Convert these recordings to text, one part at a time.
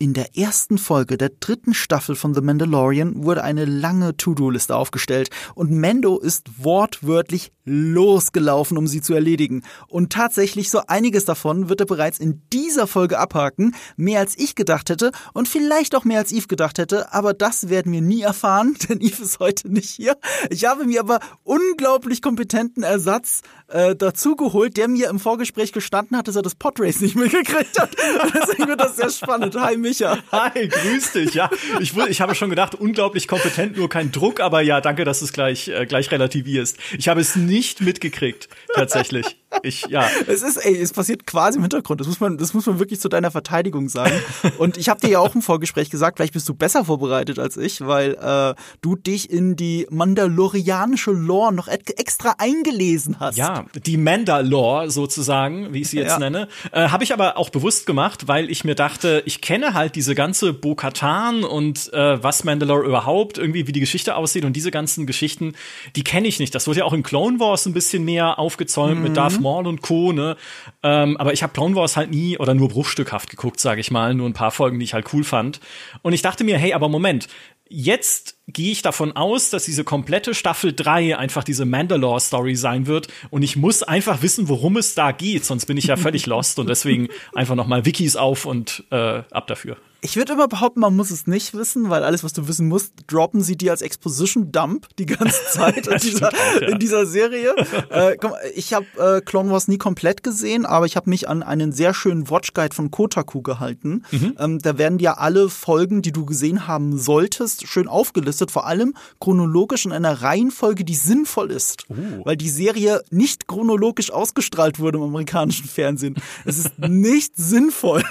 In der ersten Folge der dritten Staffel von The Mandalorian wurde eine lange To-Do-Liste aufgestellt und Mando ist wortwörtlich losgelaufen, um sie zu erledigen. Und tatsächlich so einiges davon wird er bereits in dieser Folge abhaken, mehr als ich gedacht hätte und vielleicht auch mehr als Eve gedacht hätte, aber das werden wir nie erfahren, denn Eve ist heute nicht hier. Ich habe mir aber unglaublich kompetenten Ersatz äh, dazugeholt, der mir im Vorgespräch gestanden hat, dass er das Podrace nicht mitgekriegt hat. Deswegen wird das sehr spannend. Hi Micha. Hi, grüß dich. Ja, ich, ich habe schon gedacht, unglaublich kompetent, nur kein Druck, aber ja, danke, dass es gleich, äh, gleich relativierst. Ich habe es nicht mitgekriegt, tatsächlich. Ich, ja. Es ist, ey, es passiert quasi im Hintergrund. Das muss man, das muss man wirklich zu deiner Verteidigung sagen. Und ich habe dir ja auch im Vorgespräch gesagt, vielleicht bist du besser vorbereitet als ich, weil äh, du dich in die mandalorianische Lore noch extra eingelesen hast. Ja, die Mandalore sozusagen, wie ich sie jetzt ja. nenne, äh, habe ich aber auch bewusst gemacht, weil ich mir dachte, ich kenne halt diese ganze Bo-Katan und äh, was Mandalore überhaupt irgendwie, wie die Geschichte aussieht und diese ganzen Geschichten, die kenne ich nicht. Das wurde ja auch in Clone Wars ein bisschen mehr aufgezäumt mhm. mit Darth Maul und Co. Ne? Ähm, aber ich habe Clone Wars halt nie oder nur bruchstückhaft geguckt, sage ich mal, nur ein paar Folgen, die ich halt cool fand. Und ich dachte mir, hey, aber Moment, jetzt gehe ich davon aus, dass diese komplette Staffel 3 einfach diese Mandalore-Story sein wird und ich muss einfach wissen, worum es da geht, sonst bin ich ja völlig lost und deswegen einfach noch mal Wikis auf und äh, ab dafür. Ich würde immer behaupten, man muss es nicht wissen, weil alles, was du wissen musst, droppen sie dir als Exposition-Dump die ganze Zeit in, dieser, auch, ja. in dieser Serie. äh, komm, ich habe äh, Clone Wars nie komplett gesehen, aber ich habe mich an einen sehr schönen Watch-Guide von Kotaku gehalten. Mhm. Ähm, da werden dir alle Folgen, die du gesehen haben solltest, schön aufgelistet, vor allem chronologisch in einer Reihenfolge, die sinnvoll ist. Uh. Weil die Serie nicht chronologisch ausgestrahlt wurde im amerikanischen Fernsehen. Es ist nicht sinnvoll,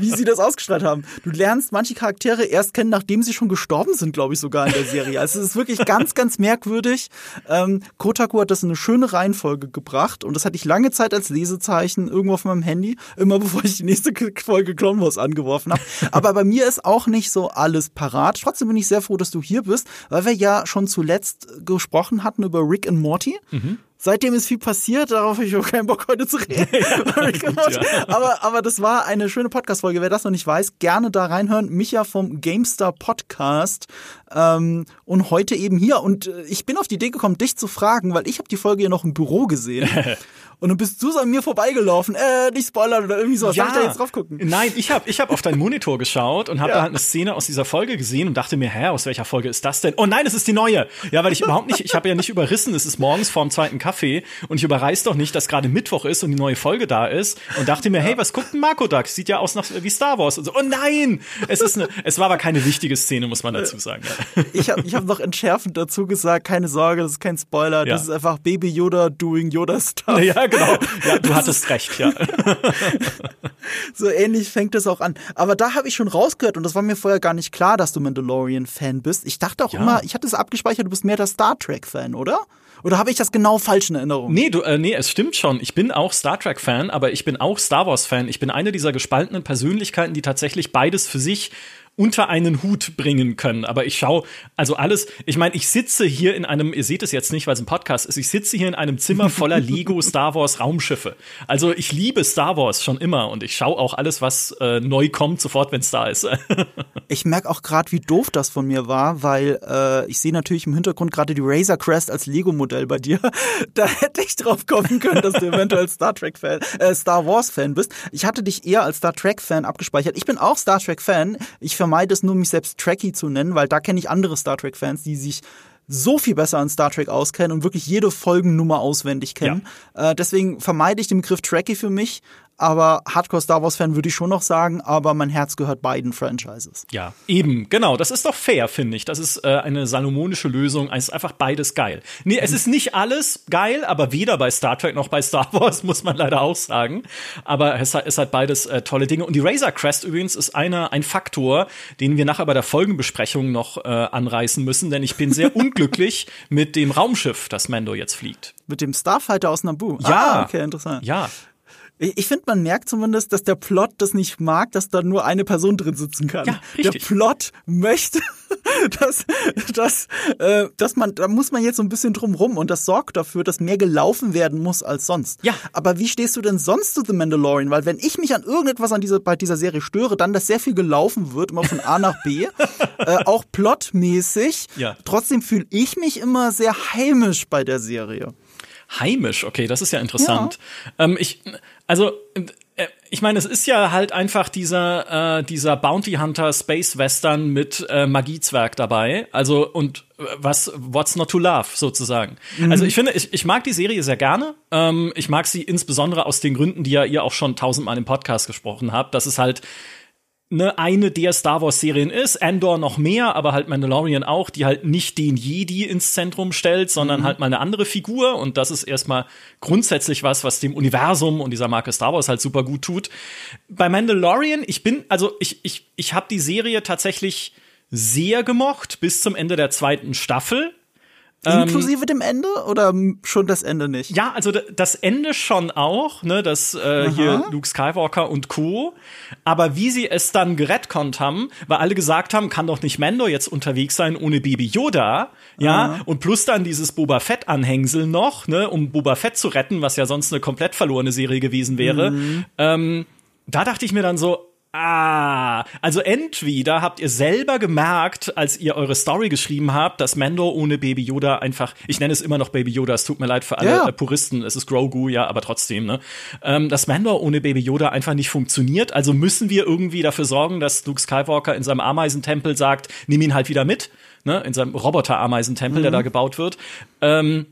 wie sie das ausgestrahlt haben. Du lernst manche Charaktere erst kennen, nachdem sie schon gestorben sind, glaube ich, sogar in der Serie. Also es ist wirklich ganz, ganz merkwürdig. Ähm, Kotaku hat das in eine schöne Reihenfolge gebracht und das hatte ich lange Zeit als Lesezeichen irgendwo auf meinem Handy, immer bevor ich die nächste Folge Clone Wars angeworfen habe. Aber bei mir ist auch nicht so alles parat. Trotzdem bin ich sehr froh, dass du hier bist, weil wir ja schon zuletzt gesprochen hatten über Rick und Morty. Mhm. Seitdem ist viel passiert, darauf habe ich auch keinen Bock heute zu reden. ja, gut, ja. aber, aber das war eine schöne Podcast-Folge. Wer das noch nicht weiß, gerne da reinhören. Micha vom GameStar Podcast ähm, und heute eben hier. Und äh, ich bin auf die Idee gekommen, dich zu fragen, weil ich habe die Folge ja noch im Büro gesehen. und dann bist du so an mir vorbeigelaufen, äh, nicht spoilern oder irgendwie sowas. Ja. Darf ich da jetzt drauf gucken? Nein, ich habe ich hab auf deinen Monitor geschaut und habe ja. da halt eine Szene aus dieser Folge gesehen und dachte mir, hä, aus welcher Folge ist das denn? Oh nein, es ist die neue. Ja, weil ich überhaupt nicht, ich habe ja nicht überrissen, es ist morgens vorm zweiten Kaffee und ich überreiß doch nicht, dass gerade Mittwoch ist und die neue Folge da ist und dachte mir, hey, was guckt denn Marco Duck? Sieht ja aus nach, wie Star Wars und so. Oh nein! Es ist eine, es war aber keine wichtige Szene, muss man dazu sagen. Ja. Ich habe ich hab noch entschärfend dazu gesagt, keine Sorge, das ist kein Spoiler, ja. das ist einfach Baby Yoda doing Yoda Stuff. Ja, genau. Ja, du hattest recht, ja. so ähnlich fängt es auch an. Aber da habe ich schon rausgehört und das war mir vorher gar nicht klar, dass du Mandalorian-Fan bist. Ich dachte auch ja. immer, ich hatte es abgespeichert, du bist mehr der Star Trek-Fan, oder? Oder habe ich das genau falsch in Erinnerung? Nee, du, äh, nee, es stimmt schon. Ich bin auch Star Trek-Fan, aber ich bin auch Star Wars-Fan. Ich bin eine dieser gespaltenen Persönlichkeiten, die tatsächlich beides für sich unter einen Hut bringen können. Aber ich schaue, also alles, ich meine, ich sitze hier in einem, ihr seht es jetzt nicht, weil es ein Podcast ist, ich sitze hier in einem Zimmer voller Lego Star Wars Raumschiffe. Also ich liebe Star Wars schon immer und ich schaue auch alles, was äh, neu kommt, sofort, wenn es da ist. ich merke auch gerade, wie doof das von mir war, weil äh, ich sehe natürlich im Hintergrund gerade die Razor Crest als Lego-Modell bei dir. da hätte ich drauf kommen können, dass du eventuell Star Trek-Fan, äh, Star Wars-Fan bist. Ich hatte dich eher als Star Trek-Fan abgespeichert. Ich bin auch Star Trek-Fan. Ich vermeide es nur, mich selbst Trekkie zu nennen, weil da kenne ich andere Star Trek-Fans, die sich so viel besser an Star Trek auskennen und wirklich jede Folgennummer auswendig kennen. Ja. Äh, deswegen vermeide ich den Begriff Trekkie für mich, aber Hardcore Star Wars Fan würde ich schon noch sagen, aber mein Herz gehört beiden Franchises. Ja, eben, genau, das ist doch fair, finde ich. Das ist äh, eine salomonische Lösung, es ist einfach beides geil. Nee, es ist nicht alles geil, aber weder bei Star Trek noch bei Star Wars, muss man leider auch sagen. Aber es ist halt beides äh, tolle Dinge. Und die Razor Crest übrigens ist einer, ein Faktor, den wir nachher bei der Folgenbesprechung noch äh, anreißen müssen, denn ich bin sehr unglücklich mit dem Raumschiff, das Mando jetzt fliegt. Mit dem Starfighter aus Naboo. Ja. Ah, okay, interessant. Ja. Ich, finde, man merkt zumindest, dass der Plot das nicht mag, dass da nur eine Person drin sitzen kann. Ja, der Plot möchte, dass, dass, äh, dass man, da muss man jetzt so ein bisschen drum rum und das sorgt dafür, dass mehr gelaufen werden muss als sonst. Ja. Aber wie stehst du denn sonst zu The Mandalorian? Weil wenn ich mich an irgendetwas an dieser, bei dieser Serie störe, dann, dass sehr viel gelaufen wird, immer von A nach B, äh, auch plotmäßig. Ja. Trotzdem fühle ich mich immer sehr heimisch bei der Serie. Heimisch, okay, das ist ja interessant. Ja. Ähm, ich, also äh, ich meine, es ist ja halt einfach dieser, äh, dieser Bounty Hunter Space Western mit äh, Magiezwerg dabei. Also, und äh, was, what's not to love, sozusagen. Mhm. Also, ich finde, ich, ich mag die Serie sehr gerne. Ähm, ich mag sie insbesondere aus den Gründen, die ja ihr auch schon tausendmal im Podcast gesprochen habt. Das ist halt ne, eine der Star Wars Serien ist, Andor noch mehr, aber halt Mandalorian auch, die halt nicht den Jedi ins Zentrum stellt, sondern mhm. halt mal eine andere Figur und das ist erstmal grundsätzlich was, was dem Universum und dieser Marke Star Wars halt super gut tut. Bei Mandalorian, ich bin also ich ich ich habe die Serie tatsächlich sehr gemocht bis zum Ende der zweiten Staffel. Ähm, Inklusive dem Ende oder schon das Ende nicht? Ja, also das Ende schon auch, ne, das äh, hier Luke Skywalker und Co. Aber wie sie es dann gerettet haben, weil alle gesagt haben, kann doch nicht Mando jetzt unterwegs sein ohne Baby Yoda, ja, Aha. und plus dann dieses Boba Fett Anhängsel noch, ne, um Boba Fett zu retten, was ja sonst eine komplett verlorene Serie gewesen wäre. Mhm. Ähm, da dachte ich mir dann so, Ah, also entweder habt ihr selber gemerkt, als ihr eure Story geschrieben habt, dass Mando ohne Baby Yoda einfach, ich nenne es immer noch Baby Yoda, es tut mir leid für alle ja. Äh, Puristen, es ist Grogu, ja, aber trotzdem, ne? Ähm, dass Mando ohne Baby Yoda einfach nicht funktioniert, also müssen wir irgendwie dafür sorgen, dass Luke Skywalker in seinem Ameisentempel sagt, nimm ihn halt wieder mit, ne? In seinem Roboter-Ameisentempel, mhm. der da gebaut wird. Ähm,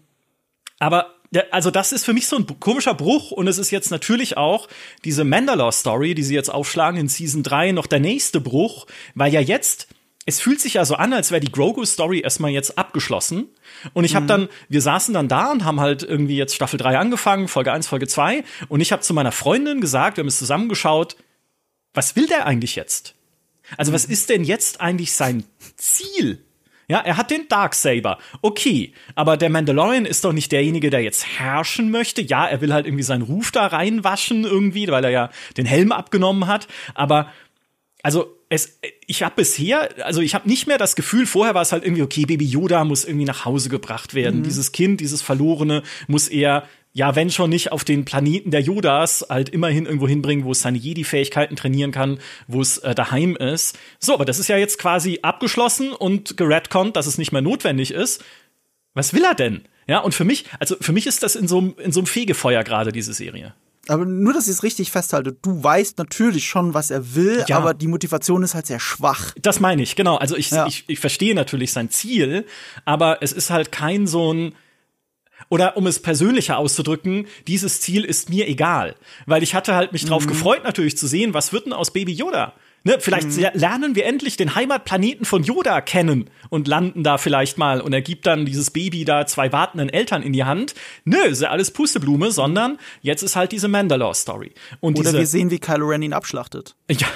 aber ja, also das ist für mich so ein komischer Bruch und es ist jetzt natürlich auch diese Mandalore-Story, die sie jetzt aufschlagen in Season 3, noch der nächste Bruch, weil ja jetzt es fühlt sich ja so an, als wäre die Grogu-Story erstmal jetzt abgeschlossen. Und ich habe mhm. dann, wir saßen dann da und haben halt irgendwie jetzt Staffel 3 angefangen, Folge 1, Folge 2. Und ich habe zu meiner Freundin gesagt, wir haben es zusammengeschaut, was will der eigentlich jetzt? Also was ist denn jetzt eigentlich sein Ziel? Ja, er hat den Darksaber. Okay, aber der Mandalorian ist doch nicht derjenige, der jetzt herrschen möchte. Ja, er will halt irgendwie seinen Ruf da reinwaschen irgendwie, weil er ja den Helm abgenommen hat. Aber also es, ich habe bisher, also ich habe nicht mehr das Gefühl, vorher war es halt irgendwie, okay, Baby Yoda muss irgendwie nach Hause gebracht werden. Mhm. Dieses Kind, dieses Verlorene muss eher ja, wenn schon nicht auf den Planeten der Yodas, halt immerhin irgendwo hinbringen, wo es seine Jedi-Fähigkeiten trainieren kann, wo es äh, daheim ist. So, aber das ist ja jetzt quasi abgeschlossen und geredconnt, dass es nicht mehr notwendig ist. Was will er denn? Ja, und für mich, also für mich ist das in so, in so einem Fegefeuer gerade, diese Serie. Aber nur, dass ich es richtig festhalte, du weißt natürlich schon, was er will, ja. aber die Motivation ist halt sehr schwach. Das meine ich, genau. Also ich, ja. ich, ich verstehe natürlich sein Ziel, aber es ist halt kein so ein, oder um es persönlicher auszudrücken, dieses Ziel ist mir egal. Weil ich hatte halt mich mhm. drauf gefreut, natürlich zu sehen, was wird denn aus Baby Yoda? Ne, vielleicht mhm. lernen wir endlich den Heimatplaneten von Yoda kennen und landen da vielleicht mal und er gibt dann dieses Baby da zwei wartenden Eltern in die Hand. Nö, ist ja alles Pusteblume, sondern jetzt ist halt diese Mandalore-Story. Oder wir sehen, wie Kylo Ren ihn abschlachtet. Ja.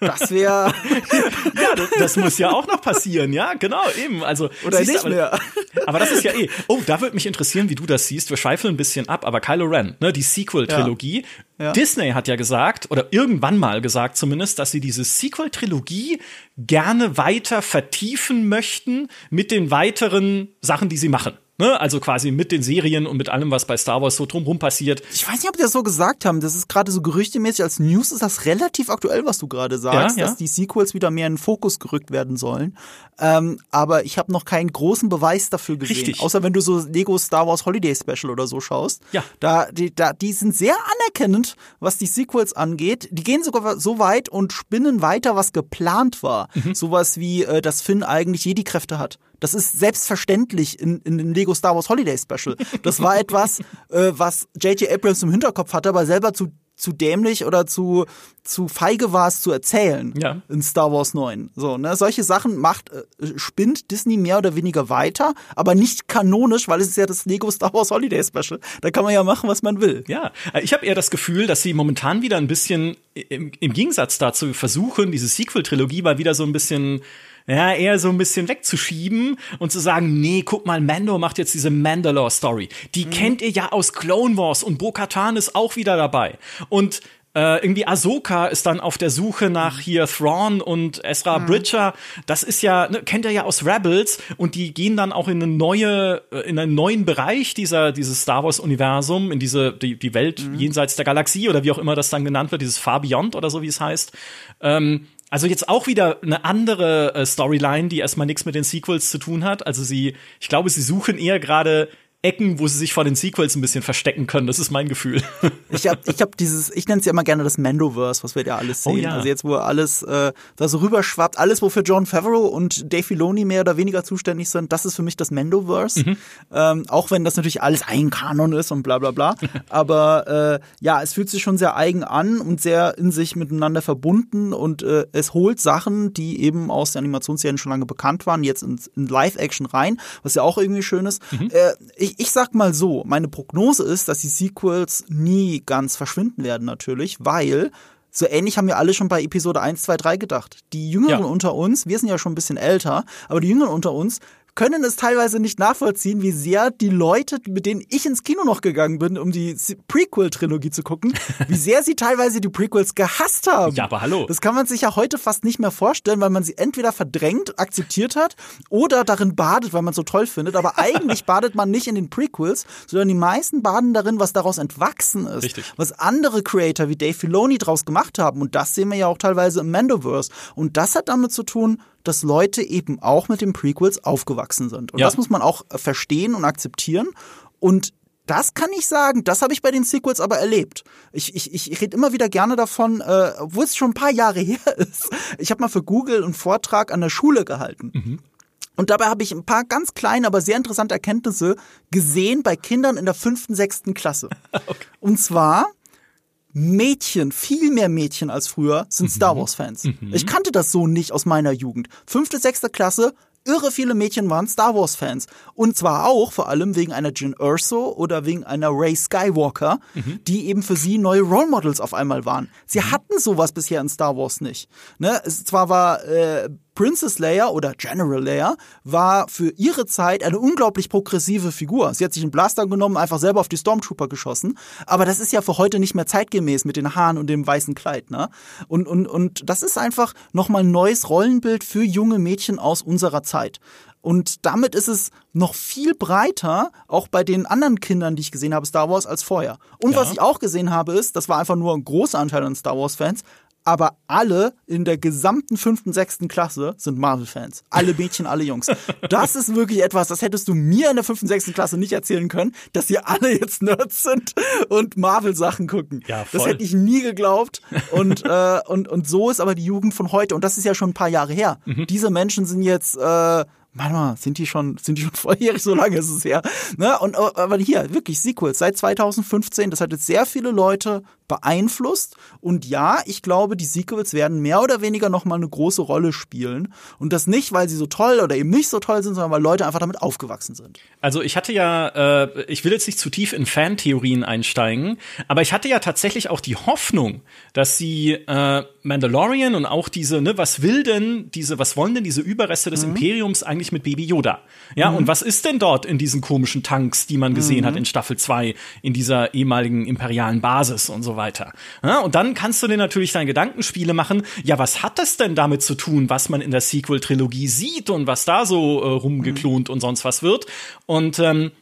Das wäre. ja, das, das, muss ja auch noch passieren, ja, genau, eben. Also, Oder nicht aber, mehr. Aber das ist ja eh. Oh, da würde mich interessieren, wie du das siehst. Wir schweifeln ein bisschen ab, aber Kylo Ren, ne, die Sequel-Trilogie. Ja. Ja. Disney hat ja gesagt, oder irgendwann mal gesagt zumindest, dass sie diese Sequel-Trilogie gerne weiter vertiefen möchten mit den weiteren Sachen, die sie machen. Ne? Also quasi mit den Serien und mit allem, was bei Star Wars so drumherum passiert. Ich weiß nicht, ob die das so gesagt haben. Das ist gerade so gerüchtemäßig als News ist das relativ aktuell, was du gerade sagst, ja, ja. dass die Sequels wieder mehr in den Fokus gerückt werden sollen. Ähm, aber ich habe noch keinen großen Beweis dafür gesehen. Richtig. Außer wenn du so Lego Star Wars Holiday Special oder so schaust. Ja. Da, die, da, die sind sehr anerkennend, was die Sequels angeht. Die gehen sogar so weit und spinnen weiter, was geplant war. Mhm. Sowas wie, äh, dass Finn eigentlich Jedi-Kräfte hat. Das ist selbstverständlich in, in dem Lego Star Wars Holiday Special. Das war etwas, äh, was J.J. Abrams im Hinterkopf hatte, aber selber zu zu dämlich oder zu, zu feige war es zu erzählen ja. in Star Wars 9. So, ne? Solche Sachen macht, äh, spinnt Disney mehr oder weniger weiter, aber nicht kanonisch, weil es ist ja das Lego Star Wars Holiday Special. Da kann man ja machen, was man will. Ja, äh, ich habe eher das Gefühl, dass sie momentan wieder ein bisschen im, im Gegensatz dazu versuchen, diese Sequel-Trilogie mal wieder so ein bisschen ja, eher so ein bisschen wegzuschieben und zu sagen, nee, guck mal, Mando macht jetzt diese Mandalore-Story. Die mhm. kennt ihr ja aus Clone Wars und Bo-Katan ist auch wieder dabei. Und äh, irgendwie Ahsoka ist dann auf der Suche nach mhm. hier Thrawn und Ezra mhm. Bridger. Das ist ja, ne, kennt ihr ja aus Rebels und die gehen dann auch in eine neue, äh, in einen neuen Bereich dieser, dieses Star Wars Universum, in diese, die, die Welt mhm. jenseits der Galaxie oder wie auch immer das dann genannt wird, dieses Far Beyond oder so wie es heißt. Ähm, also jetzt auch wieder eine andere äh, Storyline, die erstmal nichts mit den Sequels zu tun hat. Also sie, ich glaube, sie suchen eher gerade Ecken, wo sie sich vor den Sequels ein bisschen verstecken können. Das ist mein Gefühl. Ich habe ich hab dieses, ich nenne es ja immer gerne das Mandoverse, was wir ja alles oh sehen. Oh ja. Also jetzt, wo alles äh, da so rüberschwappt, alles, wofür John Favreau und Dave Filoni mehr oder weniger zuständig sind, das ist für mich das Mandoverse. Mhm. Ähm, auch wenn das natürlich alles ein Kanon ist und bla bla bla. Aber äh, ja, es fühlt sich schon sehr eigen an und sehr in sich miteinander verbunden und äh, es holt Sachen, die eben aus den Animationsserien schon lange bekannt waren, jetzt in, in Live-Action rein, was ja auch irgendwie schön ist. Mhm. Äh, ich ich, ich sag mal so, meine Prognose ist, dass die Sequels nie ganz verschwinden werden natürlich, weil so ähnlich haben wir alle schon bei Episode 1, 2, 3 gedacht. Die Jüngeren ja. unter uns, wir sind ja schon ein bisschen älter, aber die Jüngeren unter uns können es teilweise nicht nachvollziehen, wie sehr die Leute, mit denen ich ins Kino noch gegangen bin, um die Prequel-Trilogie zu gucken, wie sehr sie teilweise die Prequels gehasst haben. Ja, aber hallo. Das kann man sich ja heute fast nicht mehr vorstellen, weil man sie entweder verdrängt, akzeptiert hat oder darin badet, weil man es so toll findet. Aber eigentlich badet man nicht in den Prequels, sondern die meisten baden darin, was daraus entwachsen ist. Richtig. Was andere Creator wie Dave Filoni draus gemacht haben. Und das sehen wir ja auch teilweise im Mandoverse. Und das hat damit zu tun, dass Leute eben auch mit den Prequels aufgewachsen sind. Und ja. das muss man auch verstehen und akzeptieren. Und das kann ich sagen, das habe ich bei den Sequels aber erlebt. Ich, ich, ich rede immer wieder gerne davon, äh, obwohl es schon ein paar Jahre her ist. Ich habe mal für Google einen Vortrag an der Schule gehalten. Mhm. Und dabei habe ich ein paar ganz kleine, aber sehr interessante Erkenntnisse gesehen bei Kindern in der fünften, sechsten Klasse. Okay. Und zwar Mädchen, viel mehr Mädchen als früher, sind mhm. Star Wars-Fans. Mhm. Ich kannte das so nicht aus meiner Jugend. Fünfte, sechste Klasse, irre viele Mädchen waren Star Wars Fans. Und zwar auch vor allem wegen einer Jin Urso oder wegen einer Ray Skywalker, mhm. die eben für sie neue Role Models auf einmal waren. Sie mhm. hatten sowas bisher in Star Wars nicht. Ne? Es zwar war äh, Princess Leia oder General Leia war für ihre Zeit eine unglaublich progressive Figur. Sie hat sich einen Blaster genommen, einfach selber auf die Stormtrooper geschossen. Aber das ist ja für heute nicht mehr zeitgemäß mit den Haaren und dem weißen Kleid. Ne? Und, und, und das ist einfach nochmal ein neues Rollenbild für junge Mädchen aus unserer Zeit. Und damit ist es noch viel breiter, auch bei den anderen Kindern, die ich gesehen habe, Star Wars, als vorher. Und ja. was ich auch gesehen habe, ist, das war einfach nur ein großer Anteil an Star Wars-Fans, aber alle in der gesamten fünften, sechsten Klasse sind Marvel-Fans. Alle Mädchen, alle Jungs. Das ist wirklich etwas, das hättest du mir in der fünften, sechsten Klasse nicht erzählen können, dass ihr alle jetzt Nerds sind und Marvel-Sachen gucken. Ja, voll. Das hätte ich nie geglaubt. Und, äh, und, und so ist aber die Jugend von heute. Und das ist ja schon ein paar Jahre her. Mhm. Diese Menschen sind jetzt äh, Warte mal, sind die schon, sind die schon volljährig? So lange ist es her. Ne? Und, aber hier, wirklich, Sequels, seit 2015, das hat jetzt sehr viele Leute beeinflusst. Und ja, ich glaube, die Sequels werden mehr oder weniger nochmal eine große Rolle spielen. Und das nicht, weil sie so toll oder eben nicht so toll sind, sondern weil Leute einfach damit aufgewachsen sind. Also ich hatte ja, äh, ich will jetzt nicht zu tief in Fantheorien einsteigen, aber ich hatte ja tatsächlich auch die Hoffnung, dass sie äh, Mandalorian und auch diese, ne, was will denn diese, was wollen denn diese Überreste des mhm. Imperiums eigentlich mit Baby Yoda? Ja, mhm. und was ist denn dort in diesen komischen Tanks, die man gesehen mhm. hat in Staffel 2, in dieser ehemaligen imperialen Basis und so weiter? Ja, und dann kannst du dir natürlich deine Gedankenspiele machen, ja, was hat das denn damit zu tun, was man in der Sequel-Trilogie sieht und was da so äh, rumgeklont mhm. und sonst was wird? Und ähm,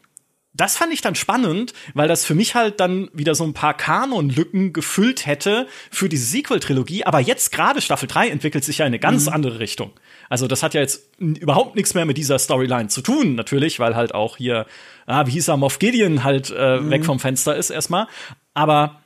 das fand ich dann spannend, weil das für mich halt dann wieder so ein paar Kanonlücken gefüllt hätte für diese Sequel-Trilogie. Aber jetzt gerade Staffel 3 entwickelt sich ja in eine ganz mhm. andere Richtung. Also das hat ja jetzt überhaupt nichts mehr mit dieser Storyline zu tun, natürlich, weil halt auch hier, ah, wie hieß er, Moff Gideon halt äh, mhm. weg vom Fenster ist erstmal. Aber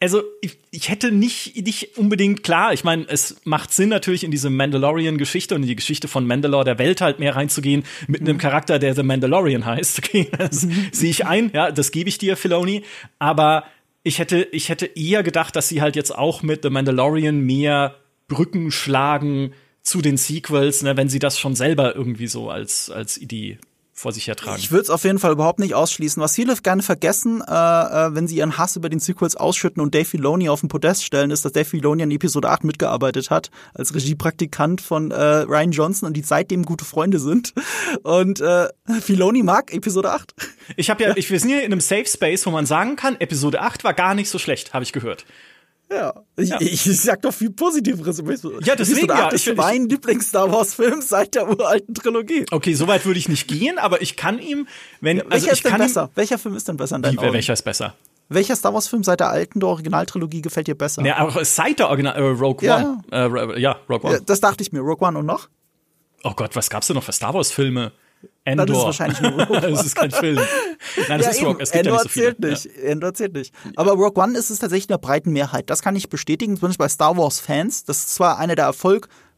also ich, ich hätte nicht, nicht unbedingt klar, ich meine, es macht Sinn natürlich in diese Mandalorian-Geschichte und in die Geschichte von Mandalore der Welt halt mehr reinzugehen mit einem mhm. Charakter, der The Mandalorian heißt. Okay, das mhm. sehe ich ein, ja, das gebe ich dir, Filoni. Aber ich hätte, ich hätte eher gedacht, dass sie halt jetzt auch mit The Mandalorian mehr Brücken schlagen zu den Sequels, ne, wenn sie das schon selber irgendwie so als, als Idee vor sich hertragen. Ich würde es auf jeden Fall überhaupt nicht ausschließen. Was viele gerne vergessen, äh, äh, wenn sie ihren Hass über den Sequels ausschütten und Dave Filoni auf den Podest stellen, ist, dass Dave Filoni an Episode 8 mitgearbeitet hat, als Regiepraktikant von äh, Ryan Johnson und die seitdem gute Freunde sind. Und äh, Filoni mag Episode 8. Ich habe ja, ich, wir sind hier in einem Safe Space, wo man sagen kann, Episode 8 war gar nicht so schlecht, habe ich gehört. Ja, ich, ja. ich, ich sag doch viel Positiveres. Ja, deswegen ja. Das ist mein Lieblings-Star Wars-Film seit der uralten Trilogie. Okay, so weit würde ich nicht gehen, aber ich kann ihm, wenn ja, welcher also ich ist denn kann besser? Welcher Film ist denn besser in deinen Wie, Welcher ist besser? Welcher Star Wars-Film seit der alten der Originaltrilogie gefällt dir besser? Ja, auch seit der Original äh, Rogue ja, One. Äh, ja, Rogue One. Das dachte ich mir. Rogue One und noch? Oh Gott, was gab's denn noch für Star Wars-Filme? Endor. Das ist wahrscheinlich nur Rogue One. das ist kein Film. Nein, das ja, ist Rogue. Es gibt Endor ja nicht so viele. zählt nicht. Ja. Endor zählt nicht. Aber Rogue One ist es tatsächlich in der breiten Mehrheit. Das kann ich bestätigen, zumindest bei Star Wars-Fans. Das ist zwar einer der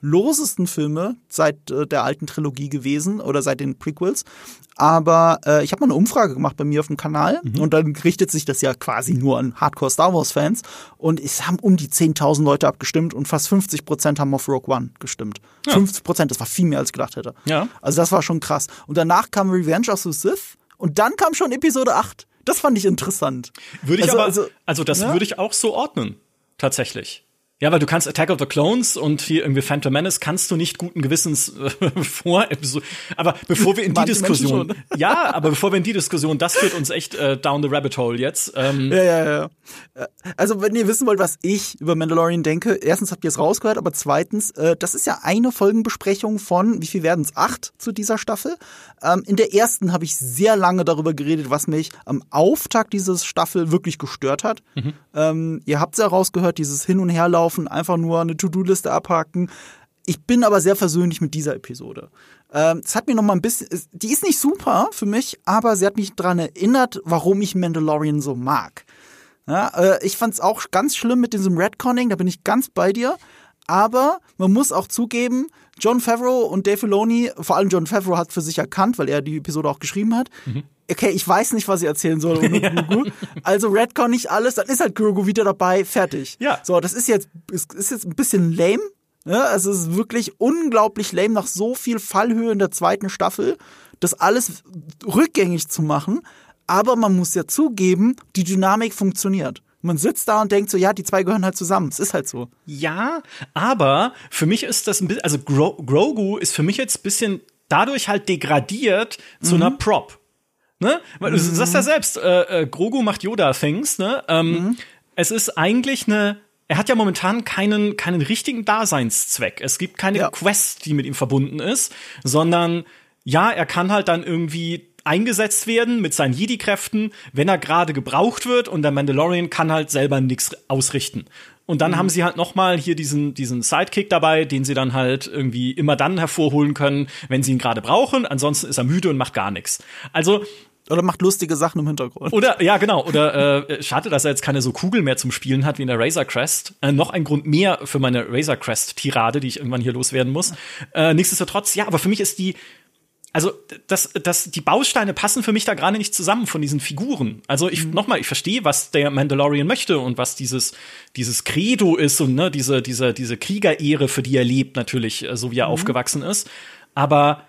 erfolglosesten Filme seit äh, der alten Trilogie gewesen oder seit den Prequels, aber äh, ich habe mal eine Umfrage gemacht bei mir auf dem Kanal mhm. und dann richtet sich das ja quasi nur an Hardcore Star Wars Fans und es haben um die 10.000 Leute abgestimmt und fast 50 Prozent haben auf Rogue One gestimmt. Ja. 50 Prozent, das war viel mehr als ich gedacht hätte. Ja. Also das war schon krass. Und danach kam Revenge of the Sith und dann kam schon Episode 8. Das fand ich interessant. Würde ich also, aber, also, also das ja? würde ich auch so ordnen. Tatsächlich. Ja, weil du kannst Attack of the Clones und hier irgendwie Phantom Menace kannst du nicht guten Gewissens äh, vor. Aber bevor wir in die Diskussion, ja, aber bevor wir in die Diskussion, das führt uns echt äh, down the rabbit hole jetzt. Ähm, ja, ja, ja. Äh, also wenn ihr wissen wollt, was ich über Mandalorian denke, erstens habt ihr es rausgehört, aber zweitens, äh, das ist ja eine Folgenbesprechung von, wie viel werden es? Acht zu dieser Staffel. Ähm, in der ersten habe ich sehr lange darüber geredet, was mich am Auftakt dieses Staffel wirklich gestört hat. Mhm. Ähm, ihr habt es ja rausgehört, dieses Hin- und Herlaufen laufen, einfach nur eine To-Do-Liste abhaken. Ich bin aber sehr versöhnlich mit dieser Episode. Ähm, es hat mir noch mal ein bisschen, die ist nicht super für mich, aber sie hat mich daran erinnert, warum ich Mandalorian so mag. Ja, äh, ich fand es auch ganz schlimm mit diesem Redconning, da bin ich ganz bei dir. Aber man muss auch zugeben, John Favreau und Dave Filoni, vor allem John Favreau hat für sich erkannt, weil er die Episode auch geschrieben hat. Mhm. Okay, ich weiß nicht, was ich erzählen soll. Also Redcon nicht alles, dann ist halt Grogu wieder dabei, fertig. Ja. So, das ist jetzt, ist, ist jetzt ein bisschen lame. Ne? Also es ist wirklich unglaublich lame, nach so viel Fallhöhe in der zweiten Staffel, das alles rückgängig zu machen. Aber man muss ja zugeben, die Dynamik funktioniert. Man sitzt da und denkt so, ja, die zwei gehören halt zusammen. Es ist halt so. Ja, aber für mich ist das ein bisschen, also Gro Grogu ist für mich jetzt ein bisschen dadurch halt degradiert mhm. zu einer Prop. Ne? Weil du mhm. sagst ja selbst, äh, äh, Grogu macht Yoda-Things, ne? Ähm, mhm. Es ist eigentlich eine er hat ja momentan keinen, keinen richtigen Daseinszweck. Es gibt keine ja. Quest, die mit ihm verbunden ist, sondern ja, er kann halt dann irgendwie eingesetzt werden mit seinen Jedi-Kräften, wenn er gerade gebraucht wird und der Mandalorian kann halt selber nichts ausrichten. Und dann mhm. haben sie halt noch mal hier diesen diesen Sidekick dabei, den sie dann halt irgendwie immer dann hervorholen können, wenn sie ihn gerade brauchen. Ansonsten ist er müde und macht gar nichts. Also oder macht lustige Sachen im Hintergrund. Oder, ja, genau. Oder äh, schade, dass er jetzt keine so Kugel mehr zum Spielen hat wie in der Razor Crest. Äh, noch ein Grund mehr für meine Razor Crest-Tirade, die ich irgendwann hier loswerden muss. Äh, nichtsdestotrotz, ja, aber für mich ist die, also das, das, die Bausteine passen für mich da gerade nicht zusammen von diesen Figuren. Also ich mhm. nochmal, ich verstehe, was der Mandalorian möchte und was dieses dieses Credo ist und ne, diese diese diese Kriegerehre, für die er lebt natürlich, äh, so wie er mhm. aufgewachsen ist. Aber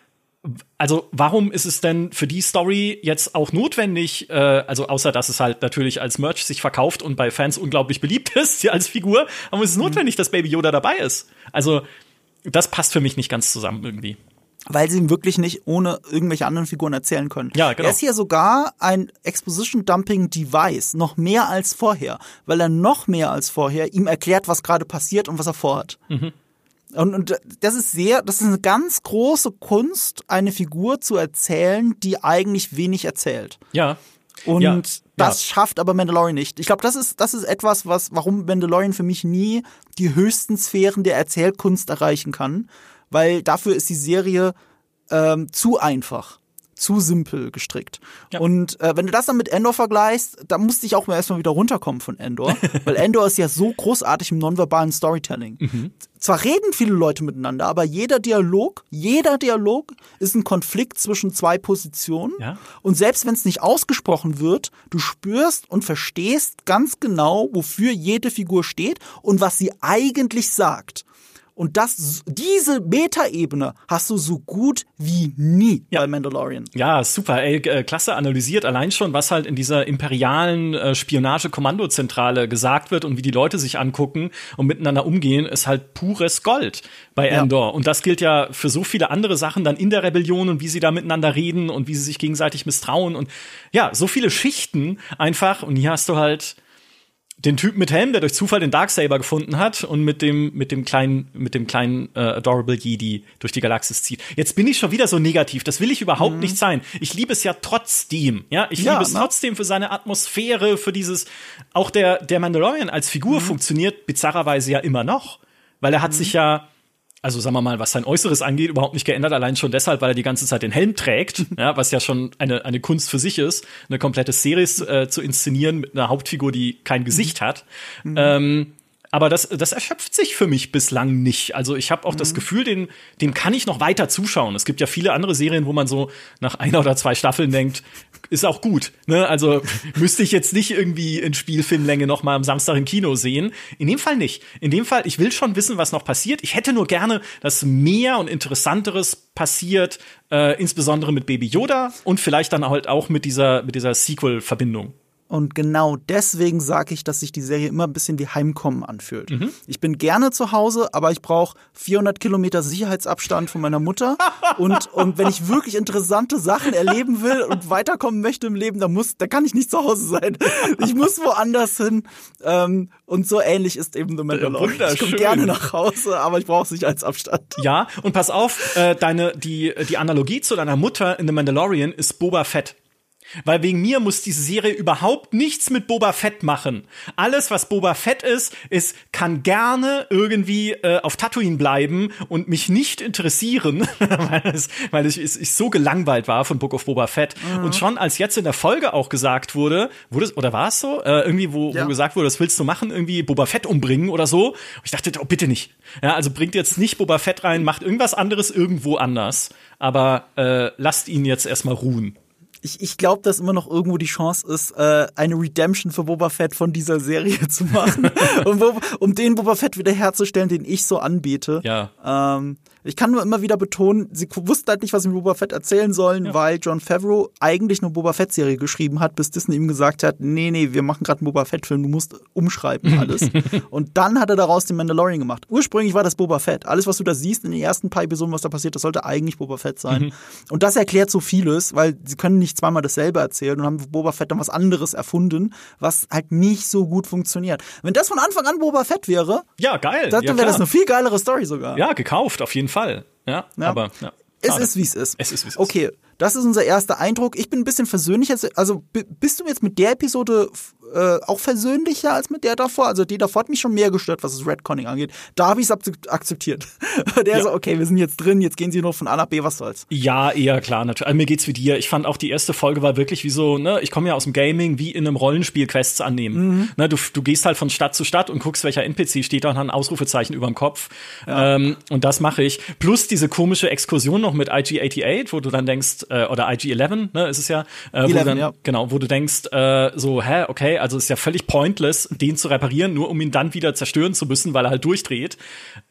also warum ist es denn für die Story jetzt auch notwendig, äh, also außer dass es halt natürlich als Merch sich verkauft und bei Fans unglaublich beliebt ist, ja, als Figur, aber es ist mhm. notwendig, dass Baby Yoda dabei ist. Also das passt für mich nicht ganz zusammen irgendwie weil sie ihm wirklich nicht ohne irgendwelche anderen Figuren erzählen können. Ja, genau. Er ist hier sogar ein Exposition-Dumping-Device, noch mehr als vorher, weil er noch mehr als vorher ihm erklärt, was gerade passiert und was er vorhat. Mhm. Und, und das ist sehr, das ist eine ganz große Kunst, eine Figur zu erzählen, die eigentlich wenig erzählt. Ja. Und ja, das ja. schafft aber Mandalorian nicht. Ich glaube, das ist, das ist etwas, was, warum Mandalorian für mich nie die höchsten Sphären der Erzählkunst erreichen kann weil dafür ist die Serie ähm, zu einfach zu simpel gestrickt. Ja. Und äh, wenn du das dann mit Endor vergleichst, dann musste ich auch mal erstmal wieder runterkommen von Endor, weil Endor ist ja so großartig im nonverbalen Storytelling. Mhm. Zwar reden viele Leute miteinander, aber jeder Dialog, jeder Dialog ist ein Konflikt zwischen zwei Positionen. Ja. Und selbst wenn es nicht ausgesprochen wird, du spürst und verstehst ganz genau, wofür jede Figur steht und was sie eigentlich sagt. Und das, diese Metaebene hast du so gut wie nie ja. bei Mandalorian. Ja, super, ey, äh, klasse analysiert. Allein schon, was halt in dieser imperialen äh, Spionage-Kommandozentrale gesagt wird und wie die Leute sich angucken und miteinander umgehen, ist halt pures Gold bei Andor. Ja. Und das gilt ja für so viele andere Sachen dann in der Rebellion und wie sie da miteinander reden und wie sie sich gegenseitig misstrauen und ja, so viele Schichten einfach. Und hier hast du halt den Typ mit Helm, der durch Zufall den Darksaber gefunden hat und mit dem mit dem kleinen mit dem kleinen äh, adorable Jedi durch die Galaxis zieht. Jetzt bin ich schon wieder so negativ. Das will ich überhaupt mhm. nicht sein. Ich liebe es ja trotzdem. Ja, ich ja, liebe es na? trotzdem für seine Atmosphäre, für dieses auch der der Mandalorian als Figur mhm. funktioniert bizarrerweise ja immer noch, weil er hat mhm. sich ja also sagen wir mal, was sein Äußeres angeht, überhaupt nicht geändert, allein schon deshalb, weil er die ganze Zeit den Helm trägt, ja, was ja schon eine, eine Kunst für sich ist, eine komplette Serie äh, zu inszenieren mit einer Hauptfigur, die kein Gesicht hat. Mhm. Ähm, aber das, das erschöpft sich für mich bislang nicht. Also ich habe auch mhm. das Gefühl, den, dem kann ich noch weiter zuschauen. Es gibt ja viele andere Serien, wo man so nach einer oder zwei Staffeln denkt, ist auch gut. Ne? Also müsste ich jetzt nicht irgendwie in Spielfilmlänge noch mal am Samstag im Kino sehen. In dem Fall nicht. In dem Fall, ich will schon wissen, was noch passiert. Ich hätte nur gerne, dass mehr und interessanteres passiert, äh, insbesondere mit Baby Yoda und vielleicht dann halt auch mit dieser mit dieser Sequel-Verbindung. Und genau deswegen sage ich, dass sich die Serie immer ein bisschen wie Heimkommen anfühlt. Mhm. Ich bin gerne zu Hause, aber ich brauche 400 Kilometer Sicherheitsabstand von meiner Mutter. und, und wenn ich wirklich interessante Sachen erleben will und weiterkommen möchte im Leben, dann muss, dann kann ich nicht zu Hause sein. Ich muss woanders hin. Ähm, und so ähnlich ist eben The Mandalorian. Ich komme gerne nach Hause, aber ich brauche Sicherheitsabstand. Ja, und pass auf, äh, deine, die, die Analogie zu deiner Mutter in The Mandalorian ist Boba Fett. Weil wegen mir muss diese Serie überhaupt nichts mit Boba Fett machen. Alles, was Boba Fett ist, ist, kann gerne irgendwie äh, auf Tatooine bleiben und mich nicht interessieren, weil, es, weil ich, ich, so gelangweilt war von Book of Boba Fett. Mhm. Und schon als jetzt in der Folge auch gesagt wurde, wurde es, oder war es so? Äh, irgendwie, wo, ja. wo gesagt wurde, das willst du machen, irgendwie Boba Fett umbringen oder so. Und ich dachte, oh, bitte nicht. Ja, also bringt jetzt nicht Boba Fett rein, macht irgendwas anderes irgendwo anders. Aber äh, lasst ihn jetzt erstmal ruhen ich, ich glaube, dass immer noch irgendwo die Chance ist, äh, eine Redemption für Boba Fett von dieser Serie zu machen. um, um den Boba Fett wiederherzustellen, den ich so anbete. Ja. Ähm, ich kann nur immer wieder betonen, sie wussten halt nicht, was sie mit Boba Fett erzählen sollen, ja. weil John Favreau eigentlich eine Boba Fett-Serie geschrieben hat, bis Disney ihm gesagt hat, nee, nee, wir machen gerade einen Boba Fett-Film, du musst umschreiben alles. und dann hat er daraus den Mandalorian gemacht. Ursprünglich war das Boba Fett. Alles, was du da siehst in den ersten paar Episoden, was da passiert, das sollte eigentlich Boba Fett sein. Mhm. Und das erklärt so vieles, weil sie können nicht zweimal dasselbe erzählen und haben Boba Fett dann was anderes erfunden, was halt nicht so gut funktioniert. Wenn das von Anfang an Boba Fett wäre, ja, geil. Dann ja, wäre das eine viel geilere Story sogar. Ja, gekauft, auf jeden Fall. Fall. Ja, ja. aber ja. Es ist, wie es ist. Es ist, wie es ist. Okay, das ist unser erster Eindruck. Ich bin ein bisschen versöhnlicher. Also bist du jetzt mit der Episode äh, auch versöhnlicher als mit der davor. Also die davor hat mich schon mehr gestört, was das Redconning angeht. Da habe ich es akzeptiert. der ja. so, okay, wir sind jetzt drin, jetzt gehen sie nur von A nach B, was soll's. Ja, eher klar, natürlich. Also mir geht's wie dir. Ich fand auch die erste Folge war wirklich wie so, ne, ich komme ja aus dem Gaming, wie in einem Rollenspiel Quests annehmen. Mhm. Ne, du, du gehst halt von Stadt zu Stadt und guckst, welcher NPC steht da und hat ein Ausrufezeichen über dem Kopf. Ja. Ähm, und das mache ich. Plus diese komische Exkursion noch mit IG-88, wo du dann denkst, äh, oder IG-11, ne, ist es ja, äh, 11, wo dann, ja. genau, wo du denkst, äh, so, hä, okay, also ist ja völlig pointless, den zu reparieren, nur um ihn dann wieder zerstören zu müssen, weil er halt durchdreht.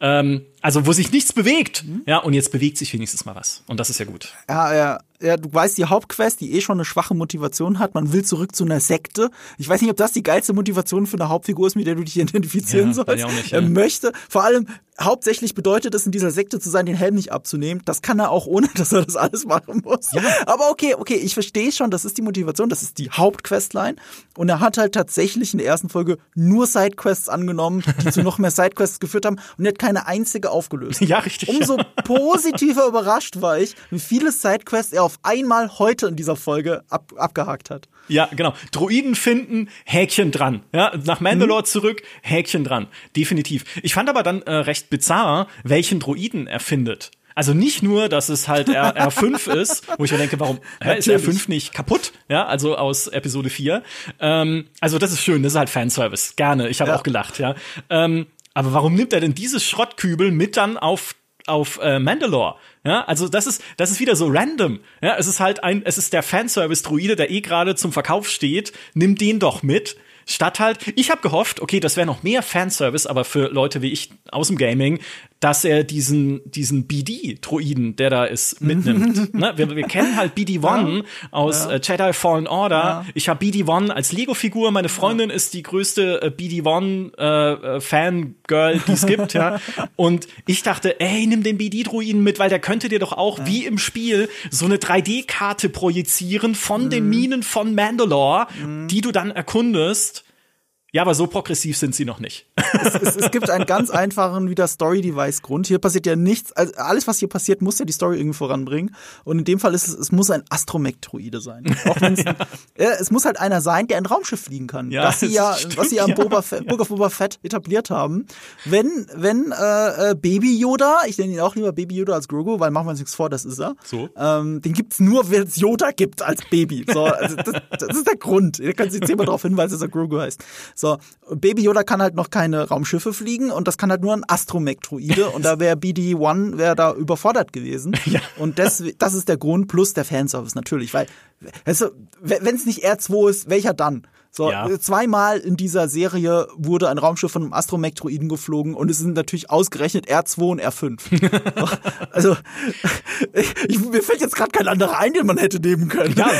Ähm, also wo sich nichts bewegt. Mhm. Ja, und jetzt bewegt sich wenigstens mal was. Und das ist ja gut. Ja, ja ja, du weißt, die Hauptquest, die eh schon eine schwache Motivation hat, man will zurück zu einer Sekte. Ich weiß nicht, ob das die geilste Motivation für eine Hauptfigur ist, mit der du dich identifizieren ja, sollst. Nicht, ja. Er möchte, vor allem, hauptsächlich bedeutet es, in dieser Sekte zu sein, den Helm nicht abzunehmen. Das kann er auch, ohne dass er das alles machen muss. Ja. Aber okay, okay, ich verstehe schon, das ist die Motivation, das ist die Hauptquestline. Und er hat halt tatsächlich in der ersten Folge nur Sidequests angenommen, die zu noch mehr Sidequests geführt haben und er hat keine einzige aufgelöst. Ja, richtig. Umso positiver überrascht war ich, wie viele Sidequests er auf einmal heute in dieser Folge ab, abgehakt hat. Ja, genau. Droiden finden, Häkchen dran. Ja, nach Mandalore mhm. zurück, Häkchen dran. Definitiv. Ich fand aber dann äh, recht bizarr, welchen Droiden er findet. Also nicht nur, dass es halt R R5 ist, wo ich mir denke, warum hä, ist R5 nicht kaputt? Ja, also aus Episode 4. Ähm, also das ist schön, das ist halt Fanservice. Gerne, ich habe ja. auch gelacht, ja. Ähm, aber warum nimmt er denn dieses Schrottkübel mit dann auf auf äh, Mandalore. Ja, also das ist das ist wieder so random. Ja, es ist halt ein es ist der Fanservice Druide, der eh gerade zum Verkauf steht, nimm den doch mit. Statt halt, ich habe gehofft, okay, das wäre noch mehr Fanservice, aber für Leute wie ich aus dem Gaming, dass er diesen, diesen BD-Droiden, der da ist, mitnimmt. ne? wir, wir kennen halt BD-1 ja. aus ja. Äh, Jedi Fallen Order. Ja. Ich habe BD-1 als Lego-Figur. Meine Freundin ist die größte äh, BD-1-Fangirl, äh, die es gibt. ja. Und ich dachte, ey, nimm den BD-Droiden mit, weil der könnte dir doch auch, wie im Spiel, so eine 3D-Karte projizieren von mhm. den Minen von Mandalore, mhm. die du dann erkundest ja, aber so progressiv sind sie noch nicht. Es, es, es gibt einen ganz einfachen wieder Story-Device-Grund. Hier passiert ja nichts. Also alles, was hier passiert, muss ja die Story irgendwie voranbringen. Und in dem Fall ist es, es muss ein Astromech-Droide sein. Auch wenn's, ja, es muss halt einer sein, der ein Raumschiff fliegen kann. Ja, was sie ja, stimmt, was sie ja am Boba Fett, Book of Boba Fett etabliert haben. Wenn, wenn äh, äh, Baby Yoda, ich nenne ihn auch lieber Baby Yoda als Grogu, weil machen wir uns nichts vor, das ist er. So. Ähm, den gibt's nur, wenn es Yoda gibt als Baby. So, also das, das ist der Grund. Ihr könnt sich jetzt immer darauf hinweisen, dass er Grogu heißt. So, Baby Yoda kann halt noch keine Raumschiffe fliegen und das kann halt nur ein Astromech-Druide und da wäre BD-1 wäre da überfordert gewesen. Ja. Und das, das ist der Grund plus der Fanservice natürlich, weil weißt wenn es nicht R2 ist, welcher dann? So, ja. zweimal in dieser Serie wurde ein Raumschiff von einem Astromech-Droiden geflogen und es sind natürlich ausgerechnet R2 und R5. also, ich, mir fällt jetzt gerade kein anderer ein, den man hätte nehmen können. Ja,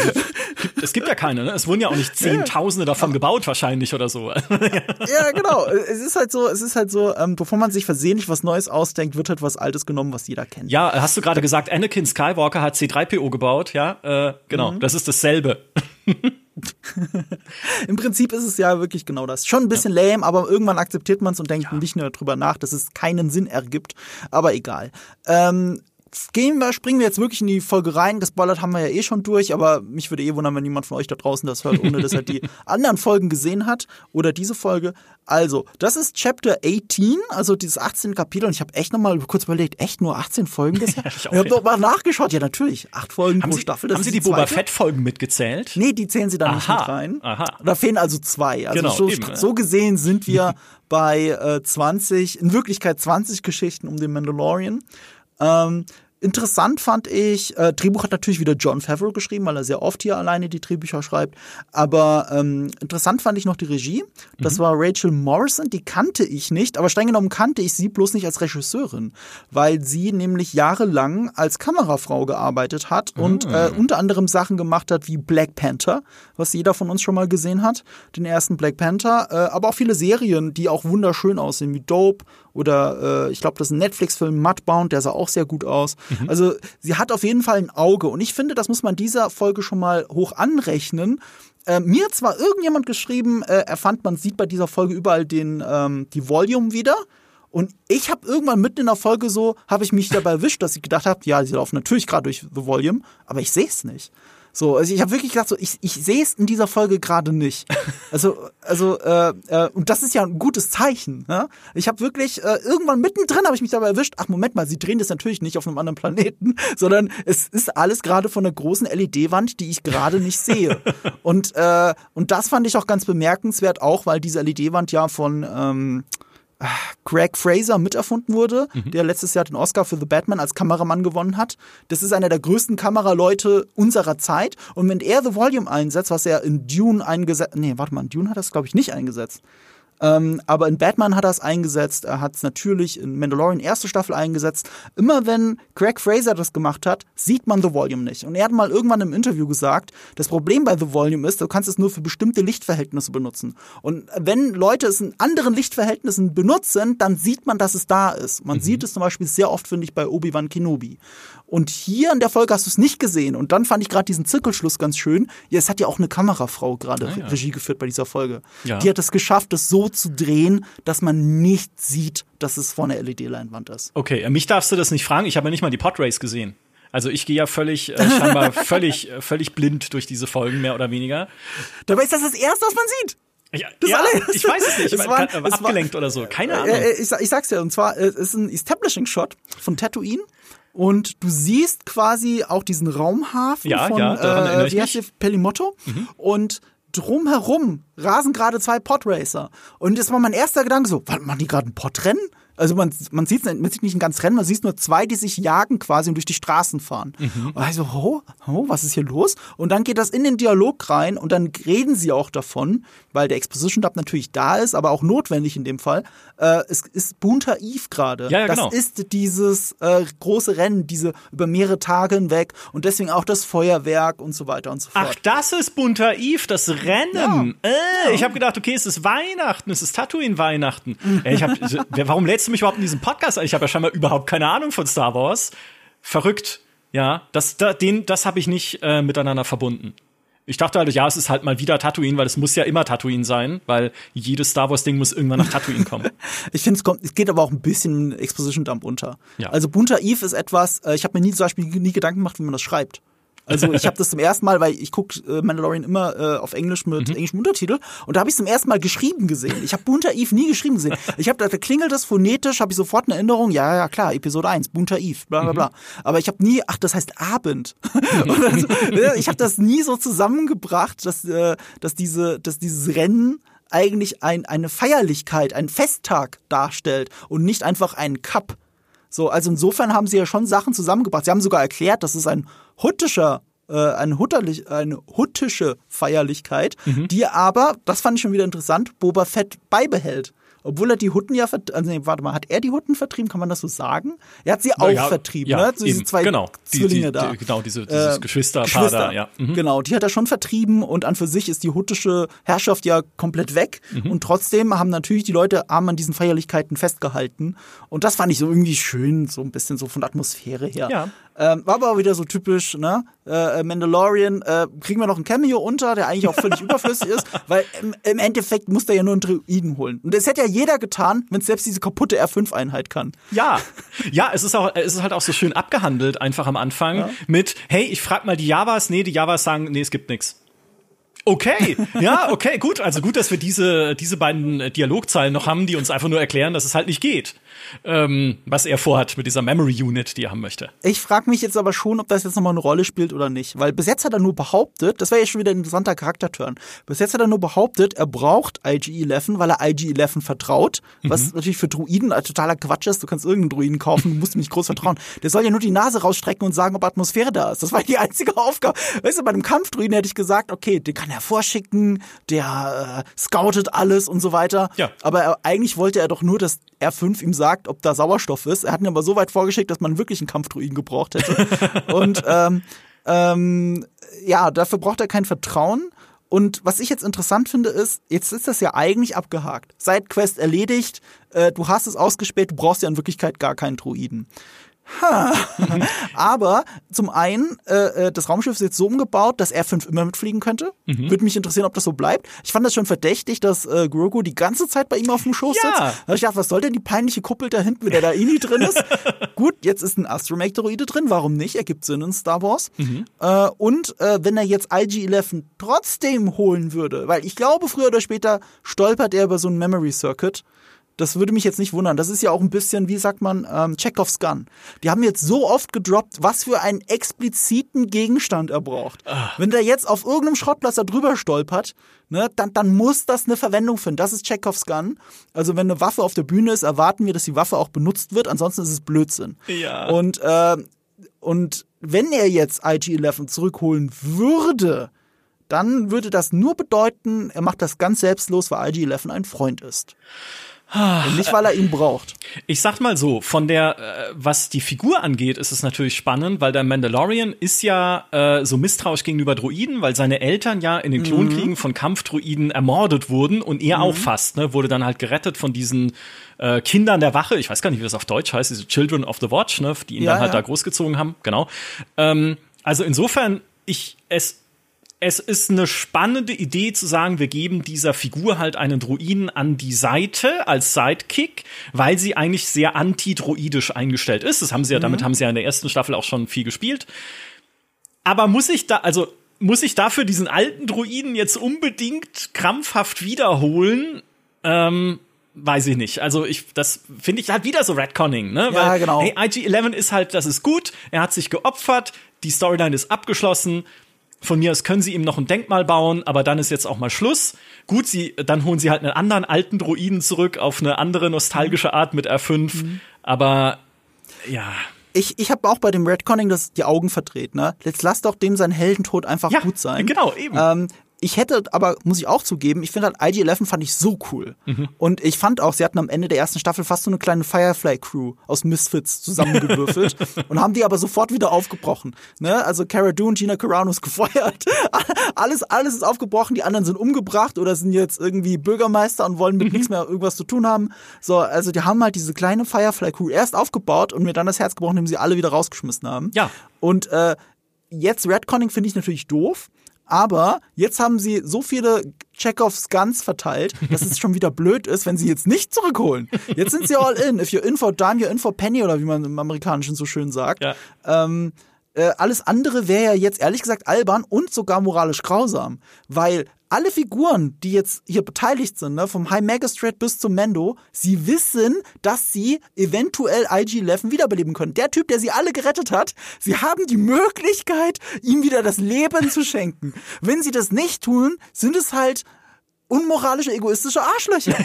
es gibt ja keine, ne? Es wurden ja auch nicht Zehntausende davon gebaut wahrscheinlich oder so. ja, genau. Es ist halt so, es ist halt so, ähm, bevor man sich versehentlich was Neues ausdenkt, wird halt was Altes genommen, was jeder kennt. Ja, hast du gerade gesagt, Anakin Skywalker hat C3PO gebaut, ja? Äh, genau, mhm. das ist dasselbe. Im Prinzip ist es ja wirklich genau das. Schon ein bisschen ja. lame, aber irgendwann akzeptiert man es und denkt ja. nicht nur darüber nach, dass es keinen Sinn ergibt. Aber egal. Ähm, gehen wir, springen wir jetzt wirklich in die Folge rein. Gespoilert haben wir ja eh schon durch, aber mich würde eh wundern, wenn jemand von euch da draußen das hört, ohne dass er die anderen Folgen gesehen hat oder diese Folge. Also, das ist Chapter 18, also dieses 18. Kapitel und ich habe echt nochmal kurz überlegt, echt nur 18 Folgen bisher? ich, ich habe doch mal nachgeschaut, ja natürlich, acht Folgen haben pro Sie, Staffel. haben Sie die, die Boba Fett Folgen mitgezählt? Nee, die zählen Sie da Aha. nicht mit rein. Aha. Da fehlen also zwei. Also genau, so, eben, so gesehen sind wir bei äh, 20, in Wirklichkeit 20 Geschichten um den Mandalorian. Ähm, Interessant fand ich, äh, Drehbuch hat natürlich wieder John Favreau geschrieben, weil er sehr oft hier alleine die Drehbücher schreibt. Aber ähm, interessant fand ich noch die Regie. Das mhm. war Rachel Morrison, die kannte ich nicht, aber streng genommen kannte ich sie bloß nicht als Regisseurin, weil sie nämlich jahrelang als Kamerafrau gearbeitet hat und mhm. äh, unter anderem Sachen gemacht hat wie Black Panther, was jeder von uns schon mal gesehen hat, den ersten Black Panther, äh, aber auch viele Serien, die auch wunderschön aussehen, wie Dope oder äh, ich glaube, das ist ein Netflix-Film Mudbound, der sah auch sehr gut aus. Mhm. Also sie hat auf jeden Fall ein Auge und ich finde, das muss man dieser Folge schon mal hoch anrechnen. Äh, mir zwar irgendjemand geschrieben, äh, er fand, man sieht bei dieser Folge überall den ähm, die Volume wieder. Und ich habe irgendwann mitten in der Folge so, habe ich mich dabei erwischt, dass ich gedacht habe, ja, sie laufen natürlich gerade durch The Volume, aber ich sehe es nicht. So, also ich habe wirklich gedacht, so, ich, ich sehe es in dieser Folge gerade nicht. Also, also äh, äh, und das ist ja ein gutes Zeichen. Ne? Ich habe wirklich äh, irgendwann mittendrin habe ich mich dabei erwischt. Ach Moment mal, sie drehen das natürlich nicht auf einem anderen Planeten, sondern es ist alles gerade von einer großen LED-Wand, die ich gerade nicht sehe. und äh, und das fand ich auch ganz bemerkenswert, auch weil diese LED-Wand ja von ähm, Greg Fraser miterfunden wurde, mhm. der letztes Jahr den Oscar für The Batman als Kameramann gewonnen hat. Das ist einer der größten Kameraleute unserer Zeit. Und wenn er The Volume einsetzt, was er in Dune eingesetzt, nee, warte mal, in Dune hat er es glaube ich nicht eingesetzt. Ähm, aber in Batman hat er es eingesetzt, er hat es natürlich in Mandalorian erste Staffel eingesetzt. Immer wenn Craig Fraser das gemacht hat, sieht man The Volume nicht. Und er hat mal irgendwann im Interview gesagt, das Problem bei The Volume ist, du kannst es nur für bestimmte Lichtverhältnisse benutzen. Und wenn Leute es in anderen Lichtverhältnissen benutzen, dann sieht man, dass es da ist. Man mhm. sieht es zum Beispiel sehr oft, finde ich, bei Obi-Wan Kenobi. Und hier in der Folge hast du es nicht gesehen. Und dann fand ich gerade diesen Zirkelschluss ganz schön. Ja, es hat ja auch eine Kamerafrau gerade ah, ja. Regie geführt bei dieser Folge. Ja. Die hat es geschafft, das so zu drehen, dass man nicht sieht, dass es vor einer LED-Leinwand ist. Okay, äh, mich darfst du das nicht fragen. Ich habe ja nicht mal die Podrace gesehen. Also ich gehe ja völlig, äh, scheinbar völlig, äh, völlig blind durch diese Folgen, mehr oder weniger. Dabei ist das das Erste, was man sieht. Ja, das ja, ich weiß es nicht. Es war, abgelenkt war, oder so. Keine Ahnung. Äh, ich, ich, sag's dir, und zwar es ist ein Establishing-Shot von Tatooine. Und du siehst quasi auch diesen Raumhafen ja, von ja, äh, der, Pelimotto. Mhm. Und drumherum rasen gerade zwei Podracer. Und das war mein erster Gedanke so, wann machen die gerade ein Podrennen? Also man, man, sieht, man sieht nicht ein ganz Rennen, man sieht nur zwei, die sich jagen quasi und durch die Straßen fahren. Mhm. Und ich so, oh, oh, was ist hier los? Und dann geht das in den Dialog rein und dann reden sie auch davon, weil der Exposition Dub natürlich da ist, aber auch notwendig in dem Fall. Äh, es ist bunter Eve gerade. Ja, ja, das genau. ist dieses äh, große Rennen, diese über mehrere Tage hinweg und deswegen auch das Feuerwerk und so weiter und so fort. Ach, das ist bunter Eve, das Rennen. Ja. Äh. Ich habe gedacht, okay, es ist Weihnachten, es ist Tatooine Weihnachten. ich hab, warum lädst du mich überhaupt in diesen Podcast? Ich habe ja scheinbar überhaupt keine Ahnung von Star Wars. Verrückt. Ja, das, da, den, das habe ich nicht äh, miteinander verbunden. Ich dachte halt, ja, es ist halt mal wieder Tatooine, weil es muss ja immer Tatooine sein, weil jedes Star Wars Ding muss irgendwann nach Tatooine kommen. ich finde, es kommt, es geht aber auch ein bisschen Exposition Dump unter. Ja. Also bunter Eve ist etwas, äh, ich habe mir nie zum Beispiel nie Gedanken gemacht, wie man das schreibt. Also ich habe das zum ersten Mal, weil ich gucke äh, Mandalorian immer äh, auf Englisch mit mhm. englischem Untertitel und da habe ich zum ersten Mal geschrieben gesehen. Ich habe Bunter Eve nie geschrieben gesehen. Ich habe da, da klingelt das phonetisch, habe ich sofort eine Erinnerung. Ja, ja, klar, Episode 1, Bunter Eve, bla bla bla. Mhm. Aber ich habe nie, ach, das heißt Abend. also, ich habe das nie so zusammengebracht, dass, äh, dass, diese, dass dieses Rennen eigentlich ein, eine Feierlichkeit, ein Festtag darstellt und nicht einfach einen Cup. So, also insofern haben sie ja schon Sachen zusammengebracht. Sie haben sogar erklärt, dass es ein huttischer äh, eine, hutterlich, eine huttische Feierlichkeit, mhm. die aber, das fand ich schon wieder interessant, Boba Fett beibehält. Obwohl er die Hutten ja, also nee, warte mal, hat er die Hutten vertrieben? Kann man das so sagen? Er hat sie auch ja, vertrieben, ja, ne? So diese zwei genau, Zwillinge die, da. Die, genau, diese, dieses äh, Geschwisterpaar Geschwister. da, ja. Mhm. Genau, die hat er schon vertrieben und an für sich ist die huttische Herrschaft ja komplett weg. Mhm. Und trotzdem haben natürlich die Leute haben an diesen Feierlichkeiten festgehalten. Und das fand ich so irgendwie schön, so ein bisschen so von der Atmosphäre her. Ja. Ähm, war aber auch wieder so typisch, ne? Äh, Mandalorian, äh, kriegen wir noch ein Cameo unter, der eigentlich auch völlig überflüssig ist, weil im, im, Endeffekt muss der ja nur einen Druiden holen. Und das hätte ja jeder getan, wenn es selbst diese kaputte R5-Einheit kann. Ja, ja, es ist auch, es ist halt auch so schön abgehandelt, einfach am Anfang ja. mit, hey, ich frag mal die Javas, nee, die Javas sagen, nee, es gibt nichts. Okay, ja, okay, gut. Also gut, dass wir diese, diese beiden Dialogzeilen noch haben, die uns einfach nur erklären, dass es halt nicht geht ähm, was er vorhat mit dieser Memory Unit, die er haben möchte. Ich frage mich jetzt aber schon, ob das jetzt nochmal eine Rolle spielt oder nicht. Weil bis jetzt hat er nur behauptet, das wäre ja schon wieder ein interessanter Charakterturn, bis jetzt hat er nur behauptet, er braucht IG-11, weil er IG-11 vertraut, was mhm. natürlich für Druiden totaler Quatsch ist. Du kannst irgendeinen Druiden kaufen, du musst ihm nicht groß vertrauen. Der soll ja nur die Nase rausstrecken und sagen, ob Atmosphäre da ist. Das war die einzige Aufgabe. Weißt du, bei einem Kampfdruiden hätte ich gesagt, okay, den kann er vorschicken, der äh, scoutet alles und so weiter. Ja. Aber er, eigentlich wollte er doch nur, dass R5 ihm sagt, ob da Sauerstoff ist. Er hat ihn aber so weit vorgeschickt, dass man wirklich einen Kampfdruiden gebraucht hätte. und ähm, ähm, ja, dafür braucht er kein Vertrauen. Und was ich jetzt interessant finde, ist, jetzt ist das ja eigentlich abgehakt. Sidequest erledigt, äh, du hast es ausgespäht, du brauchst ja in Wirklichkeit gar keinen Druiden. Ha. Aber zum einen, äh, äh, das Raumschiff ist jetzt so umgebaut, dass R5 immer mitfliegen könnte. Mhm. Würde mich interessieren, ob das so bleibt. Ich fand das schon verdächtig, dass äh, Grogu die ganze Zeit bei ihm auf dem Schoß ja. sitzt. Da hab ich gedacht, was soll denn die peinliche Kuppel da hinten, wenn der da eh nie drin ist? Gut, jetzt ist ein Astromech-Droide drin. Warum nicht? Ergibt Sinn in Star Wars. Mhm. Äh, und äh, wenn er jetzt IG-11 trotzdem holen würde, weil ich glaube, früher oder später stolpert er über so ein Memory Circuit das würde mich jetzt nicht wundern. Das ist ja auch ein bisschen, wie sagt man, ähm, Chekhovs Gun. Die haben jetzt so oft gedroppt, was für einen expliziten Gegenstand er braucht. Ach. Wenn der jetzt auf irgendeinem Schrottplatz da drüber stolpert, ne, dann, dann muss das eine Verwendung finden. Das ist Chekhovs Gun. Also wenn eine Waffe auf der Bühne ist, erwarten wir, dass die Waffe auch benutzt wird. Ansonsten ist es Blödsinn. Ja. Und, äh, und wenn er jetzt IG-11 zurückholen würde, dann würde das nur bedeuten, er macht das ganz selbstlos, weil IG-11 ein Freund ist. Und nicht, weil er ihn braucht. Ich sag mal so, von der, äh, was die Figur angeht, ist es natürlich spannend, weil der Mandalorian ist ja äh, so misstrauisch gegenüber Droiden, weil seine Eltern ja in den mhm. Klonkriegen mhm. von Kampfdroiden ermordet wurden und er mhm. auch fast, ne, wurde dann halt gerettet von diesen äh, Kindern der Wache, ich weiß gar nicht, wie das auf Deutsch heißt, diese Children of the Watch, ne, die ihn ja, dann halt ja. da großgezogen haben, genau. Ähm, also insofern, ich, es es ist eine spannende Idee zu sagen, wir geben dieser Figur halt einen Druiden an die Seite als Sidekick, weil sie eigentlich sehr antidroidisch eingestellt ist. Das haben sie ja, mhm. damit haben sie ja in der ersten Staffel auch schon viel gespielt. Aber muss ich da, also muss ich dafür diesen alten Druiden jetzt unbedingt krampfhaft wiederholen? Ähm, weiß ich nicht. Also ich, das finde ich halt wieder so Redconning, ne? Ja, Weil, genau. Hey, IG-11 ist halt, das ist gut, er hat sich geopfert, die Storyline ist abgeschlossen, von mir aus können sie ihm noch ein Denkmal bauen, aber dann ist jetzt auch mal Schluss. Gut, sie, dann holen sie halt einen anderen alten Droiden zurück auf eine andere nostalgische Art mit R5. Mhm. Aber ja. Ich, ich habe auch bei dem Redconning das die Augen verdreht, ne? Jetzt lass doch dem sein Heldentod einfach ja, gut sein. Genau, eben. Ähm, ich hätte aber, muss ich auch zugeben, ich finde halt IG-11 fand ich so cool. Mhm. Und ich fand auch, sie hatten am Ende der ersten Staffel fast so eine kleine Firefly-Crew aus Misfits zusammengewürfelt und haben die aber sofort wieder aufgebrochen. Ne? Also Cara Dune, Gina Carano ist gefeuert. alles, alles ist aufgebrochen, die anderen sind umgebracht oder sind jetzt irgendwie Bürgermeister und wollen mit mhm. nichts mehr irgendwas zu tun haben. So, also die haben halt diese kleine Firefly-Crew erst aufgebaut und mir dann das Herz gebrochen, indem sie alle wieder rausgeschmissen haben. Ja. Und äh, jetzt Redconning finde ich natürlich doof aber jetzt haben sie so viele Chekhovs Guns verteilt, dass es schon wieder blöd ist, wenn sie jetzt nicht zurückholen. Jetzt sind sie all in. If you're in for dime, you're in for penny oder wie man im Amerikanischen so schön sagt. Ja. Ähm, äh, alles andere wäre ja jetzt ehrlich gesagt albern und sogar moralisch grausam, weil alle Figuren, die jetzt hier beteiligt sind, ne, vom High Magistrate bis zum Mendo, sie wissen, dass sie eventuell IG-11 wiederbeleben können. Der Typ, der sie alle gerettet hat, sie haben die Möglichkeit, ihm wieder das Leben zu schenken. Wenn sie das nicht tun, sind es halt unmoralische, egoistische Arschlöcher.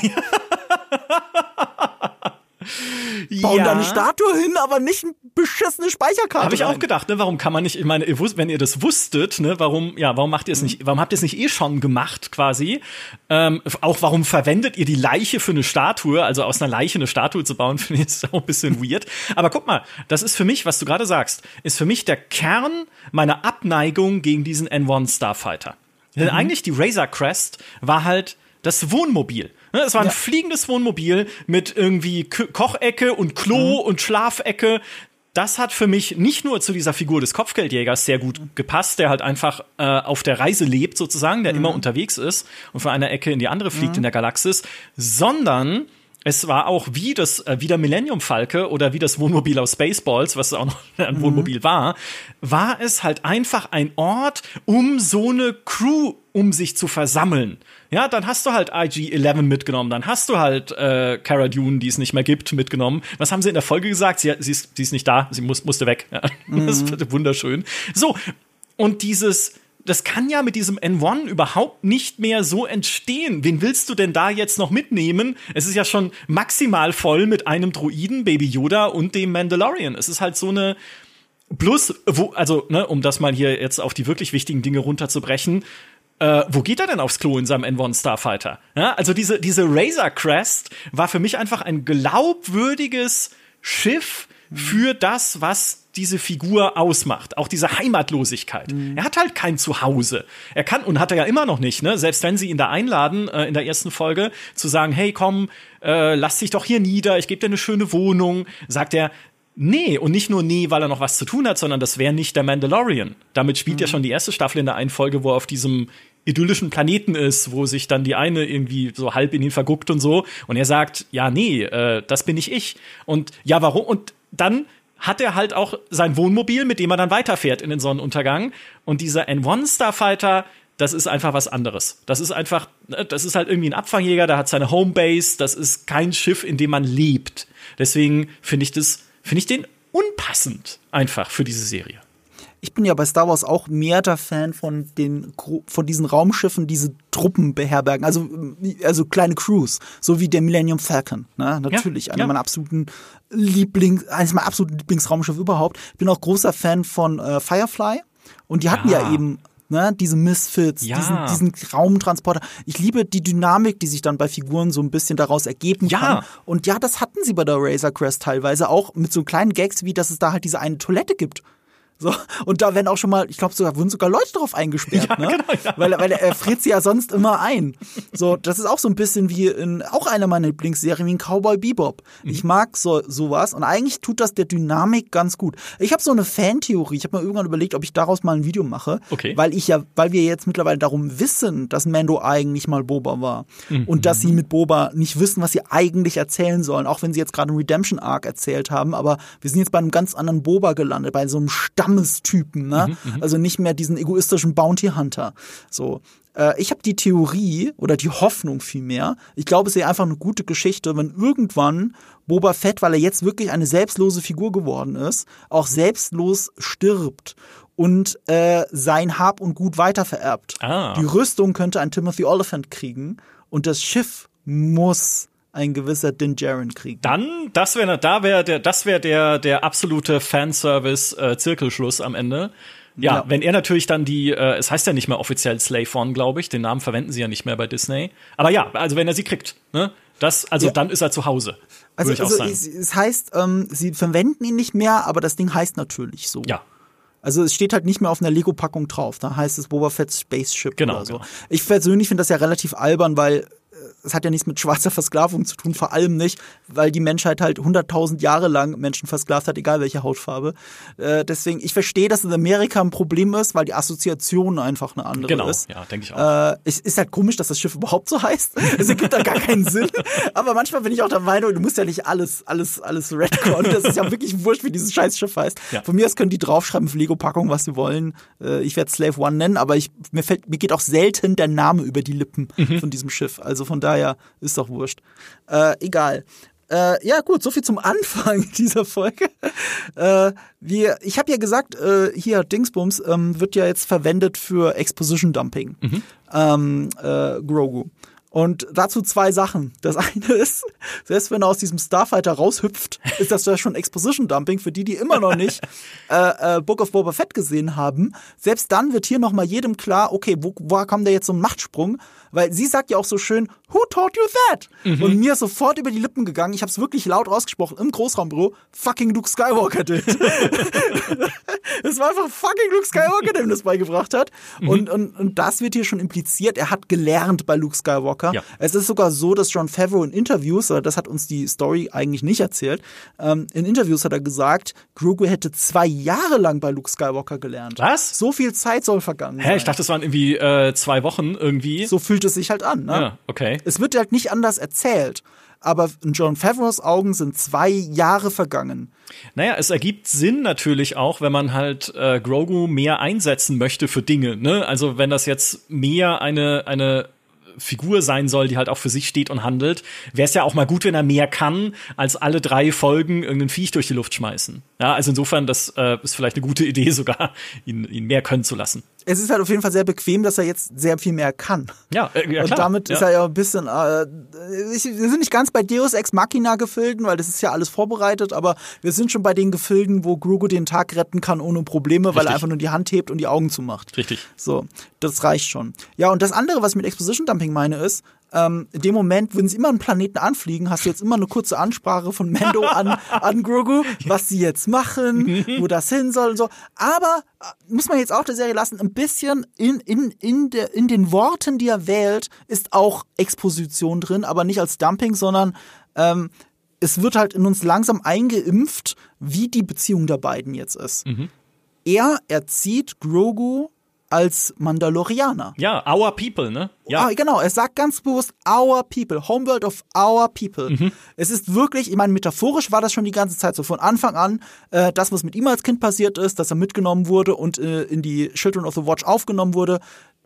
Bauen ja. da eine Statue hin, aber nicht eine beschissene Speicherkarte. Habe ich rein. auch gedacht, ne? Warum kann man nicht, ich meine, wenn ihr das wusstet, ne, warum, ja, warum macht ihr es mhm. nicht, warum habt ihr es nicht eh schon gemacht, quasi? Ähm, auch warum verwendet ihr die Leiche für eine Statue, also aus einer Leiche eine Statue zu bauen, finde ich auch ein bisschen weird. Aber guck mal, das ist für mich, was du gerade sagst, ist für mich der Kern meiner Abneigung gegen diesen N1 Starfighter. Denn mhm. eigentlich die Razor Crest war halt das Wohnmobil. Ne, es war ein ja. fliegendes Wohnmobil mit irgendwie Kochecke und Klo mhm. und Schlafecke. Das hat für mich nicht nur zu dieser Figur des Kopfgeldjägers sehr gut gepasst, der halt einfach äh, auf der Reise lebt sozusagen, der mhm. immer unterwegs ist und von einer Ecke in die andere fliegt mhm. in der Galaxis, sondern es war auch wie das äh, wie der Millennium Falke oder wie das Wohnmobil aus Spaceballs, was auch noch ein mhm. Wohnmobil war, war es halt einfach ein Ort, um so eine Crew um sich zu versammeln. Ja, dann hast du halt IG-11 mitgenommen, dann hast du halt äh, Cara Dune, die es nicht mehr gibt, mitgenommen. Was haben sie in der Folge gesagt? Sie, sie, ist, sie ist nicht da, sie muss, musste weg. Ja, mhm. Das ist wunderschön. So, und dieses das kann ja mit diesem N1 überhaupt nicht mehr so entstehen. Wen willst du denn da jetzt noch mitnehmen? Es ist ja schon maximal voll mit einem Druiden, Baby Yoda und dem Mandalorian. Es ist halt so eine Plus, wo, also, ne, um das mal hier jetzt auf die wirklich wichtigen Dinge runterzubrechen, äh, wo geht er denn aufs Klo in seinem N1 Starfighter? Ja, also diese, diese Razor Crest war für mich einfach ein glaubwürdiges Schiff für das, was diese Figur ausmacht, auch diese Heimatlosigkeit. Mhm. Er hat halt kein Zuhause. Er kann und hat er ja immer noch nicht, ne? Selbst wenn sie ihn da einladen äh, in der ersten Folge zu sagen, hey, komm, äh, lass dich doch hier nieder, ich gebe dir eine schöne Wohnung, sagt er, Nee, und nicht nur nee, weil er noch was zu tun hat, sondern das wäre nicht der Mandalorian. Damit spielt mhm. ja schon die erste Staffel in der einen Folge, wo er auf diesem idyllischen Planeten ist, wo sich dann die eine irgendwie so halb in ihn verguckt und so. Und er sagt, ja, nee, äh, das bin nicht ich. Und ja, warum? Und dann hat er halt auch sein Wohnmobil, mit dem er dann weiterfährt in den Sonnenuntergang. Und dieser N1 Starfighter, das ist einfach was anderes. Das ist einfach, ne, das ist halt irgendwie ein Abfangjäger, der hat seine Homebase, das ist kein Schiff, in dem man lebt. Deswegen finde ich das, finde ich den unpassend einfach für diese Serie ich bin ja bei Star Wars auch mehr der Fan von den von diesen Raumschiffen, diese Truppen beherbergen, also also kleine Crews, so wie der Millennium Falcon, ne? Natürlich ja, einer ja. meiner absoluten Lieblings eines meiner absoluten Lieblingsraumschiffe überhaupt. Ich bin auch großer Fan von äh, Firefly und die hatten ja, ja eben ne, diese Misfits, ja. diesen, diesen Raumtransporter. Ich liebe die Dynamik, die sich dann bei Figuren so ein bisschen daraus ergeben ja. kann. Und ja, das hatten sie bei der Razor Crest teilweise auch mit so kleinen Gags, wie dass es da halt diese eine Toilette gibt. So, und da werden auch schon mal, ich glaube sogar, wurden sogar Leute drauf eingesperrt, ja, ne? Genau, ja. Weil, weil er friert sie ja sonst immer ein. So, das ist auch so ein bisschen wie in auch einer meiner Lieblingsserien wie in Cowboy Bebop. Mhm. Ich mag so sowas und eigentlich tut das der Dynamik ganz gut. Ich habe so eine Fantheorie. Ich habe mir irgendwann überlegt, ob ich daraus mal ein Video mache, okay. weil ich ja, weil wir jetzt mittlerweile darum wissen, dass Mando eigentlich mal Boba war mhm. und dass sie mit Boba nicht wissen, was sie eigentlich erzählen sollen, auch wenn sie jetzt gerade einen Redemption Arc erzählt haben, aber wir sind jetzt bei einem ganz anderen Boba gelandet, bei so einem Stamm Stammestypen, ne? Mhm, also nicht mehr diesen egoistischen Bounty Hunter. So. Äh, ich habe die Theorie oder die Hoffnung vielmehr. Ich glaube, es ist einfach eine gute Geschichte, wenn irgendwann Boba Fett, weil er jetzt wirklich eine selbstlose Figur geworden ist, auch selbstlos stirbt und äh, sein Hab und Gut weitervererbt. Ah. Die Rüstung könnte ein Timothy Oliphant kriegen und das Schiff muss ein gewisser Din Djarin kriegen. Dann, das wäre, da wäre der, das wäre der, der absolute Fanservice-Zirkelschluss äh, am Ende. Ja, ja, wenn er natürlich dann die, äh, es heißt ja nicht mehr offiziell Slave One, glaube ich, den Namen verwenden sie ja nicht mehr bei Disney. Aber ja, also wenn er sie kriegt, ne? Das, also ja. dann ist er zu Hause. Also, also es, es, heißt, ähm, sie verwenden ihn nicht mehr, aber das Ding heißt natürlich so. Ja. Also es steht halt nicht mehr auf einer Lego-Packung drauf. Da heißt es Boba Fett Spaceship genau, oder so. Genau. Ich persönlich finde das ja relativ albern, weil es hat ja nichts mit schwarzer Versklavung zu tun, vor allem nicht, weil die Menschheit halt 100.000 Jahre lang Menschen versklavt hat, egal welche Hautfarbe. Äh, deswegen, ich verstehe, dass in Amerika ein Problem ist, weil die Assoziation einfach eine andere genau, ist. Genau, ja, denke ich auch. Äh, es ist halt komisch, dass das Schiff überhaupt so heißt. Es ergibt da gar keinen Sinn. Aber manchmal bin ich auch der Meinung, du musst ja nicht alles, alles, alles redcon. Das ist ja wirklich wurscht, wie dieses scheiß Schiff heißt. Ja. Von mir aus können die draufschreiben für Lego-Packung, was sie wollen. Äh, ich werde Slave One nennen, aber ich, mir, fällt, mir geht auch selten der Name über die Lippen mhm. von diesem Schiff. Also von daher ist doch wurscht. Äh, egal. Äh, ja, gut, soviel zum Anfang dieser Folge. Äh, wir, ich habe ja gesagt, äh, hier Dingsbums ähm, wird ja jetzt verwendet für Exposition Dumping. Mhm. Ähm, äh, Grogu. Und dazu zwei Sachen. Das eine ist, selbst wenn er aus diesem Starfighter raushüpft, ist das ja schon Exposition Dumping für die, die immer noch nicht äh, äh, Book of Boba Fett gesehen haben. Selbst dann wird hier noch mal jedem klar, okay, wo, woher kommt der jetzt so ein Machtsprung? Weil sie sagt ja auch so schön, who taught you that? Mhm. Und mir ist sofort über die Lippen gegangen. Ich habe es wirklich laut ausgesprochen im Großraumbüro. Fucking Luke Skywalker did. es war einfach fucking Luke Skywalker, der ihm das beigebracht hat. Mhm. Und, und, und das wird hier schon impliziert. Er hat gelernt bei Luke Skywalker. Ja. Es ist sogar so, dass John Favreau in Interviews, das hat uns die Story eigentlich nicht erzählt, ähm, in Interviews hat er gesagt, Grogu hätte zwei Jahre lang bei Luke Skywalker gelernt. Was? So viel Zeit soll vergangen Hä, sein. ich dachte, das waren irgendwie äh, zwei Wochen irgendwie. So fühlt es sich halt an. Ne? Ja, okay. Es wird halt nicht anders erzählt. Aber in John Favreaus Augen sind zwei Jahre vergangen. Naja, es ergibt Sinn natürlich auch, wenn man halt äh, Grogu mehr einsetzen möchte für Dinge. Ne? Also wenn das jetzt mehr eine, eine Figur sein soll, die halt auch für sich steht und handelt, wäre es ja auch mal gut, wenn er mehr kann, als alle drei Folgen irgendeinen Viech durch die Luft schmeißen. Ja, also insofern, das äh, ist vielleicht eine gute Idee sogar, ihn, ihn mehr können zu lassen. Es ist halt auf jeden Fall sehr bequem, dass er jetzt sehr viel mehr kann. Ja, äh, ja Und damit ja. ist er ja ein bisschen, äh, ich, wir sind nicht ganz bei Deus Ex Machina Gefilden, weil das ist ja alles vorbereitet, aber wir sind schon bei den Gefilden, wo Grogu den Tag retten kann ohne Probleme, Richtig. weil er einfach nur die Hand hebt und die Augen zumacht. Richtig. So, das reicht schon. Ja, und das andere, was ich mit Exposition Dumping meine, ist, ähm, in dem Moment, wenn sie immer einen Planeten anfliegen, hast du jetzt immer eine kurze Ansprache von Mendo an, an Grogu, was sie jetzt machen, wo das hin soll und so. Aber äh, muss man jetzt auch der Serie lassen, ein bisschen in, in, in, der, in den Worten, die er wählt, ist auch Exposition drin, aber nicht als Dumping, sondern ähm, es wird halt in uns langsam eingeimpft, wie die Beziehung der beiden jetzt ist. Mhm. Er erzieht Grogu als Mandalorianer. Ja, our people, ne? Ja. Ah, genau, er sagt ganz bewusst our people, homeworld of our people. Mhm. Es ist wirklich, ich meine, metaphorisch war das schon die ganze Zeit so von Anfang an, äh, das, was mit ihm als Kind passiert ist, dass er mitgenommen wurde und äh, in die Children of the Watch aufgenommen wurde,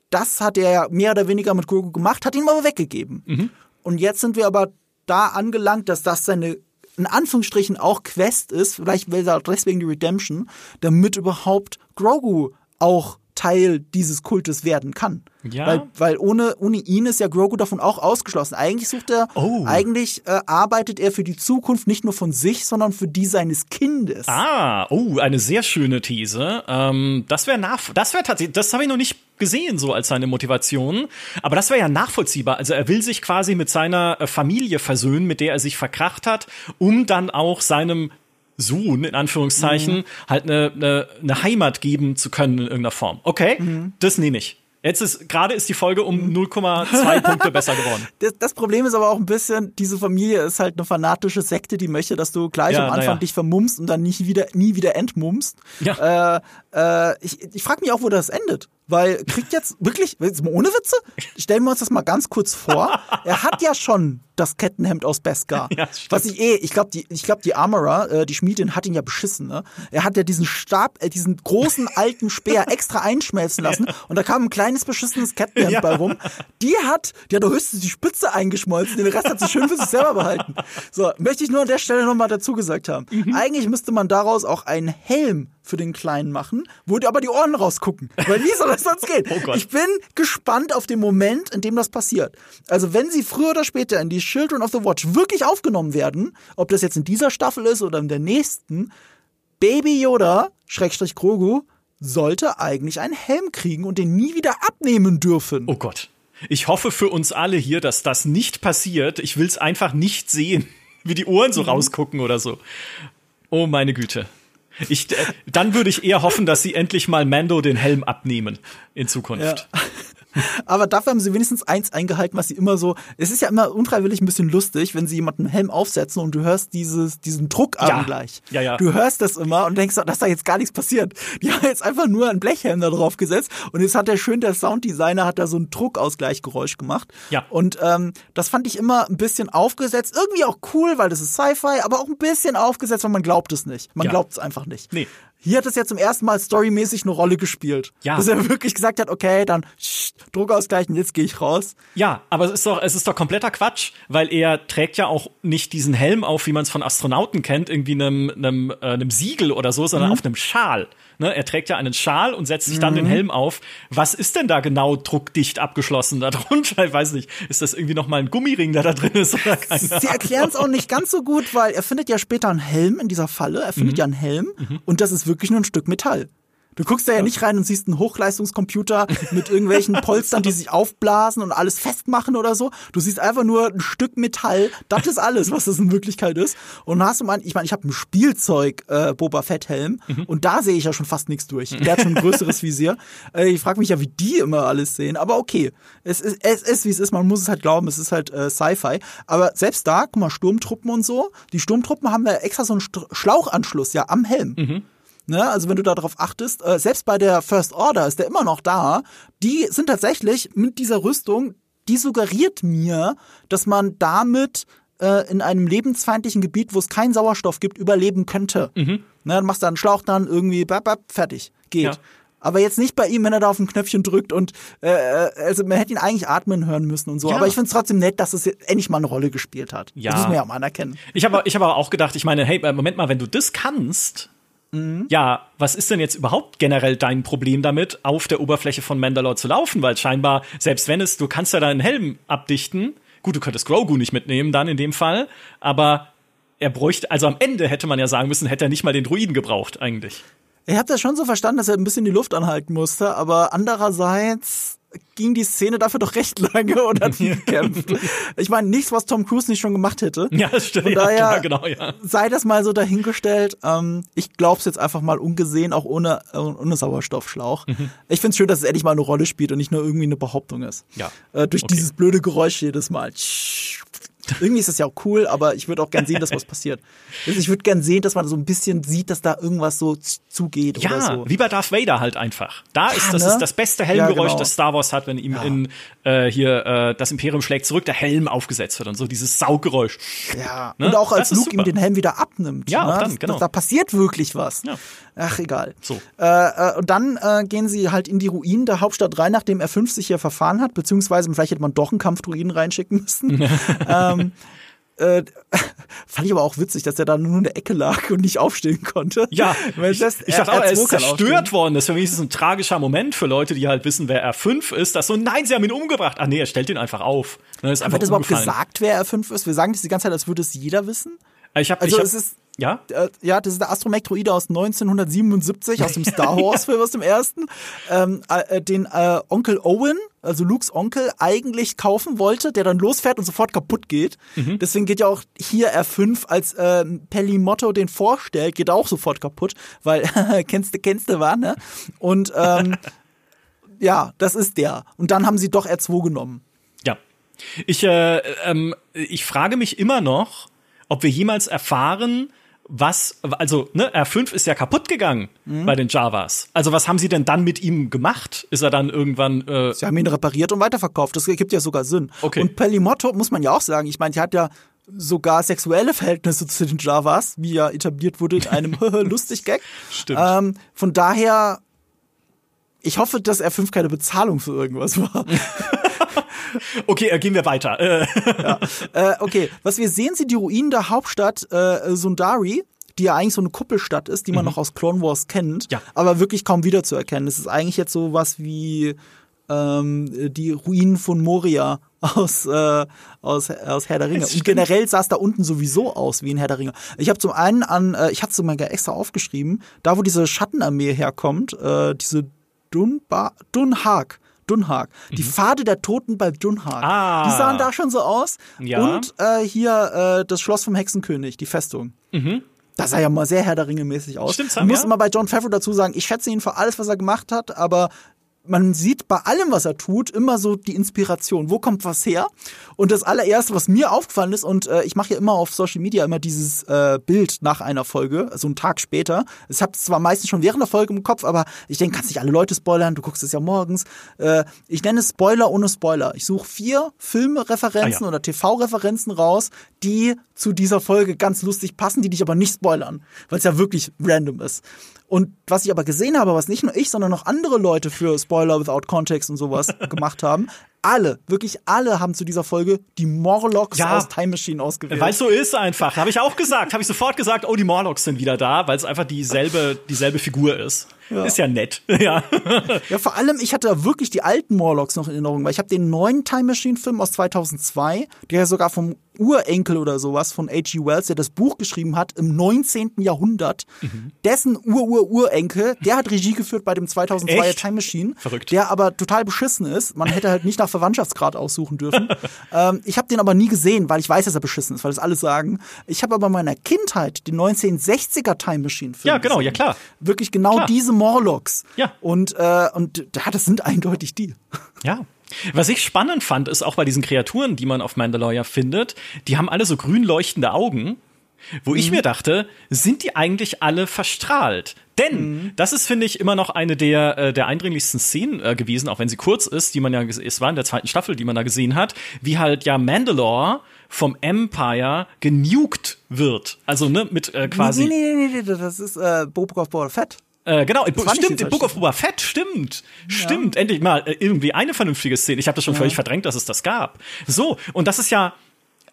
das hat er ja mehr oder weniger mit Grogu gemacht, hat ihn aber weggegeben. Mhm. Und jetzt sind wir aber da angelangt, dass das seine in Anführungsstrichen auch Quest ist, vielleicht will er deswegen die Redemption, damit überhaupt Grogu auch Teil dieses Kultes werden kann. Ja. Weil, weil ohne, ohne ihn ist ja Grogu davon auch ausgeschlossen. Eigentlich sucht er, oh. eigentlich äh, arbeitet er für die Zukunft nicht nur von sich, sondern für die seines Kindes. Ah, oh, eine sehr schöne These. Ähm, das wäre nach, das wäre tatsächlich, das habe ich noch nicht gesehen so als seine Motivation. Aber das wäre ja nachvollziehbar. Also er will sich quasi mit seiner äh, Familie versöhnen, mit der er sich verkracht hat, um dann auch seinem Sohn, in Anführungszeichen, mhm. halt eine, eine, eine Heimat geben zu können in irgendeiner Form. Okay, mhm. das nehme ich. Jetzt ist gerade ist die Folge um 0,2 Punkte besser geworden. Das, das, Problem ist aber auch ein bisschen, diese Familie ist halt eine fanatische Sekte, die möchte, dass du gleich ja, am Anfang ja. dich vermummst und dann nicht wieder, nie wieder entmummst. Ja. Äh, äh, ich ich frage mich auch, wo das endet. Weil kriegt jetzt wirklich, jetzt ohne Witze, stellen wir uns das mal ganz kurz vor. er hat ja schon das Kettenhemd aus Beskar. Ja, was ich eh, ich glaube, die, ich glaube, die Armorer, äh, die Schmiedin hat ihn ja beschissen, ne? Er hat ja diesen Stab, äh, diesen großen alten Speer extra einschmelzen lassen ja. und da kam ein kleines beschissenes Kettenhemd ja. bei rum. Die hat, die hat höchstens die Spitze eingeschmolzen, den Rest hat sie schön für sich selber behalten. So, möchte ich nur an der Stelle nochmal dazu gesagt haben. Mhm. Eigentlich müsste man daraus auch einen Helm für den Kleinen machen, wo aber die Ohren rausgucken. Weil wie soll das sonst gehen? Oh ich bin gespannt auf den Moment, in dem das passiert. Also wenn sie früher oder später in die Children of the Watch wirklich aufgenommen werden, ob das jetzt in dieser Staffel ist oder in der nächsten, Baby Yoda, Schrägstrich Grogu, sollte eigentlich einen Helm kriegen und den nie wieder abnehmen dürfen. Oh Gott. Ich hoffe für uns alle hier, dass das nicht passiert. Ich will es einfach nicht sehen, wie die Ohren so mhm. rausgucken oder so. Oh meine Güte. Ich, äh, dann würde ich eher hoffen, dass sie endlich mal Mando den Helm abnehmen in Zukunft. Ja. Aber dafür haben sie wenigstens eins eingehalten, was sie immer so. Es ist ja immer unfreiwillig ein bisschen lustig, wenn sie jemanden Helm aufsetzen und du hörst dieses, diesen Druck ja. gleich. Ja, ja. Du hörst das immer und denkst, dass da jetzt gar nichts passiert. Die haben jetzt einfach nur einen Blechhelm da drauf gesetzt und jetzt hat der schön, der Sounddesigner hat da so ein Druckausgleichgeräusch gemacht. Ja. Und ähm, das fand ich immer ein bisschen aufgesetzt. Irgendwie auch cool, weil das ist Sci-Fi, aber auch ein bisschen aufgesetzt, weil man glaubt es nicht. Man ja. glaubt es einfach nicht. Nee. Hier hat es ja zum ersten Mal storymäßig eine Rolle gespielt. Ja. Dass er wirklich gesagt hat, okay, dann sch, Druck ausgleichen, jetzt gehe ich raus. Ja, aber es ist doch, es ist doch kompletter Quatsch, weil er trägt ja auch nicht diesen Helm auf, wie man es von Astronauten kennt, irgendwie einem, einem, äh, einem Siegel oder so, sondern mhm. auf einem Schal. Ne, er trägt ja einen Schal und setzt sich dann mhm. den Helm auf. Was ist denn da genau druckdicht abgeschlossen darunter? Ich weiß nicht. Ist das irgendwie noch mal ein Gummiring, der da drin ist oder keine Sie erklären es auch nicht ganz so gut, weil er findet ja später einen Helm in dieser Falle. Er findet mhm. ja einen Helm mhm. und das ist wirklich nur ein Stück Metall. Du guckst da ja nicht rein und siehst einen Hochleistungscomputer mit irgendwelchen Polstern, die sich aufblasen und alles festmachen oder so. Du siehst einfach nur ein Stück Metall. Das ist alles, was das in Wirklichkeit ist. Und hast du mal, ich meine, ich habe ein Spielzeug äh, Boba Fett Helm mhm. und da sehe ich ja schon fast nichts durch. Der hat schon ein größeres Visier. Äh, ich frage mich ja, wie die immer alles sehen. Aber okay, es ist, es ist wie es ist. Man muss es halt glauben. Es ist halt äh, Sci-Fi. Aber selbst da, guck mal, Sturmtruppen und so. Die Sturmtruppen haben ja extra so einen Schlauchanschluss ja am Helm. Mhm. Ne? Also wenn du darauf achtest, äh, selbst bei der First Order ist der immer noch da. Die sind tatsächlich mit dieser Rüstung, die suggeriert mir, dass man damit äh, in einem lebensfeindlichen Gebiet, wo es keinen Sauerstoff gibt, überleben könnte. Mhm. Ne, dann machst du einen Schlauch dann irgendwie, bap, bap, fertig, geht. Ja. Aber jetzt nicht bei ihm, wenn er da auf ein Knöpfchen drückt und äh, äh also man hätte ihn eigentlich atmen hören müssen und so. Ja. Aber ich finde es trotzdem nett, dass es endlich mal eine Rolle gespielt hat. Ja. Das muss man ja auch mal anerkennen. Ich habe ich hab auch gedacht, ich meine, hey, Moment mal, wenn du das kannst, Mhm. Ja, was ist denn jetzt überhaupt generell dein Problem damit, auf der Oberfläche von Mandalore zu laufen? Weil scheinbar, selbst wenn es, du kannst ja deinen Helm abdichten. Gut, du könntest Grogu nicht mitnehmen dann in dem Fall, aber er bräuchte, also am Ende hätte man ja sagen müssen, hätte er nicht mal den Druiden gebraucht eigentlich. Ich habe das schon so verstanden, dass er ein bisschen die Luft anhalten musste, aber andererseits ging die Szene dafür doch recht lange und hat viel gekämpft. Ich meine, nichts, was Tom Cruise nicht schon gemacht hätte. Ja, das stimmt. Von daher ja, genau, ja. sei das mal so dahingestellt. Ähm, ich glaub's jetzt einfach mal ungesehen, auch ohne, äh, ohne Sauerstoffschlauch. Mhm. Ich find's schön, dass es endlich mal eine Rolle spielt und nicht nur irgendwie eine Behauptung ist. Ja. Äh, durch okay. dieses blöde Geräusch jedes Mal. Irgendwie ist das ja auch cool, aber ich würde auch gern sehen, dass was passiert. Also ich würde gern sehen, dass man so ein bisschen sieht, dass da irgendwas so zugeht ja, oder so. wie bei Darth Vader halt einfach. Da ist das ne? ist das beste Helmgeräusch, ja, genau. das Star Wars hat, wenn ihm ja. in äh, hier äh, das Imperium schlägt zurück, der Helm aufgesetzt wird und so dieses Sauggeräusch. Ja. Ne? Und auch als Luke ihm den Helm wieder abnimmt. Ja, ne? dann, genau. Da, da passiert wirklich was. Ach, egal. So. Äh, äh, und dann äh, gehen sie halt in die Ruinen der Hauptstadt rein, nachdem R5 sich hier verfahren hat, beziehungsweise vielleicht hätte man doch einen Kampfdruiden reinschicken müssen. ähm, äh, fand ich aber auch witzig, dass er da nur in der Ecke lag und nicht aufstehen konnte. Ja, ich, das, ich dachte auch, er ist zerstört worden. Das ist für mich ein tragischer Moment für Leute, die halt wissen, wer R5 ist. Dass so, nein, sie haben ihn umgebracht. Ach nee, er stellt ihn einfach auf. Ne, ist einfach Wird das überhaupt gesagt, wer R5 ist? Wir sagen das die ganze Zeit, als würde es jeder wissen. Ich hab, also ich hab, es ist ja? Äh, ja, das ist der Astromech-Droide aus 1977, aus dem Star Wars-Film, aus dem ersten, ähm, äh, den äh, Onkel Owen, also Lukes Onkel, eigentlich kaufen wollte, der dann losfährt und sofort kaputt geht. Mhm. Deswegen geht ja auch hier R5, als äh, Pelimotto den vorstellt, geht auch sofort kaputt, weil kennst du, kennst du, war, ne? Und ähm, ja, das ist der. Und dann haben sie doch R2 genommen. Ja. Ich, äh, ähm, ich frage mich immer noch, ob wir jemals erfahren, was, also, ne, R5 ist ja kaputt gegangen mhm. bei den Javas. Also, was haben sie denn dann mit ihm gemacht? Ist er dann irgendwann. Äh sie haben ihn repariert und weiterverkauft. Das ergibt ja sogar Sinn. Okay. Und Pelimotto muss man ja auch sagen, ich meine, die hat ja sogar sexuelle Verhältnisse zu den Javas, wie ja etabliert wurde in einem lustig Gag. Stimmt. Ähm, von daher, ich hoffe, dass R5 keine Bezahlung für irgendwas war. okay, äh, gehen wir weiter. Äh. ja. äh, okay, was wir sehen, sind die Ruinen der Hauptstadt äh, Sundari die ja eigentlich so eine Kuppelstadt ist, die man mhm. noch aus Clone Wars kennt, ja. aber wirklich kaum wiederzuerkennen. Es ist eigentlich jetzt so was wie ähm, die Ruinen von Moria aus, äh, aus, aus Herr der Ringe. Und generell sah es da unten sowieso aus wie ein Herr der Ringe. Ich habe zum einen an, äh, ich hatte es sogar extra aufgeschrieben, da wo diese Schattenarmee herkommt, äh, diese Dunba Dunhag, Dunhag. Mhm. Die Pfade der Toten bei Dunhag. Ah. Die sahen da schon so aus. Ja. Und äh, hier äh, das Schloss vom Hexenkönig, die Festung. Mhm. Das sah ja mal sehr Herr der Ringe mäßig aus. Stimmt, ich muss ja. immer bei John Favreau dazu sagen, ich schätze ihn für alles, was er gemacht hat, aber man sieht bei allem, was er tut, immer so die Inspiration. Wo kommt was her? Und das allererste, was mir aufgefallen ist, und äh, ich mache ja immer auf Social Media immer dieses äh, Bild nach einer Folge, also einen Tag später. Ich habe zwar meistens schon während der Folge im Kopf, aber ich denke, kannst nicht alle Leute spoilern, du guckst es ja morgens. Äh, ich nenne es Spoiler ohne Spoiler. Ich suche vier Filmreferenzen ah, ja. oder TV-Referenzen raus, die zu dieser Folge ganz lustig passen, die dich aber nicht spoilern, weil es ja wirklich random ist. Und was ich aber gesehen habe, was nicht nur ich, sondern auch andere Leute für Spoiler without Context und sowas gemacht haben, alle, wirklich alle haben zu dieser Folge die Morlocks ja, aus Time Machine ausgewählt. Weil es so ist einfach. Habe ich auch gesagt. Habe ich sofort gesagt, oh, die Morlocks sind wieder da, weil es einfach dieselbe, dieselbe Figur ist. Ja. Ist ja nett. ja. ja, vor allem, ich hatte wirklich die alten Morlocks noch in Erinnerung, weil ich habe den neuen Time Machine Film aus 2002, der ja sogar vom Urenkel oder sowas von H.G. Wells, der das Buch geschrieben hat im 19. Jahrhundert, mhm. dessen Ur-Ur-Urenkel, der hat Regie geführt bei dem 2002er Time Machine, Verrückt. der aber total beschissen ist. Man hätte halt nicht nach Verwandtschaftsgrad aussuchen dürfen. ähm, ich habe den aber nie gesehen, weil ich weiß, dass er beschissen ist, weil das alle sagen. Ich habe aber in meiner Kindheit den 1960er Time Machine Film Ja, genau, gesehen. ja klar. Wirklich genau klar. diese Morlocks. Ja. Und, äh, und ja, das sind eindeutig die. Ja. Was ich spannend fand, ist auch bei diesen Kreaturen, die man auf Mandalore findet, die haben alle so grün leuchtende Augen. Wo mhm. ich mir dachte, sind die eigentlich alle verstrahlt? Denn mhm. das ist, finde ich, immer noch eine der, äh, der eindringlichsten Szenen äh, gewesen, auch wenn sie kurz ist, die man ja, es war in der zweiten Staffel, die man da gesehen hat, wie halt ja Mandalore vom Empire genugt wird. Also, ne, mit äh, quasi. Nee, nee, nee, nee, das ist äh, Boba Fett. Äh, genau, stimmt, im Book of Boba Fett, stimmt. Stimmt, endlich mal äh, irgendwie eine vernünftige Szene. Ich habe das schon ja. völlig verdrängt, dass es das gab. So, und das ist ja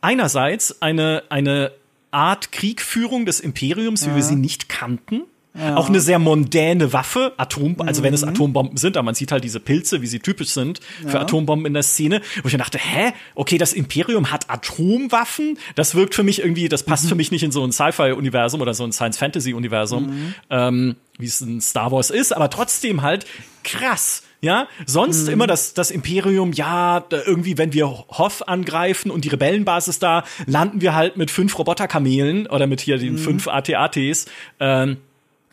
einerseits eine, eine Art Kriegführung des Imperiums, wie ja. wir sie nicht kannten. Ja. Auch eine sehr mondäne Waffe, Atom, also wenn es mhm. Atombomben sind, aber man sieht halt diese Pilze, wie sie typisch sind für ja. Atombomben in der Szene, wo ich mir dachte, hä, okay, das Imperium hat Atomwaffen, das wirkt für mich irgendwie, das passt mhm. für mich nicht in so ein Sci-Fi-Universum oder so ein Science-Fantasy-Universum, mhm. ähm, wie es in Star Wars ist, aber trotzdem halt krass. Ja, sonst mhm. immer das, das Imperium, ja, irgendwie, wenn wir Hoff angreifen und die Rebellenbasis da, landen wir halt mit fünf Roboterkamelen oder mit hier den mhm. fünf AT-ATs. Ähm,